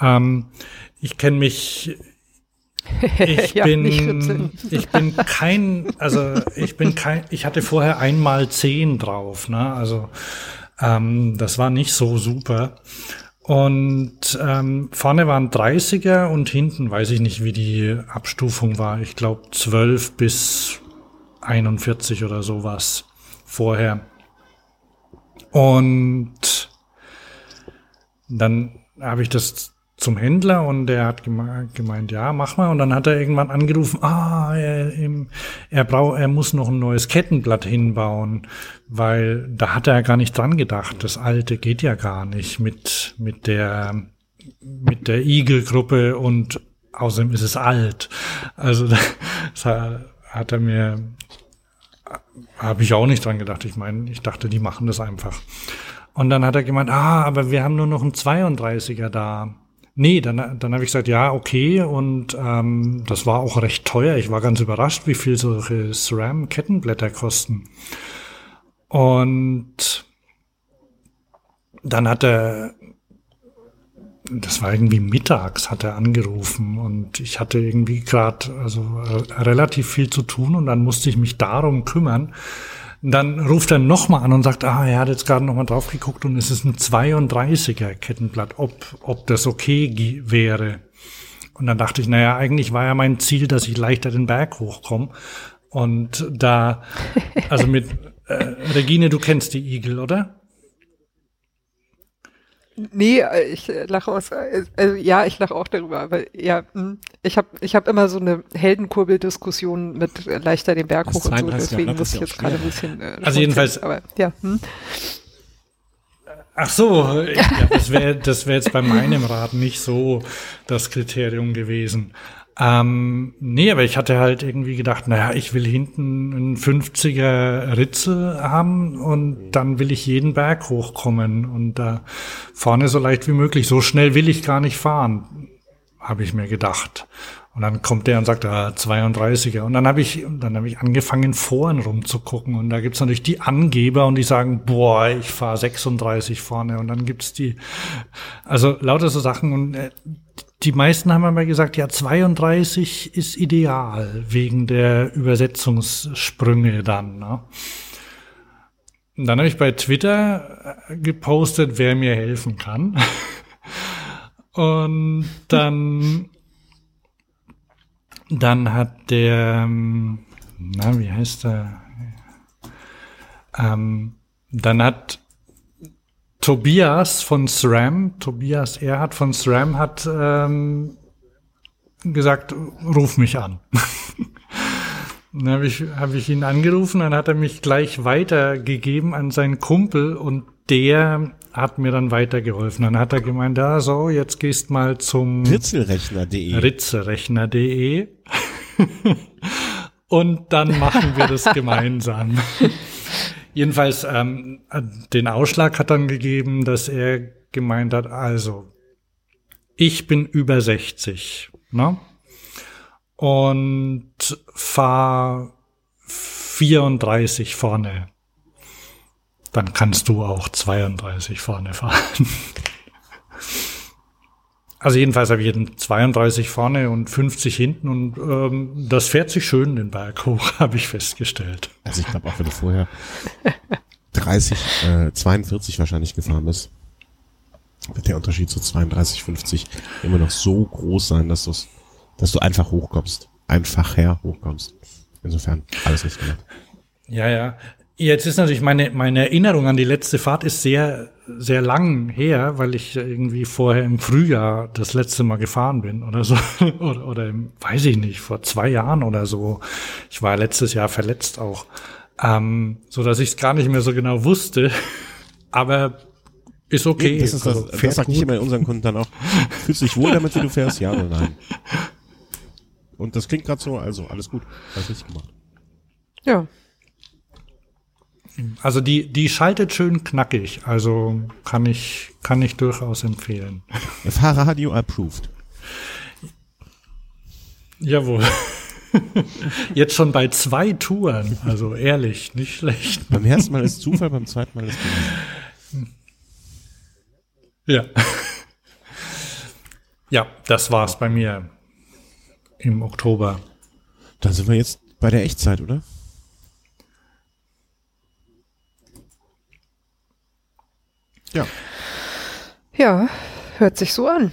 Ähm, ich kenne mich. Ich Ja, bin, ich bin kein, also ich bin kein, ich hatte vorher einmal zehn drauf, ne? Also ähm, das war nicht so super. Und ähm, vorne waren 30er und hinten weiß ich nicht, wie die Abstufung war. Ich glaube 12 bis 41 oder sowas vorher. Und dann habe ich das zum Händler und der hat geme gemeint, ja, mach mal. Und dann hat er irgendwann angerufen, ah, er, er, braucht, er muss noch ein neues Kettenblatt hinbauen, weil da hat er gar nicht dran gedacht. Das alte geht ja gar nicht mit, mit der, mit der Igel-Gruppe und außerdem ist es alt. Also <laughs> das hat er mir, habe ich auch nicht dran gedacht. Ich meine, ich dachte, die machen das einfach. Und dann hat er gemeint, ah, aber wir haben nur noch einen 32er da. Nee, dann, dann habe ich gesagt, ja, okay. Und ähm, das war auch recht teuer. Ich war ganz überrascht, wie viel solche SRAM-Kettenblätter kosten. Und dann hat er, das war irgendwie mittags, hat er angerufen und ich hatte irgendwie gerade also äh, relativ viel zu tun und dann musste ich mich darum kümmern. Dann ruft er nochmal an und sagt, ah, er hat jetzt gerade nochmal drauf geguckt und es ist ein 32er Kettenblatt, ob, ob das okay wäre. Und dann dachte ich, naja, eigentlich war ja mein Ziel, dass ich leichter den Berg hochkomme. Und da, also mit, äh, Regine, du kennst die Igel, oder? Nee, äh, ich äh, lache aus. Also ja, ich lache auch darüber, aber ja, hm, ich habe ich hab immer so eine Heldenkurbel-Diskussion mit leichter den Berg hoch und so, 32er deswegen muss ich jetzt gerade ein bisschen. Äh, Also jedenfalls- Aber ja, hm. Ach so, ja, das wäre das wär jetzt bei meinem Rad nicht so das Kriterium gewesen. Ähm, nee, aber ich hatte halt irgendwie gedacht, naja, ich will hinten einen 50er Ritzel haben und dann will ich jeden Berg hochkommen und da vorne so leicht wie möglich. So schnell will ich gar nicht fahren, habe ich mir gedacht. Und dann kommt der und sagt, ah, 32er. Und dann habe ich, dann habe ich angefangen, Foren rumzugucken. Und da gibt's natürlich die Angeber und die sagen, boah, ich fahre 36 vorne. Und dann gibt's die, also lauter so Sachen. Und äh, die meisten haben aber gesagt, ja, 32 ist ideal wegen der Übersetzungssprünge dann. Ne? Dann habe ich bei Twitter äh, gepostet, wer mir helfen kann. <laughs> Und dann, dann hat der, ähm, na, wie heißt der? Ähm, dann hat Tobias von SRAM, Tobias Erhard von SRAM hat ähm, gesagt, ruf mich an. <laughs> dann habe ich, hab ich ihn angerufen, dann hat er mich gleich weitergegeben an seinen Kumpel und der hat mir dann weitergeholfen. Dann hat er gemeint, ja, so, jetzt gehst mal zum Ritzelrechner.de. Ritzelrechner.de <laughs> und dann machen wir das gemeinsam. <laughs> Jedenfalls, ähm, den Ausschlag hat dann gegeben, dass er gemeint hat, also, ich bin über 60, ne? Und fahr 34 vorne. Dann kannst du auch 32 vorne fahren. <laughs> Also jedenfalls habe ich jeden 32 vorne und 50 hinten und ähm, das fährt sich schön den Berg hoch, <laughs> habe ich festgestellt. Also ich glaube auch, wenn du vorher 30, äh, 42 wahrscheinlich gefahren bist, wird der Unterschied zu 32, 50 immer noch so groß sein, dass, du's, dass du einfach hochkommst. Einfach her hochkommst. Insofern, alles richtig gemacht. Ja, ja. Jetzt ist natürlich meine, meine Erinnerung an die letzte Fahrt ist sehr, sehr lang her, weil ich irgendwie vorher im Frühjahr das letzte Mal gefahren bin oder so. <laughs> oder, oder im, weiß ich nicht, vor zwei Jahren oder so. Ich war letztes Jahr verletzt auch. Ähm, so dass ich es gar nicht mehr so genau wusste. <laughs> Aber ist okay. Das ist das, Also, das fährt sag ich immer unseren Kunden dann auch. Fühlst du dich wohl damit, wie du <laughs> fährst? Ja oder nein? Und das klingt gerade so, also alles gut. Alles richtig gemacht. Ja, Also die, die schaltet schön knackig. Also kann ich, kann ich durchaus empfehlen. <laughs> Fahrradio approved. Jawohl. <laughs> Jetzt schon bei zwei Touren. Also ehrlich, nicht schlecht. <laughs> Beim ersten Mal ist Zufall, beim zweiten Mal ist Beweis. Ja. Ja, das war's bei mir im Oktober. Dann sind wir jetzt bei der Echtzeit, oder? Ja. ja, hört sich so an.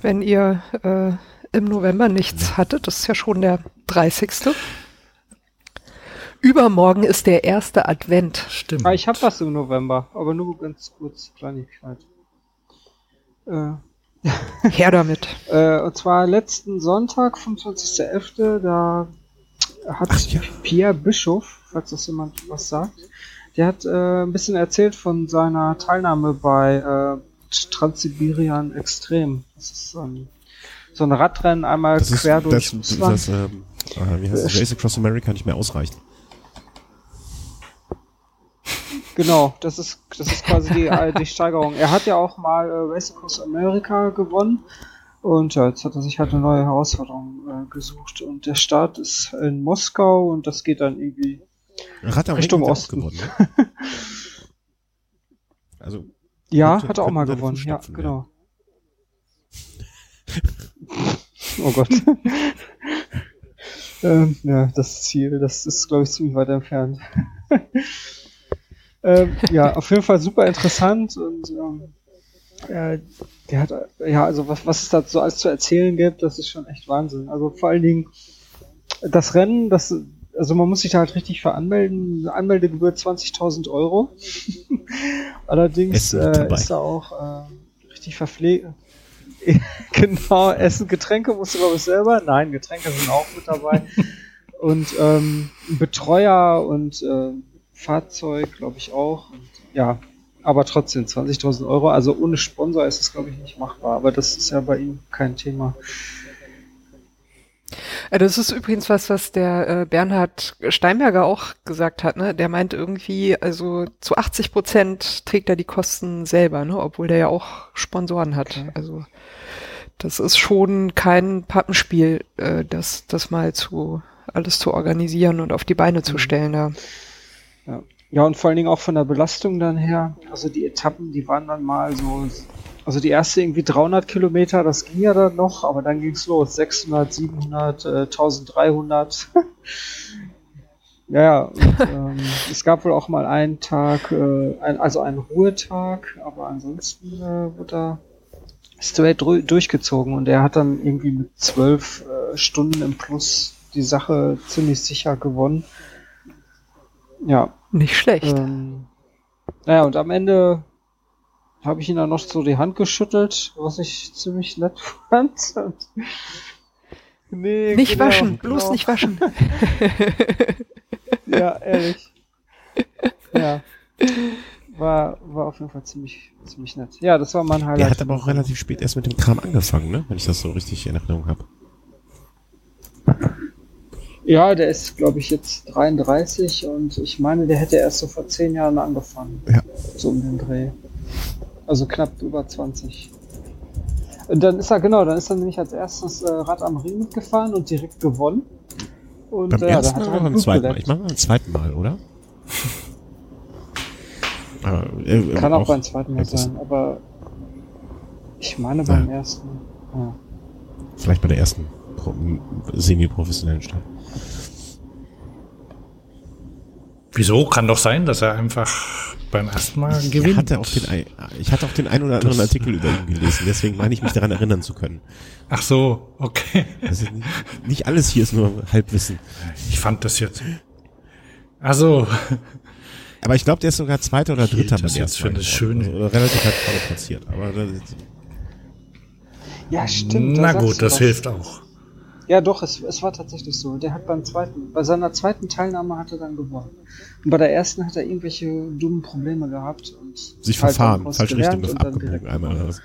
Wenn ihr äh, im November nichts hattet, das ist ja schon der 30. Übermorgen ist der erste Advent. Stimmt. Ah, ich habe was im November, aber nur ganz kurz, Kleinigkeit. Äh, Her damit. <laughs> Äh, und zwar letzten Sonntag, 25.11., da hat Ach ja. Pierre Bischof, falls das jemand was sagt, der hat äh, ein bisschen erzählt von seiner Teilnahme bei äh, Transsibirian Extrem. Das ist so ein, so ein Radrennen einmal Das ist quer durch das, Russland. das ähm, äh, wie heißt das? Race Across America nicht mehr ausreicht. Genau, das ist, das ist quasi die, äh, die Steigerung. Er hat ja auch mal äh, Race Across America gewonnen. Und ja, jetzt hat er sich halt eine neue Herausforderung äh, gesucht. Und der Start ist in Moskau und das geht dann irgendwie. Am Richtung er Osten. gewonnen, ne? <laughs> Also, Ja, Könnte- hat er auch mal gewonnen. Ja, genau. oh Gott. <laughs> ähm, ja, das Ziel, das ist, glaube ich, ziemlich weit entfernt. <laughs> ähm, ja, auf jeden Fall super interessant und ähm, äh, der hat, ja, also was, was es da so alles zu erzählen gibt, das ist schon echt Wahnsinn. Also vor allen Dingen das Rennen, das, also man muss sich da halt richtig veranmelden. Anmeldegebühr 20.000 Euro. <laughs> Allerdings äh, ist da auch äh, richtig verpflegt. <laughs> genau, Essen, Getränke musst du glaube ich selber. Nein, Getränke sind auch mit dabei. und ähm, Betreuer und äh, Fahrzeug, glaube ich auch. Und, ja, aber trotzdem 20.000 Euro, also ohne Sponsor ist es, glaube ich, nicht machbar. Aber das ist ja bei ihm kein Thema. Äh, das ist übrigens was, was der äh, Bernhard Steinberger auch gesagt hat. Ne? Der meint irgendwie, also zu 80 Prozent trägt er die Kosten selber, ne? obwohl der ja auch Sponsoren hat. Okay. Also das ist schon kein Pappenspiel, äh, das, das mal zu alles zu organisieren und auf die Beine zu mhm. stellen. Ja. ja. Ja, und vor allen Dingen auch von der Belastung dann her. Also die Etappen, die waren dann mal so, also die erste irgendwie 300 Kilometer, das ging ja dann noch, aber dann ging's los. 600, 700, äh, 1300. <laughs> ja, ja, und, <laughs> ähm, es gab wohl auch mal einen Tag, äh, ein, also einen Ruhetag, aber ansonsten äh, wurde da straight durchgezogen und er hat dann irgendwie mit zwölf äh, Stunden im Plus die Sache ziemlich sicher gewonnen. Ja, nicht schlecht. Ähm, naja, und am Ende habe ich ihn dann noch so die Hand geschüttelt, was ich ziemlich nett <laughs> fand. nee, nicht genau, waschen, bloß genau. nicht waschen. <laughs> ja, ehrlich. Ja. War, war auf jeden Fall ziemlich, ziemlich nett. Ja, das war mein Highlight. Er hat aber auch relativ spät erst mit dem Kram angefangen, ne? Wenn ich das so richtig in Erinnerung habe. Ja, der ist, glaube ich, jetzt 33 und ich meine, der hätte erst so vor zehn Jahren angefangen. Ja. So um den Dreh. Also knapp über 20. Und dann ist er, genau, dann ist er nämlich als erstes äh, Rad am Ring mitgefahren und direkt gewonnen. Und beim äh, ersten Mal oder beim zweiten Mal? Ich mache mal beim zweiten Mal, oder? <laughs> aber, äh, Kann auch, auch beim zweiten Mal sein, aber ich meine beim ja. ersten. Ja. Vielleicht bei der ersten semi-professionellen Start. Wieso? Kann doch sein, dass er einfach beim ersten Mal ich gewinnt. Hatte auch den, ich hatte auch den ein oder anderen das, Artikel über ihn gelesen, deswegen meine ich mich daran erinnern zu können. Ach so, okay. Also nicht alles hier ist nur Halbwissen. Ich fand das jetzt. Also. Aber ich glaube, der ist sogar Zweiter oder Dritter das jetzt für eine schöne. Also, relativ weit vorne platziert. Aber das, ja, stimmt. Na gut, das was. hilft auch. Ja, doch, es, es war tatsächlich so. Der hat beim zweiten, bei seiner zweiten Teilnahme hat er dann gewonnen. Und bei der ersten hat er irgendwelche dummen Probleme gehabt und sich halt verfahren, falsch Richtung abgebogen einmal oder was.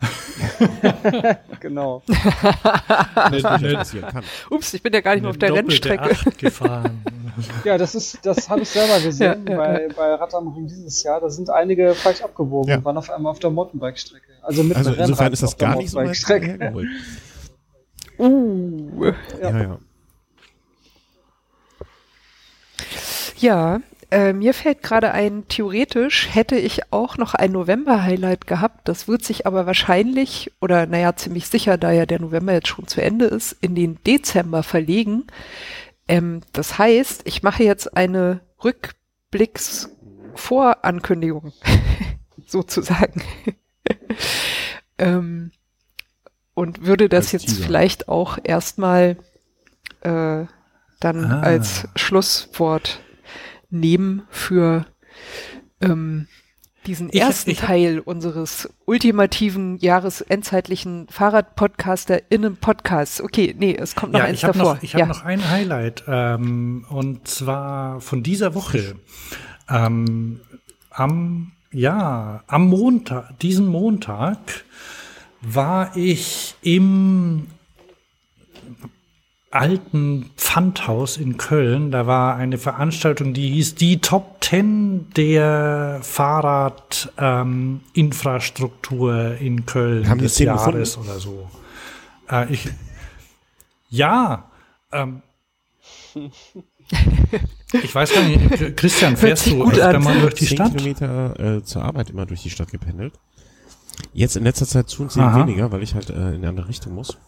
<laughs> genau. <laughs> Ups, ich bin ja gar nicht mehr auf der Rennstrecke. gefahren. <laughs> ja, das ist, das habe ich selber gesehen ja, bei, ja. bei Rad am Ring dieses Jahr. Da sind einige falsch abgewogen ja. und waren auf einmal auf der Mountainbike-Strecke. Also mit also insofern ist das gar nicht so Strecke. Uh. Ja, ja. ja. Ja, äh, mir fällt gerade ein, theoretisch hätte ich auch noch ein November-Highlight gehabt. Das wird sich aber wahrscheinlich, oder naja, ziemlich sicher, da ja der November jetzt schon zu Ende ist, in den Dezember verlegen. Ähm, das heißt, ich mache jetzt eine Rückblicksvorankündigung, <laughs> sozusagen. <laughs> ähm, und würde das als jetzt Teaser. vielleicht auch erstmal äh, dann ah. als Schlusswort nehmen für ähm, diesen ich, ersten ich, Teil unseres ultimativen jahresendzeitlichen Fahrradpodcaster-Innen-Podcasts. Okay, nee, es kommt noch ja, eins ich hab davor. Noch, ich habe ja. noch ein Highlight ähm, und zwar von dieser Woche. Ähm, am ja, am Montag, diesen Montag war ich im alten Pfandhaus in Köln. Da war eine Veranstaltung, die hieß die Top 10 der Fahrradinfrastruktur ähm, in Köln Haben des Jahres gefunden? oder so. Äh, ich, ja. Ähm, ich weiß gar nicht, Christian, fährst du öfter mal durch die Stadt? Kilometer äh, zur Arbeit immer durch die Stadt gependelt. Jetzt in letzter Zeit zunehmend weniger, weil ich halt äh, in eine andere Richtung muss.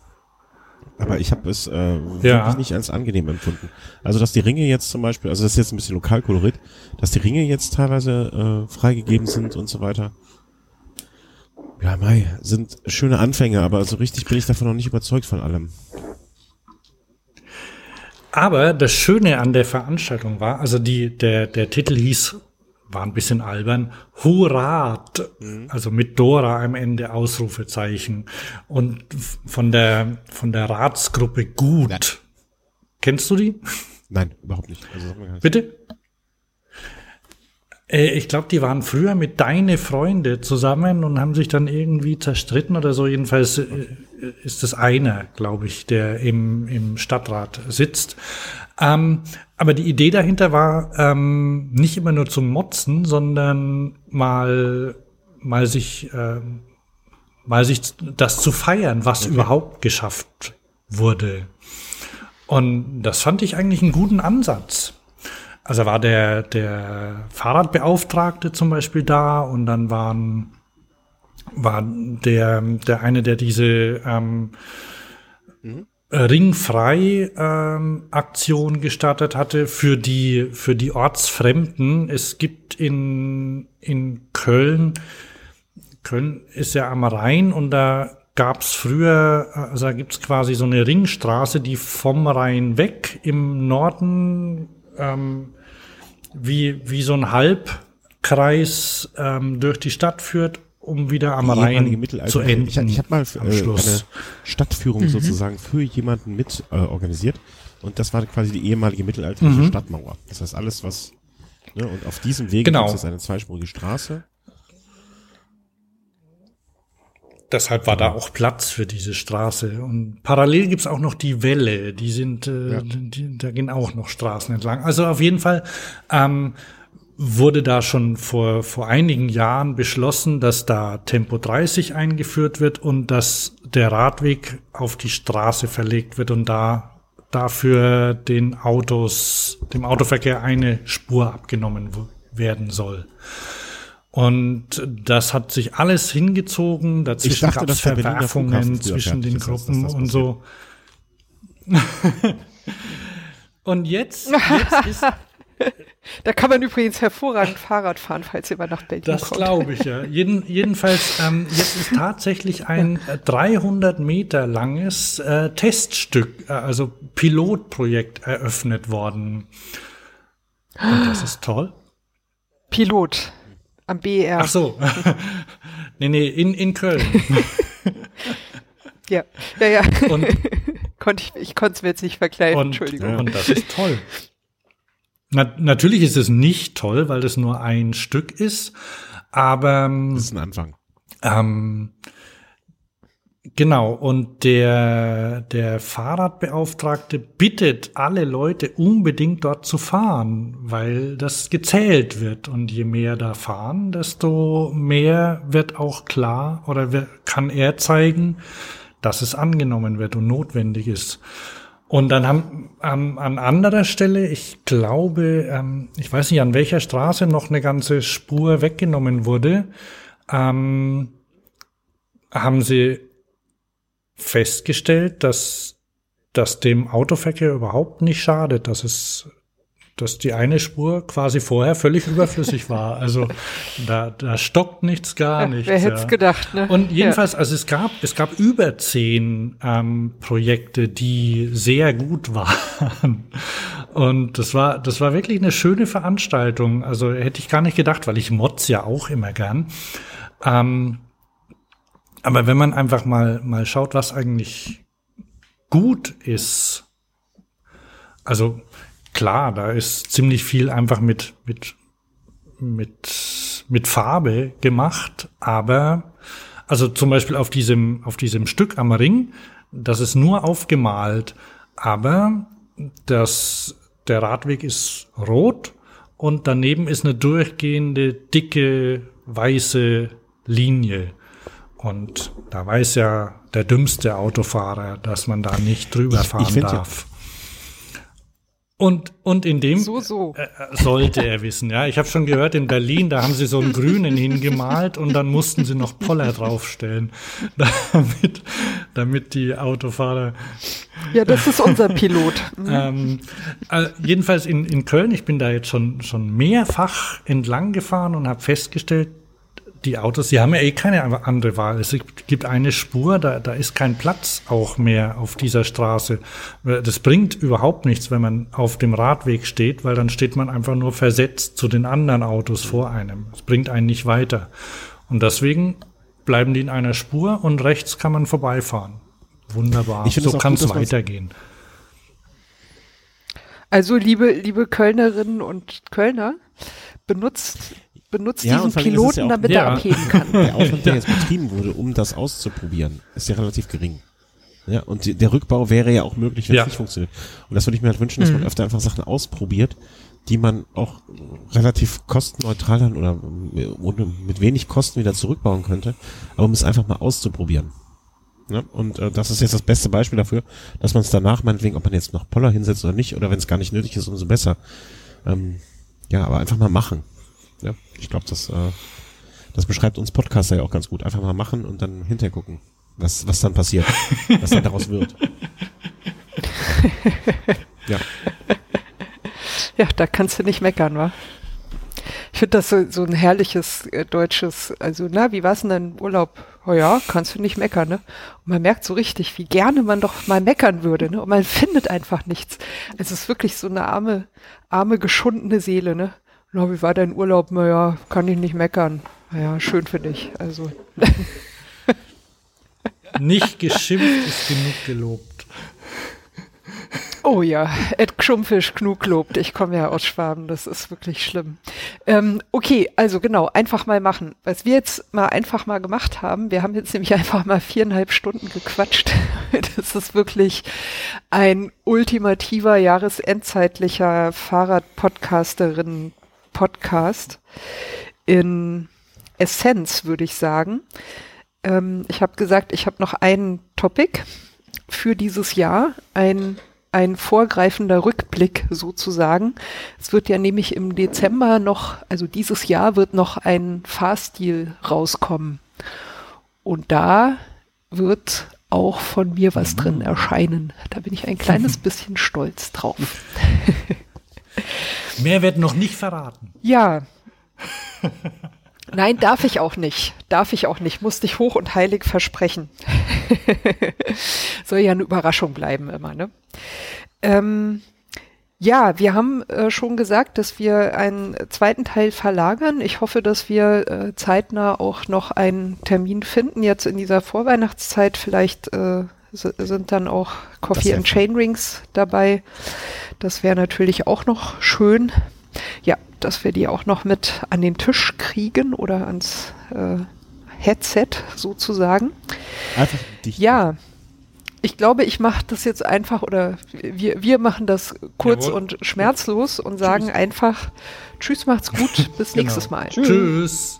Aber ich habe es äh, ja. wirklich nicht als angenehm empfunden. Also dass die Ringe jetzt zum Beispiel, also das ist jetzt ein bisschen Lokalkolorit, dass die Ringe jetzt teilweise äh, freigegeben sind und so weiter. Ja, Mai, sind schöne Anfänge, aber so richtig bin ich davon noch nicht überzeugt von allem. Aber das Schöne an der Veranstaltung war, also die, der, der Titel hieß war ein bisschen albern, Hurat, mhm. also mit Dora am Ende Ausrufezeichen und von der von der Ratsgruppe Gut. Nein. Kennst du die? Nein, überhaupt nicht. Also, Bitte? Äh, ich glaube, die waren früher mit Deine Freunde zusammen und haben sich dann irgendwie zerstritten oder so. Jedenfalls äh, ist es einer, glaube ich, der im, im Stadtrat sitzt. Ähm, aber die Idee dahinter war ähm, nicht immer nur zum Motzen, sondern mal, mal sich, äh, mal sich das zu feiern, was okay. überhaupt geschafft wurde. Und das fand ich eigentlich einen guten Ansatz. Also war der, der Fahrradbeauftragte zum Beispiel da und dann waren, war der, der eine, der diese ähm, mhm. Ringfrei ähm, Aktion gestartet hatte für die für die Ortsfremden. Es gibt in in Köln Köln ist ja am Rhein und da gab's früher, also da gibt's quasi so eine Ringstraße, die vom Rhein weg im Norden ähm, wie, wie so ein Halbkreis ähm, durch die Stadt führt, um wieder am Rhein zu enden. Ich, ich habe mal äh, eine Stadtführung mhm. sozusagen für jemanden mit äh, organisiert und das war quasi die ehemalige mittelalterliche mhm. Stadtmauer. Das heißt alles, was ne, und auf diesem Weg genau. gibt es eine zweispurige Straße deshalb war da auch Platz für diese Straße. Und parallel gibt's auch noch die Welle, die sind, äh, ja. die, da gehen auch noch Straßen entlang. Also auf jeden Fall ähm, wurde da schon vor, vor einigen Jahren beschlossen, dass da Tempo 30 eingeführt wird und dass der Radweg auf die Straße verlegt wird und da dafür den Autos, dem Autoverkehr eine Spur abgenommen werden soll. Und das hat sich alles hingezogen. Dazwischen gab es Verwerfungen zwischen den Gruppen das, das und so. <laughs> und jetzt, jetzt <laughs> ist. Da kann man übrigens hervorragend Fahrrad fahren, falls ihr mal nach Berlin das kommt. Das glaube ich, ja. Jeden, jedenfalls, ähm, jetzt ist tatsächlich ein <laughs> 300 Meter langes äh, Teststück, äh, also Pilotprojekt eröffnet worden. Und das ist toll. Pilot. Am BR. Ach so. <laughs> nee, nee, in, in Köln. ja, ja, ja. Und, <laughs> Konnt ich ich konnte es mir jetzt nicht verkleiden, und, Entschuldigung. Und das ist toll. Na, natürlich ist es nicht toll, weil das nur ein Stück ist, aber. Ähm, das ist ein Anfang. Ähm, Genau, und der, der Fahrradbeauftragte bittet alle Leute unbedingt dort zu fahren, weil das gezählt wird. Und je mehr da fahren, desto mehr wird auch klar oder kann er zeigen, dass es angenommen wird und notwendig ist. Und dann haben ähm, an anderer Stelle, ich glaube, ähm, ich weiß nicht an welcher Straße noch eine ganze Spur weggenommen wurde, ähm, haben sie festgestellt, dass das dem Autoverkehr überhaupt nicht schadet, dass es dass die eine Spur quasi vorher völlig <laughs> überflüssig war. Also da, da stockt nichts gar nichts. wer hätte es ja. gedacht, ne? Und jedenfalls, ja. also es gab, es gab über zehn ähm, Projekte, die sehr gut waren. Und das war, das war wirklich eine schöne Veranstaltung. Also hätte ich gar nicht gedacht, weil ich Mods ja auch immer gern. Ähm, aber wenn man einfach mal, mal schaut, was eigentlich gut ist, also klar, da ist ziemlich viel einfach mit, mit, mit, mit Farbe gemacht, aber also zum Beispiel auf diesem, auf diesem Stück am Ring, das ist nur aufgemalt, aber das, der Radweg ist rot und daneben ist eine durchgehende, dicke, weiße Linie. Und da weiß ja der dümmste Autofahrer, dass man da nicht drüber fahren ich, ich darf. Und, und in dem so, so. Äh, sollte er wissen, ja. Ich habe schon gehört, in Berlin, da haben sie so einen grünen hingemalt und dann mussten sie noch Poller draufstellen, <laughs> damit, damit die Autofahrer. Ja, das ist unser Pilot. <laughs> Mhm. ähm, äh, jedenfalls in, in Köln, ich bin da jetzt schon, schon mehrfach entlang gefahren und habe festgestellt, die Autos, die haben ja eh keine andere Wahl. Es gibt eine Spur, da, da ist kein Platz auch mehr auf dieser Straße. Das bringt überhaupt nichts, wenn man auf dem Radweg steht, weil dann steht man einfach nur versetzt zu den anderen Autos vor einem. Es bringt einen nicht weiter. Und deswegen bleiben die in einer Spur und rechts kann man vorbeifahren. Wunderbar. so kann es weitergehen. Also liebe, liebe Kölnerinnen und Kölner, benutzt, benutzt Ja, diesen Piloten, ja damit Ja. er abheben kann. <laughs> Der Aufwand, der jetzt betrieben wurde, um das auszuprobieren, ist ja relativ gering. Ja, und die, der Rückbau wäre ja auch möglich, wenn Ja. es nicht funktioniert. Und das würde ich mir halt wünschen, dass man öfter einfach Sachen ausprobiert, die man auch relativ kostenneutral dann oder mit wenig Kosten wieder zurückbauen könnte, aber um es einfach mal auszuprobieren. Ja, und äh, das ist jetzt das beste Beispiel dafür, dass man es danach, meinetwegen, ob man jetzt noch Poller hinsetzt oder nicht, oder wenn es gar nicht nötig ist, umso besser. Ähm, ja, aber einfach mal machen. Ja, ich glaube, das, äh, das beschreibt uns Podcaster ja auch ganz gut. Einfach mal machen und dann hinterher gucken, was, was dann passiert, <laughs> was dann daraus wird. Ja, Ja, da kannst du nicht meckern, wa? Ich finde das so, so ein herrliches äh, deutsches, also na, wie war's denn dein Urlaub? Oh ja, kannst du nicht meckern, ne? Und man merkt so richtig, wie gerne man doch mal meckern würde, ne? Und man findet einfach nichts. Es ist wirklich so eine arme, arme, geschundene Seele, ne? Na, wie war dein Urlaub? Na ja, kann ich nicht meckern. Na ja, schön für dich. Also, <laughs> Nicht geschimpft ist genug gelobt. Oh ja, Ed Schumpfisch genug lobt. Ich komme ja aus Schwaben, das ist wirklich schlimm. Ähm, okay, also genau, einfach mal machen. Was wir jetzt mal einfach mal gemacht haben, wir haben jetzt nämlich <laughs> einfach mal viereinhalb Stunden gequatscht. <laughs> Das ist wirklich ein ultimativer jahresendzeitlicher Fahrradpodcasterin-Podcast in Essenz, würde ich sagen. Ähm, ich habe gesagt, ich habe noch einen Topic für dieses Jahr, ein, ein vorgreifender Rückblick sozusagen. Es wird ja nämlich im Dezember noch, also dieses Jahr wird noch ein Fahrstil rauskommen. Und da wird auch von mir was drin erscheinen. Da bin ich ein kleines <laughs> bisschen stolz drauf. <laughs> Mehr wird noch nicht verraten. Ja. Nein, darf ich auch nicht. Darf ich auch nicht. Musste ich hoch und heilig versprechen. <laughs> Soll ja eine Überraschung bleiben immer, ne? Ähm, ja, wir haben äh, schon gesagt, dass wir einen zweiten Teil verlagern. Ich hoffe, dass wir äh, zeitnah auch noch einen Termin finden. Jetzt in dieser Vorweihnachtszeit vielleicht äh, sind dann auch Coffee and Chain Rings dabei. Das wäre natürlich auch noch schön. Ja, dass wir die auch noch mit an den Tisch kriegen oder ans äh, Headset sozusagen. einfach dicht. Ja, ich glaube, ich mache das jetzt einfach oder wir, wir machen das kurz Jawohl. und schmerzlos und sagen einfach Tschüss, macht's gut, bis <laughs> Genau. nächstes Mal. Tschüss. Maybe